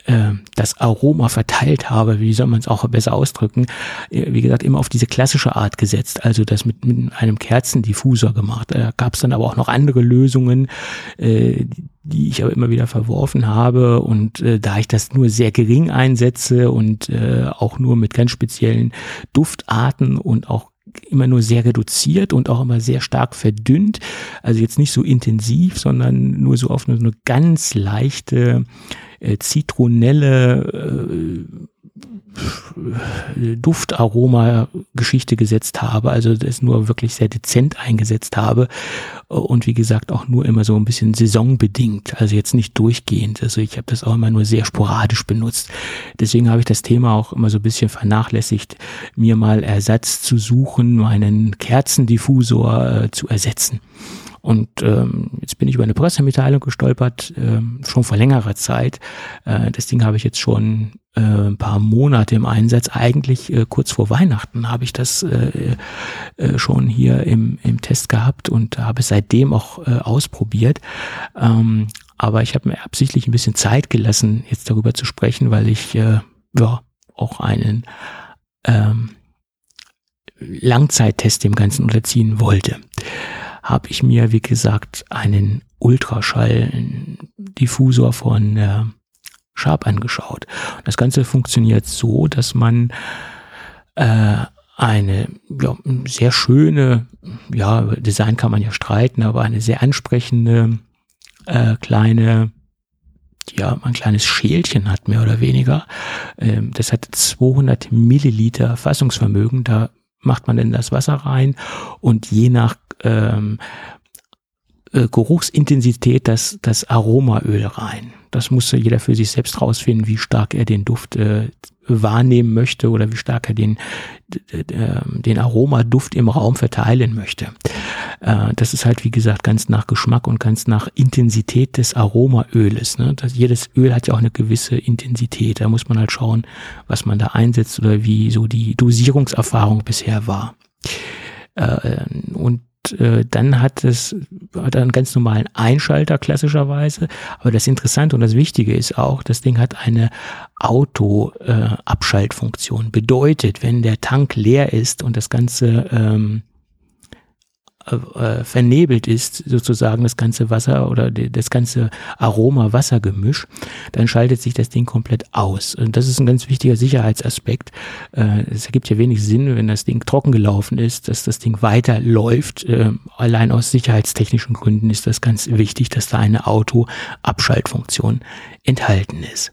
äh, das Aroma verteilt habe, wie soll man es auch besser ausdrücken, äh, wie gesagt, immer auf diese klassische Art gesetzt, also das mit, mit einem Kerzendiffusor gemacht. Da gab es dann aber auch noch andere Lösungen, äh, die ich aber immer wieder verworfen habe. Und äh, da ich das nur sehr gering einsetze und äh, auch nur mit ganz speziellen Duftarten und auch immer nur sehr reduziert und auch immer sehr stark verdünnt. Also jetzt nicht so intensiv, sondern nur so auf eine, eine ganz leichte äh, zitronelle äh, Duftaroma-Geschichte gesetzt habe, also das nur wirklich sehr dezent eingesetzt habe und wie gesagt auch nur immer so ein bisschen saisonbedingt, also jetzt nicht durchgehend. Also ich habe das auch immer nur sehr sporadisch benutzt. Deswegen habe ich das Thema auch immer so ein bisschen vernachlässigt, mir mal Ersatz zu suchen, meinen Kerzendiffusor äh, zu ersetzen. Und ähm, jetzt bin ich über eine Pressemitteilung gestolpert, ähm, schon vor längerer Zeit. Äh, das Ding habe ich jetzt schon äh, ein paar Monate im Einsatz. Eigentlich äh, kurz vor Weihnachten habe ich das äh, äh, schon hier im, im Test gehabt und habe es seitdem auch äh, ausprobiert. Ähm, aber ich habe mir absichtlich ein bisschen Zeit gelassen, jetzt darüber zu sprechen, weil ich äh, ja auch einen ähm, Langzeittest dem Ganzen unterziehen wollte habe ich mir, wie gesagt, einen Ultraschall-Diffusor von äh, Sharp angeschaut. Das Ganze funktioniert so, dass man äh, eine ja, sehr schöne, ja, Design kann man ja streiten, aber eine sehr ansprechende äh, kleine ja, ein kleines Schälchen hat, mehr oder weniger. Ähm, das hat 200 Milliliter Fassungsvermögen. Da macht man denn das Wasser rein und je nach ähm, äh, Geruchsintensität das, das Aromaöl rein. Das muss jeder für sich selbst rausfinden, wie stark er den Duft äh, wahrnehmen möchte oder wie stark er den, den Aromaduft im Raum verteilen möchte. Äh, das ist halt, wie gesagt, ganz nach Geschmack und ganz nach Intensität des Aromaöles. Ne? Das, jedes Öl hat ja auch eine gewisse Intensität. Da muss man halt schauen, was man da einsetzt oder wie so die Dosierungserfahrung bisher war. Äh, und äh, dann hat es hat einen ganz normalen Einschalter klassischerweise. Aber das Interessante und das Wichtige ist auch, das Ding hat eine Auto-Abschaltfunktion. Äh, Bedeutet, wenn der Tank leer ist und das Ganze ähm, äh, vernebelt ist, sozusagen das ganze Wasser oder das ganze Aroma-Wasser-Gemisch, dann schaltet sich das Ding komplett aus. Und das ist ein ganz wichtiger Sicherheitsaspekt. Äh, es ergibt ja wenig Sinn, wenn das Ding trocken gelaufen ist, dass das Ding weiterläuft. Äh, allein aus sicherheitstechnischen Gründen ist das ganz wichtig, dass da eine Auto-Abschaltfunktion enthalten ist.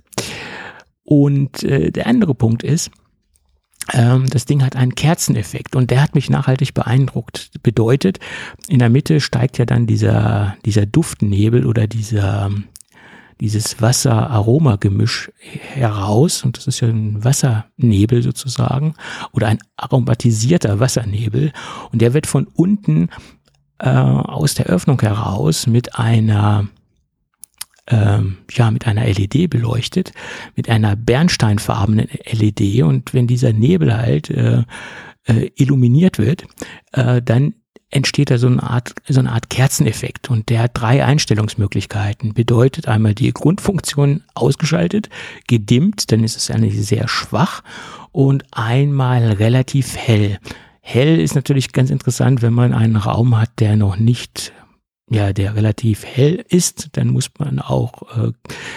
Und der andere Punkt ist, das Ding hat einen Kerzeneffekt und der hat mich nachhaltig beeindruckt. Bedeutet, in der Mitte steigt ja dann dieser, dieser Duftnebel oder dieser, dieses Wasser-Aroma-Gemisch heraus und das ist ja ein Wassernebel sozusagen oder ein aromatisierter Wassernebel und der wird von unten äh, aus der Öffnung heraus mit einer ähm, ja mit einer LED beleuchtet, mit einer bernsteinfarbenen LED und wenn dieser Nebel halt äh, äh, illuminiert wird, äh, dann entsteht da so eine Art, so eine Art Kerzeneffekt und der hat drei Einstellungsmöglichkeiten. Bedeutet einmal die Grundfunktion ausgeschaltet, gedimmt, dann ist es eigentlich sehr schwach und einmal relativ hell. Hell ist natürlich ganz interessant, wenn man einen Raum hat, der noch nicht ja, der relativ hell ist, dann muss man auch äh,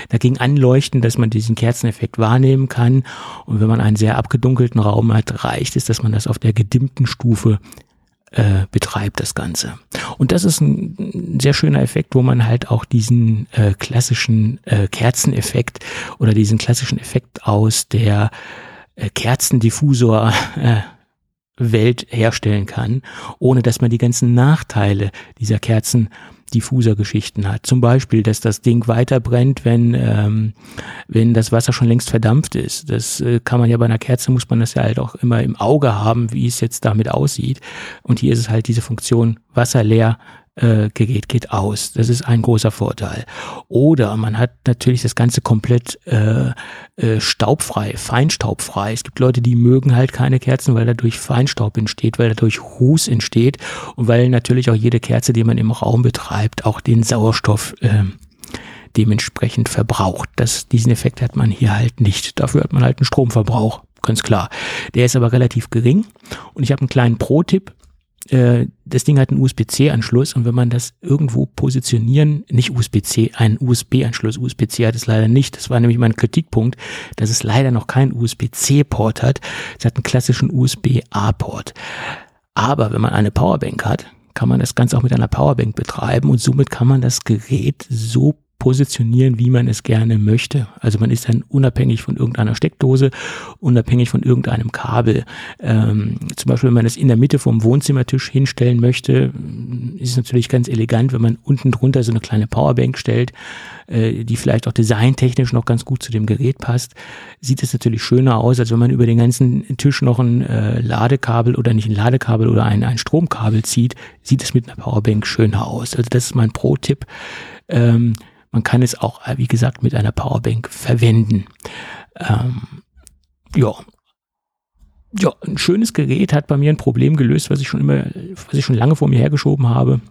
dagegen anleuchten, dass man diesen Kerzeneffekt wahrnehmen kann. Und wenn man einen sehr abgedunkelten Raum hat, reicht es, dass man das auf der gedimmten Stufe äh, betreibt, das Ganze. Und das ist ein sehr schöner Effekt, wo man halt auch diesen äh, klassischen äh, Kerzeneffekt oder diesen klassischen Effekt aus der äh, Kerzendiffusor äh, Welt herstellen kann, ohne dass man die ganzen Nachteile dieser Kerzen diffuser Geschichten hat. Zum Beispiel, dass das Ding weiter brennt, wenn, ähm, wenn das Wasser schon längst verdampft ist. Das äh, kann man ja bei einer Kerze, muss man das ja halt auch immer im Auge haben, wie es jetzt damit aussieht. Und hier ist es halt diese Funktion Wasser leer äh, Gerät geht aus. Das ist ein großer Vorteil. Oder man hat natürlich das Ganze komplett äh, äh, staubfrei, feinstaubfrei. Es gibt Leute, die mögen halt keine Kerzen, weil dadurch Feinstaub entsteht, weil dadurch Ruß entsteht und weil natürlich auch jede Kerze, die man im Raum betreibt, auch den Sauerstoff äh, dementsprechend verbraucht. Das, diesen Effekt hat man hier halt nicht. Dafür hat man halt einen Stromverbrauch, ganz klar. Der ist aber relativ gering und ich habe einen kleinen Pro-Tipp äh, das Ding hat einen USB-C-Anschluss und wenn man das irgendwo positionieren, nicht USB-C, einen USB-Anschluss, USB-C hat es leider nicht, das war nämlich mein Kritikpunkt, dass es leider noch keinen USB-C-Port hat, es hat einen klassischen USB-A-Port. Aber wenn man eine Powerbank hat, kann man das Ganze auch mit einer Powerbank betreiben und somit kann man das Gerät so positionieren, wie man es gerne möchte. Also man ist dann unabhängig von irgendeiner Steckdose, unabhängig von irgendeinem Kabel. Ähm, zum Beispiel, wenn man es in der Mitte vom Wohnzimmertisch hinstellen möchte, ist es natürlich ganz elegant, wenn man unten drunter so eine kleine Powerbank stellt, äh, die vielleicht auch designtechnisch noch ganz gut zu dem Gerät passt. Sieht es natürlich schöner aus, als wenn man über den ganzen Tisch noch ein äh, Ladekabel oder nicht ein Ladekabel oder ein, ein Stromkabel zieht, sieht es mit einer Powerbank schöner aus. Also das ist mein Pro-Tipp. Ähm, man kann es auch, äh, wie gesagt, mit einer Powerbank verwenden. Ähm, ja. Ja, ein schönes Gerät hat bei mir ein Problem gelöst, was ich schon immer, was ich schon lange vor mir hergeschoben habe.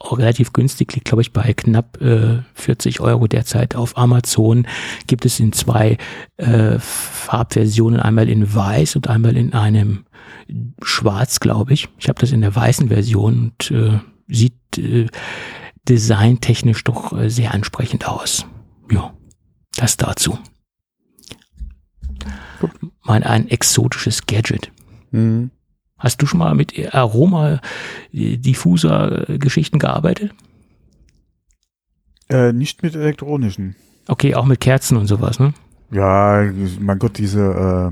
Auch relativ günstig, liegt glaube ich bei knapp äh, 40 Euro derzeit auf Amazon. Gibt es in zwei äh, Farbversionen, einmal in weiß und einmal in einem schwarz, glaube ich. Ich habe das in der weißen Version und äh, sieht äh, designtechnisch doch äh, sehr ansprechend aus. Ja, das dazu. Gut. Mal ein exotisches Gadget. Mhm. Hast du schon mal mit Aroma-Diffuser-Geschichten gearbeitet? Äh, nicht mit elektronischen. Okay, auch mit Kerzen und sowas, ne? Ja, mein Gott, diese äh,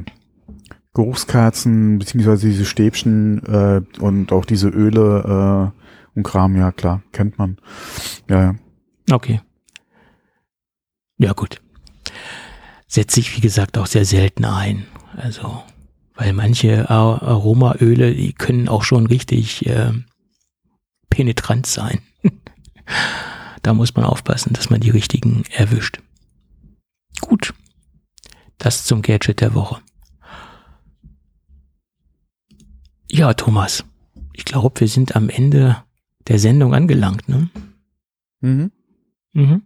Geruchskerzen, beziehungsweise diese Stäbchen äh, und auch diese Öle, äh, und Kram, ja klar, kennt man. Ja, ja. Okay. Ja, gut. Setzt sich, wie gesagt, auch sehr selten ein. Also, weil manche Aromaöle, die können auch schon richtig äh, penetrant sein. da muss man aufpassen, dass man die richtigen erwischt. Gut. Das zum Gadget der Woche. Ja, Thomas. Ich glaube, wir sind am Ende der Sendung angelangt, ne? Mhm. Mhm.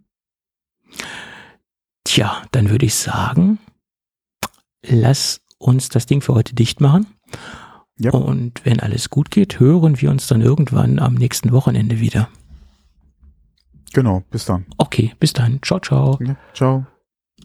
Tja, dann würde ich sagen, lass uns das Ding für heute dicht machen. Ja. Und wenn alles gut geht, hören wir uns dann irgendwann am nächsten Wochenende wieder. Genau, bis dann. Okay, bis dann. Ciao, ciao. Ja, ciao.